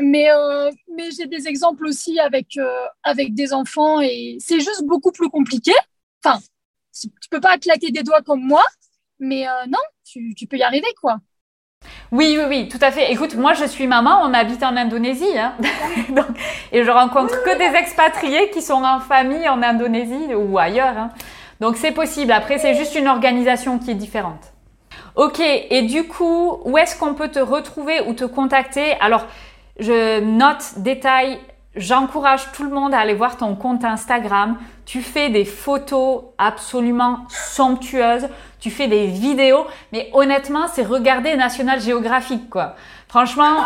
Speaker 2: Mais, euh, mais j'ai des exemples aussi avec, avec des enfants et c'est juste beaucoup plus compliqué. Enfin, tu peux pas claquer des doigts comme moi, mais non, tu, tu peux y arriver, quoi.
Speaker 1: Oui, oui, oui, tout à fait. Écoute, moi je suis maman, on habite en Indonésie, hein. (laughs) et je rencontre que des expatriés qui sont en famille en Indonésie ou ailleurs. Hein. Donc c'est possible. Après, c'est juste une organisation qui est différente. Ok, et du coup, où est-ce qu'on peut te retrouver ou te contacter? Alors, je note, détail, j'encourage tout le monde à aller voir ton compte Instagram. Tu fais des photos absolument somptueuses tu fais des vidéos, mais honnêtement, c'est regarder National Geographic, quoi. Franchement,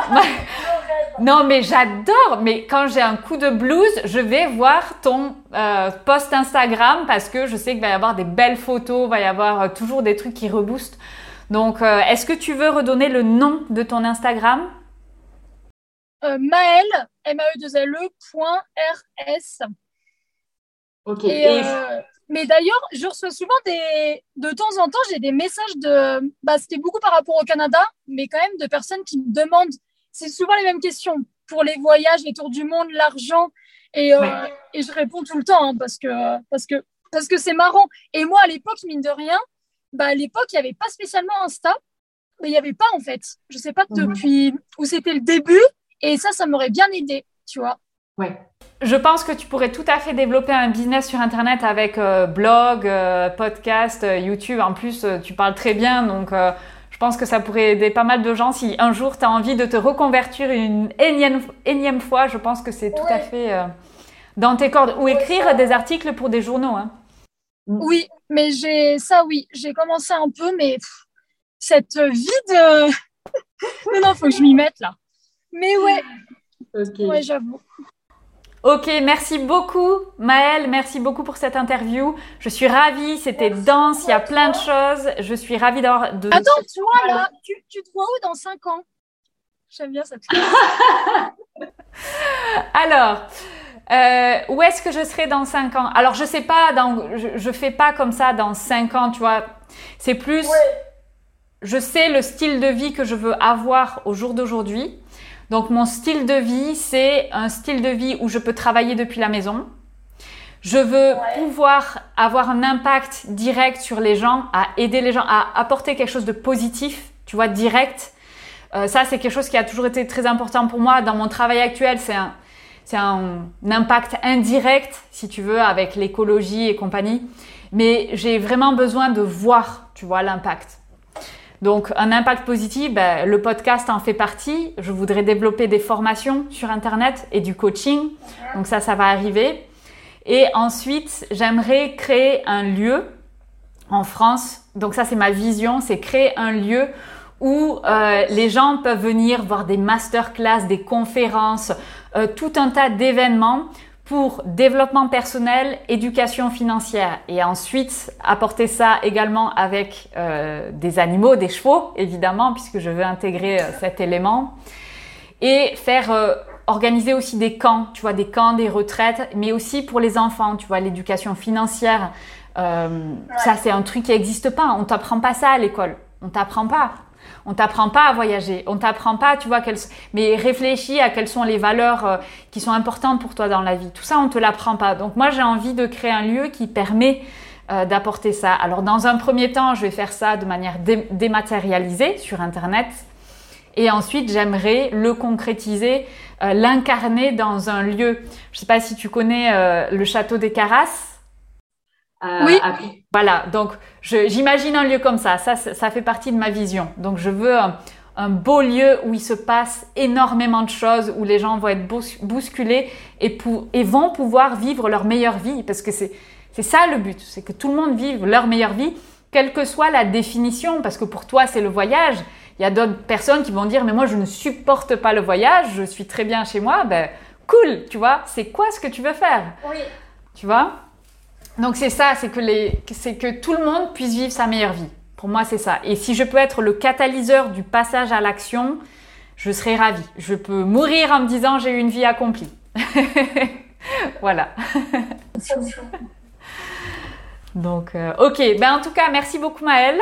Speaker 1: (laughs) non, mais j'adore. Mais quand j'ai un coup de blues, je vais voir ton euh, post Instagram parce que je sais qu'il va y avoir des belles photos, il va y avoir euh, toujours des trucs qui reboostent. Donc, euh, est-ce que tu veux redonner le nom de ton Instagram?
Speaker 2: Maëlle, m a e 2 l e
Speaker 1: Ok.
Speaker 2: Euh, mais d'ailleurs, je reçois souvent des. De temps en temps, j'ai des messages de. Bah, c'était beaucoup par rapport au Canada, mais quand même de personnes qui me demandent. C'est souvent les mêmes questions pour les voyages, les tours du monde, l'argent. Et, euh, et je réponds tout le temps hein, parce que parce que parce que c'est marrant. Et moi, à l'époque, mine de rien, bah, à l'époque, il n'y avait pas spécialement Insta, mais il n'y avait pas en fait. Je sais pas mhm. depuis où c'était le début. Et ça, ça m'aurait bien aidé, tu vois.
Speaker 1: Ouais. Je pense que tu pourrais tout à fait développer un business sur Internet avec euh, blog, euh, podcast, euh, YouTube. En plus, tu parles très bien, donc je pense que ça pourrait aider pas mal de gens. Si un jour tu as envie de te reconvertir une énième, énième fois, je pense que c'est tout à fait dans tes cordes. Ou écrire des articles pour des journaux. Hein.
Speaker 2: Oui, mais j'ai ça, oui, j'ai commencé un peu, mais cette vie de. (laughs) non, non, faut que je m'y mette là. Mais ouais, ouais, j'avoue.
Speaker 1: Ok, merci beaucoup Maëlle, merci beaucoup pour cette interview. Je suis ravie, c'était dense, il y a plein de choses. Je suis ravie d'avoir... De...
Speaker 2: Attends, toi là, tu, te vois où dans 5 ans? J'aime bien cette (laughs)
Speaker 1: Alors, euh, où est-ce que je serai dans 5 ans? Alors, je sais pas, dans, je, ne fais pas comme ça dans 5 ans, tu vois. C'est plus... Je sais le style de vie que je veux avoir au jour d'aujourd'hui. Donc mon style de vie, c'est un style de vie où je peux travailler depuis la maison. Je veux pouvoir avoir un impact direct sur les gens, à aider les gens, à apporter quelque chose de positif, tu vois, direct. Euh, ça, c'est quelque chose qui a toujours été très important pour moi. Dans mon travail actuel, c'est un, c'est un, impact indirect, si tu veux, avec l'écologie et compagnie. Mais j'ai vraiment besoin de voir, tu vois, l'impact. Donc, un impact positif, ben, le podcast en fait partie. Je voudrais développer des formations sur Internet et du coaching. Donc ça, ça va arriver. Et ensuite, j'aimerais créer un lieu en France. Donc ça, c'est ma vision, c'est créer un lieu où euh, les gens peuvent venir voir des masterclass, des conférences, euh, tout un tas d'événements pour développement personnel, éducation financière. Et ensuite apporter ça également avec euh, des animaux, des chevaux évidemment puisque je veux intégrer euh, cet élément. Et faire euh, organiser aussi des camps, tu vois des camps, des retraites, mais aussi pour les enfants, tu vois l'éducation financière. Ça c'est un truc qui n'existe pas, on t'apprend pas ça à l'école, on t'apprend pas. On t'apprend pas à voyager, on t'apprend pas, tu vois, mais réfléchis à quelles sont les valeurs euh, qui sont importantes pour toi dans la vie. Tout ça, on te l'apprend pas. Donc moi, j'ai envie de créer un lieu qui permet euh, d'apporter ça. Alors dans un premier temps, je vais faire ça de manière dématérialisée sur Internet. Et ensuite, j'aimerais le concrétiser, euh, l'incarner dans un lieu. Je sais pas si tu connais le château des Carasses.
Speaker 2: Euh, oui.
Speaker 1: voilà, donc j'imagine un lieu comme ça. ça. ça. fait partie de ma vision. Donc je veux un, beau lieu où il se passe énormément de choses, où les gens vont être bousculés et, et vont pouvoir vivre leur meilleure vie. Parce que c'est ça le but, c'est que tout le monde vive leur meilleure vie, quelle que soit la définition. Parce que pour toi, c'est le voyage. Il y a d'autres personnes qui vont dire, mais moi, je ne supporte pas le voyage, je suis très bien chez moi. Ben, cool, tu vois, c'est quoi ce que tu veux faire?
Speaker 2: Oui.
Speaker 1: Tu vois? Donc c'est ça, c'est que, les, c'est que tout le monde puisse vivre sa meilleure vie. Pour moi, c'est ça. Et si je peux être le catalyseur du passage à l'action, je serai ravie. Je peux mourir en me disant j'ai eu une vie accomplie. (laughs) voilà. (laughs) Donc, euh, ok. Ben, en tout cas, merci beaucoup Maëlle.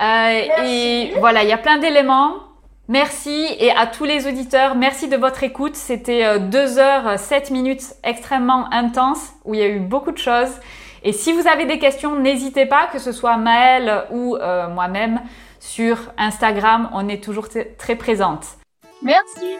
Speaker 1: Euh, et voilà, il y a plein d'éléments. Merci et à tous les auditeurs, merci de votre écoute. C'était 2 euh, heures 7 minutes extrêmement intenses où il y a eu beaucoup de choses. Et si vous avez des questions, n'hésitez pas, que ce soit Maëlle ou euh, moi-même, sur Instagram, on est toujours très présente.
Speaker 2: Merci.